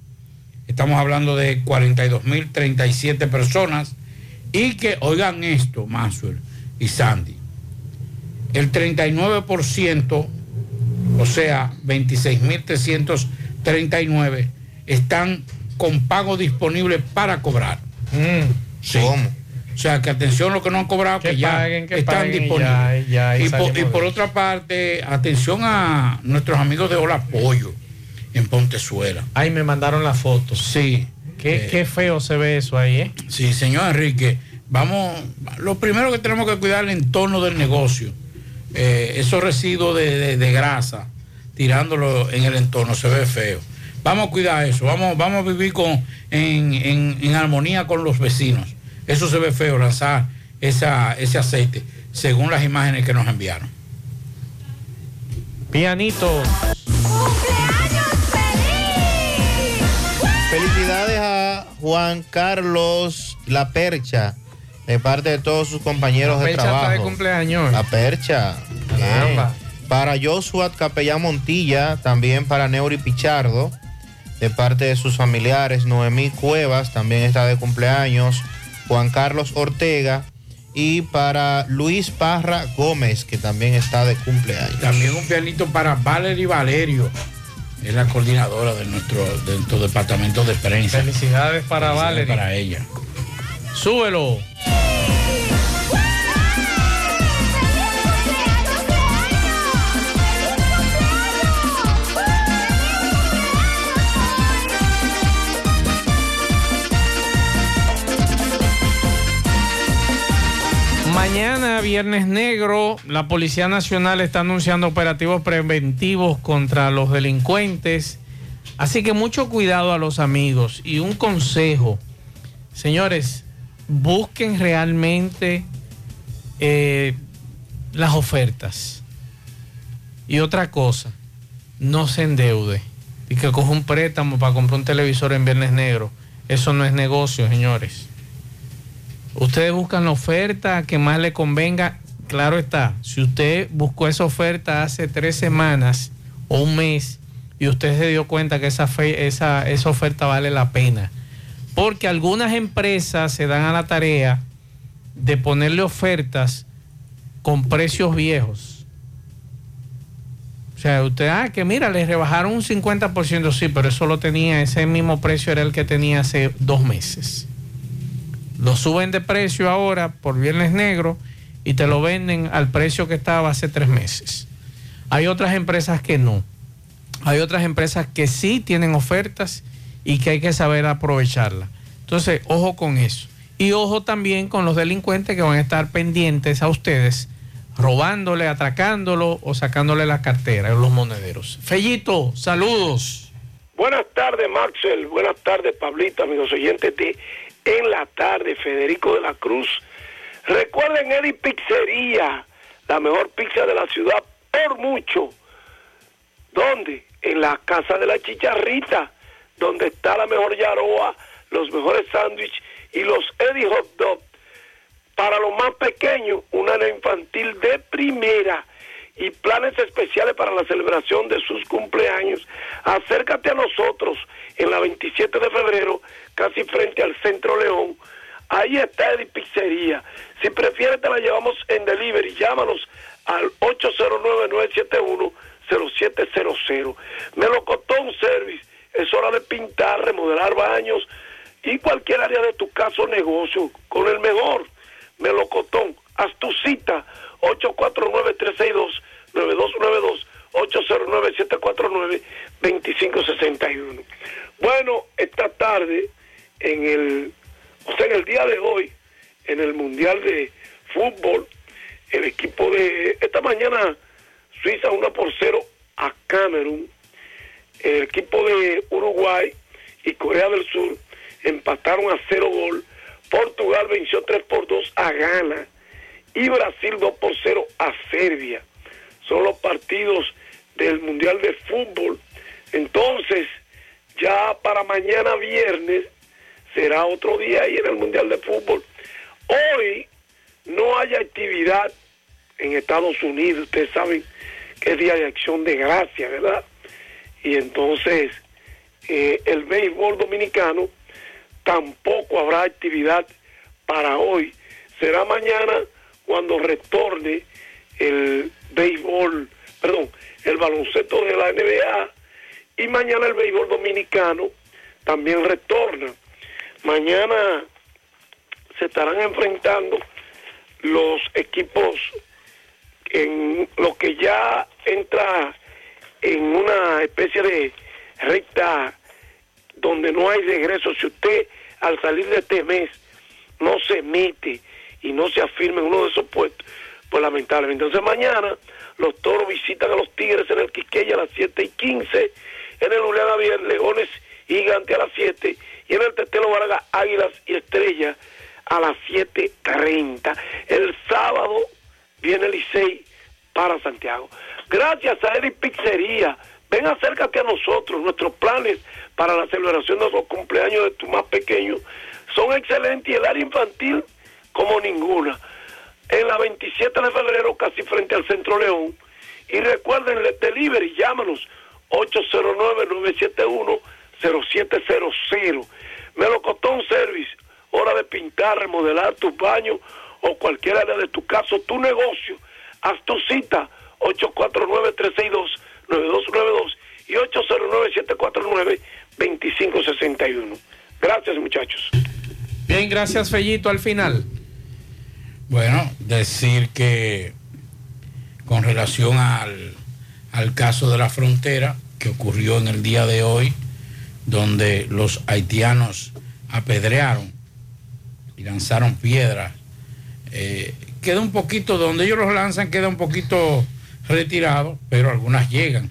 Estamos hablando de 42.037 personas. Y que, oigan esto, Maxwell y Sandy, el 39%, o sea, 26.339, están con pago disponible para cobrar. Sí. O sea, que atención lo que no han cobrado, que, ya paguen, que están paguen disponibles. ya, y ya, y y, por, y otra parte, atención a nuestros amigos de Hola Pollo en Pontezuela. Ahí me mandaron la foto. Sí. Qué, Eh, qué feo se ve eso ahí, ¿eh? Sí, señor Enrique, vamos, lo primero que tenemos que cuidar es el entorno del negocio. Eh, esos residuos de, de- de grasa, tirándolo en el entorno, se ve feo. Vamos a cuidar eso, vamos, vamos a vivir con, en, en- en armonía con los vecinos. Eso se ve feo, lanzar esa, ese aceite, según las imágenes que nos enviaron. Pianito. Felicidades a Juan Carlos La Percha, de parte de todos sus compañeros La de trabajo. está de cumpleaños. La Percha. Caramba. Para Joshua Capellán Montilla, también para Neuri Pichardo, de parte de sus familiares. Noemí Cuevas también está de cumpleaños. Juan Carlos Ortega. Y para Luis Parra Gómez, que también está de cumpleaños. También un pianito para Valerie Valerio, es la coordinadora de nuestro, de nuestro departamento de prensa. Felicidades para Felicidades Valerie. Para ella. Súbelo. Mañana, viernes negro, la Policía Nacional está anunciando operativos preventivos contra los delincuentes. Así que mucho cuidado a los amigos y un consejo. Señores, busquen realmente eh, las ofertas. Y otra cosa, no se endeude. Y que coja un préstamo para comprar un televisor en Viernes Negro. Eso no es negocio, señores. Ustedes buscan la oferta que más le convenga. Claro está, si usted buscó esa oferta hace tres semanas o un mes y usted se dio cuenta que esa, esa, oferta vale la pena. Porque algunas empresas se dan a la tarea de ponerle ofertas con precios viejos. O sea, usted, ah, que mira, le rebajaron un 50%, sí, pero eso lo tenía, ese mismo precio era el que tenía hace dos meses. Lo suben de precio ahora por Viernes Negro y te lo venden al precio que estaba hace tres meses. Hay otras empresas que no. Hay otras empresas que sí tienen ofertas y que hay que saber aprovecharlas. Entonces, ojo con eso. Y ojo también con los delincuentes que van a estar pendientes a ustedes, robándole, atracándolo o sacándole la cartera, los monederos. Fellito, saludos. Buenas tardes, Maxwell. Buenas tardes, Pablito, amigos oyentes de En la Tarde, Federico de la Cruz. Recuerden Eddie Pizzería, la mejor pizza de la ciudad por mucho. ¿Dónde? En la Casa de la Chicharrita, donde está la mejor yaroa, los mejores sándwiches y los Eddie Hot Dog. Para los más pequeños, una infantil de primera y planes especiales para la celebración de sus cumpleaños. Acércate a nosotros en la 27 de febrero, casi frente al Centro León, Ahí está Eddie Pizzería. Si prefieres te la llevamos en delivery. Llámanos al 809-971-0700. Melocotón Service. Es hora de pintar, remodelar baños y cualquier área de tu casa o negocio con el mejor Melocotón. Haz tu cita 849-362-9292. 809-749-2561. Bueno, esta tarde, en el, o sea, en el día de hoy, en el Mundial de Fútbol, el equipo de esta mañana, Suiza 1 por 0 a Camerún, el equipo de Uruguay y Corea del Sur empataron a 0 gol, Portugal venció 3 por 2 a Ghana y Brasil 2 por 0 a Serbia. Son los partidos del Mundial de Fútbol. Entonces, ya para mañana viernes será otro día ahí en el Mundial de Fútbol. Hoy no hay actividad en Estados Unidos, ustedes saben que es Día de Acción de Gracia, ¿verdad? Y entonces eh, el béisbol dominicano tampoco habrá actividad para hoy. Será mañana cuando retorne el béisbol, perdón, el baloncesto de la NBA y mañana el béisbol dominicano también retorna. Mañana se estarán enfrentando los equipos en lo que ya entra en una especie de recta donde no hay regreso. Si usted al salir de este mes no se mete y no se afirma en uno de esos puestos, pues lamentablemente. Entonces mañana los toros visitan a los tigres en el Quiqueya a las 7 y 15, en el Julián Javier, Leones Gigante a las 7 en el Tetelo Vargas Águilas y Estrellas a las 7.30. El sábado viene Licey para Santiago. Gracias a Eddie Pizzería. Ven acércate a nosotros. Nuestros planes para la celebración de los cumpleaños de tu más pequeño son excelentes y el área infantil como ninguna. En la 27 de febrero, casi frente al Centro León. Y recuerden, el delivery, llámanos 809-971-0700. Melocotón Service, hora de pintar, remodelar tus baños o cualquier área de tu casa, tu negocio. Haz tu cita 849-362-9292 y 809-749-2561. Gracias muchachos. Bien, gracias Fellito al final. Bueno, decir que con relación al, al caso de la frontera que ocurrió en el día de hoy, donde los haitianos apedrearon y lanzaron piedras, eh, queda un poquito, donde ellos los lanzan queda un poquito retirado, pero algunas llegan.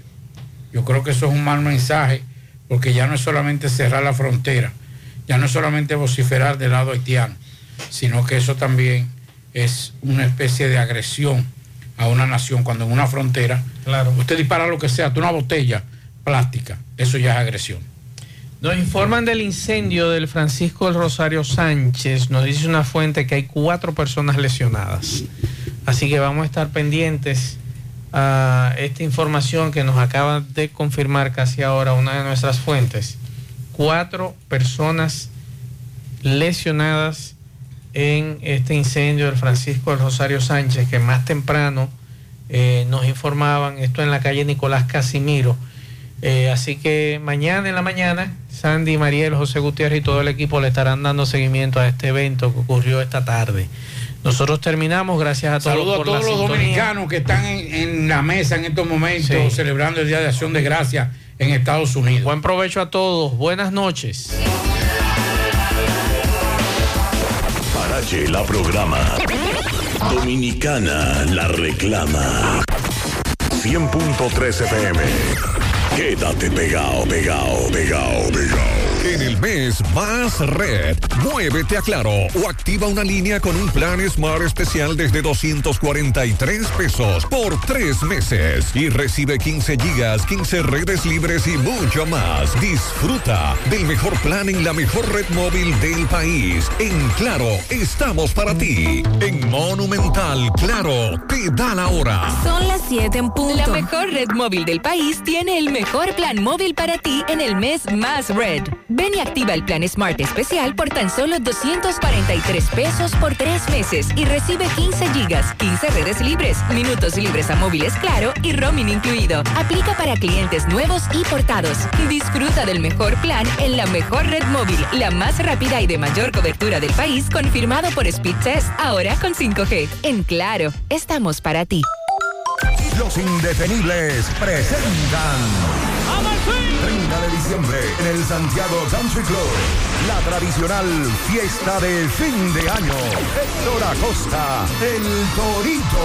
Yo creo que eso es un mal mensaje, porque ya no es solamente cerrar la frontera, ya no es solamente vociferar del lado haitiano, sino que eso también es una especie de agresión a una nación cuando en una frontera claro. usted dispara lo que sea, tú una botella plástica, eso ya es agresión. Nos informan del incendio del Francisco del Rosario Sánchez. Nos dice una fuente que hay cuatro personas lesionadas. Así que vamos a estar pendientes a esta información que nos acaba de confirmar casi ahora una de nuestras fuentes. Cuatro personas lesionadas en este incendio del Francisco del Rosario Sánchez, que más temprano eh, nos informaban, esto en la calle Nicolás Casimiro. Eh, así que mañana en la mañana, Sandy, Mariel, José Gutiérrez y todo el equipo le estarán dando seguimiento a este evento que ocurrió esta tarde. Nosotros terminamos, gracias a todos Saludos por a todos la los sintonía. dominicanos que están en, en la mesa en estos momentos Sí. celebrando el Día de Acción de Gracias en Estados Unidos. Buen provecho a todos, buenas noches. Parache la programa. Dominicana la reclama. 100.3 FM. Quédate pegado, pegado, pegado, pegado. En el mes más red, muévete a Claro o activa una línea con un plan Smart especial desde 243 pesos por tres meses y recibe 15 gigas, 15 redes libres y mucho más. Disfruta del mejor plan en la mejor red móvil del país. En Claro, estamos para ti. En Monumental, Claro, te da la hora. Son las 7 en punto. La mejor red móvil del país tiene el mejor plan móvil para ti en el mes más red. Ven y activa el plan Smart especial por tan solo 243 pesos por tres meses y recibe 15 gigas, 15 redes libres, minutos libres a móviles claro y roaming incluido. Aplica para clientes nuevos y portados. Disfruta del mejor plan en la mejor red móvil, la más rápida y de mayor cobertura del país, confirmado por Speed Test, ahora con 5G. En Claro, estamos para ti. Los indetenibles presentan 30 diciembre en el Santiago Country Club. La tradicional fiesta de fin de año. Héctor Acosta, el Torito.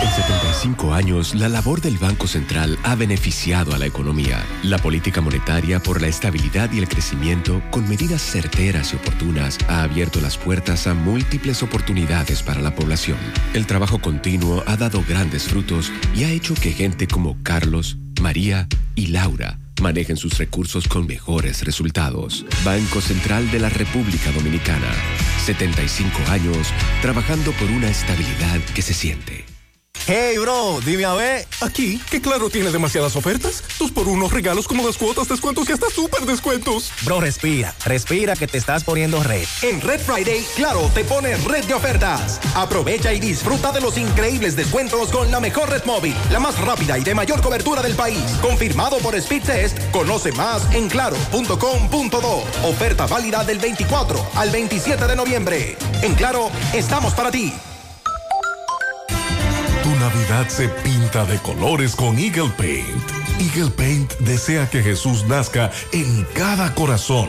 En 75 años, la labor del Banco Central ha beneficiado a la economía. La política monetaria por la estabilidad y el crecimiento, con medidas certeras y oportunas, ha abierto las puertas a múltiples oportunidades para la población. El trabajo continuo ha dado grandes frutos y ha hecho que gente como Carlos, María y Laura manejen sus recursos con mejores resultados. Banco Central de la República Dominicana. 75 años trabajando por una estabilidad que se siente. Hey, bro, dime a ver. Aquí, que claro tiene demasiadas ofertas. Dos por unos regalos como las cuotas, descuentos y hasta súper descuentos. Bro, respira, respira que te estás poniendo red. En Red Friday, Claro te pone red de ofertas. Aprovecha y disfruta de los increíbles descuentos con la mejor red móvil, la más rápida y de mayor cobertura del país. Confirmado por Speed Test, conoce más en claro.com.do. Oferta válida del 24 al 27 de noviembre. En Claro, estamos para ti. Navidad se pinta de colores con Eagle Paint. Eagle Paint desea que Jesús nazca en cada corazón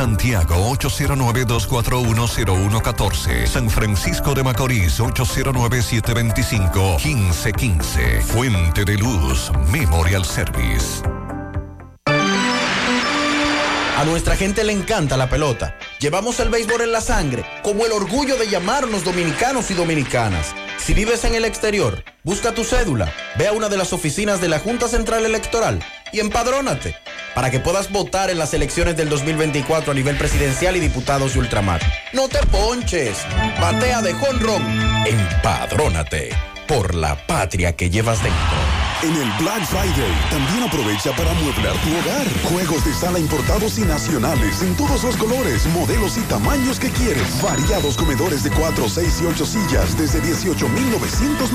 Santiago 809-241-0114. San Francisco de Macorís 809-725-1515. Fuente de Luz Memorial Service. A nuestra gente le encanta la pelota. Llevamos el béisbol en la sangre, como el orgullo de llamarnos dominicanos y dominicanas. Si vives en el exterior, busca tu cédula, ve a una de las oficinas de la Junta Central Electoral y empadrónate para que puedas votar en las elecciones del 2024 a nivel presidencial y diputados de ultramar. No te ponches, batea de jonrón, empadrónate por la patria que llevas dentro. En el Black Friday también aprovecha para amueblar tu hogar. Juegos de sala importados y nacionales en todos los colores, modelos y tamaños que quieres. Variados comedores de 4, 6 y 8 sillas desde 18,990.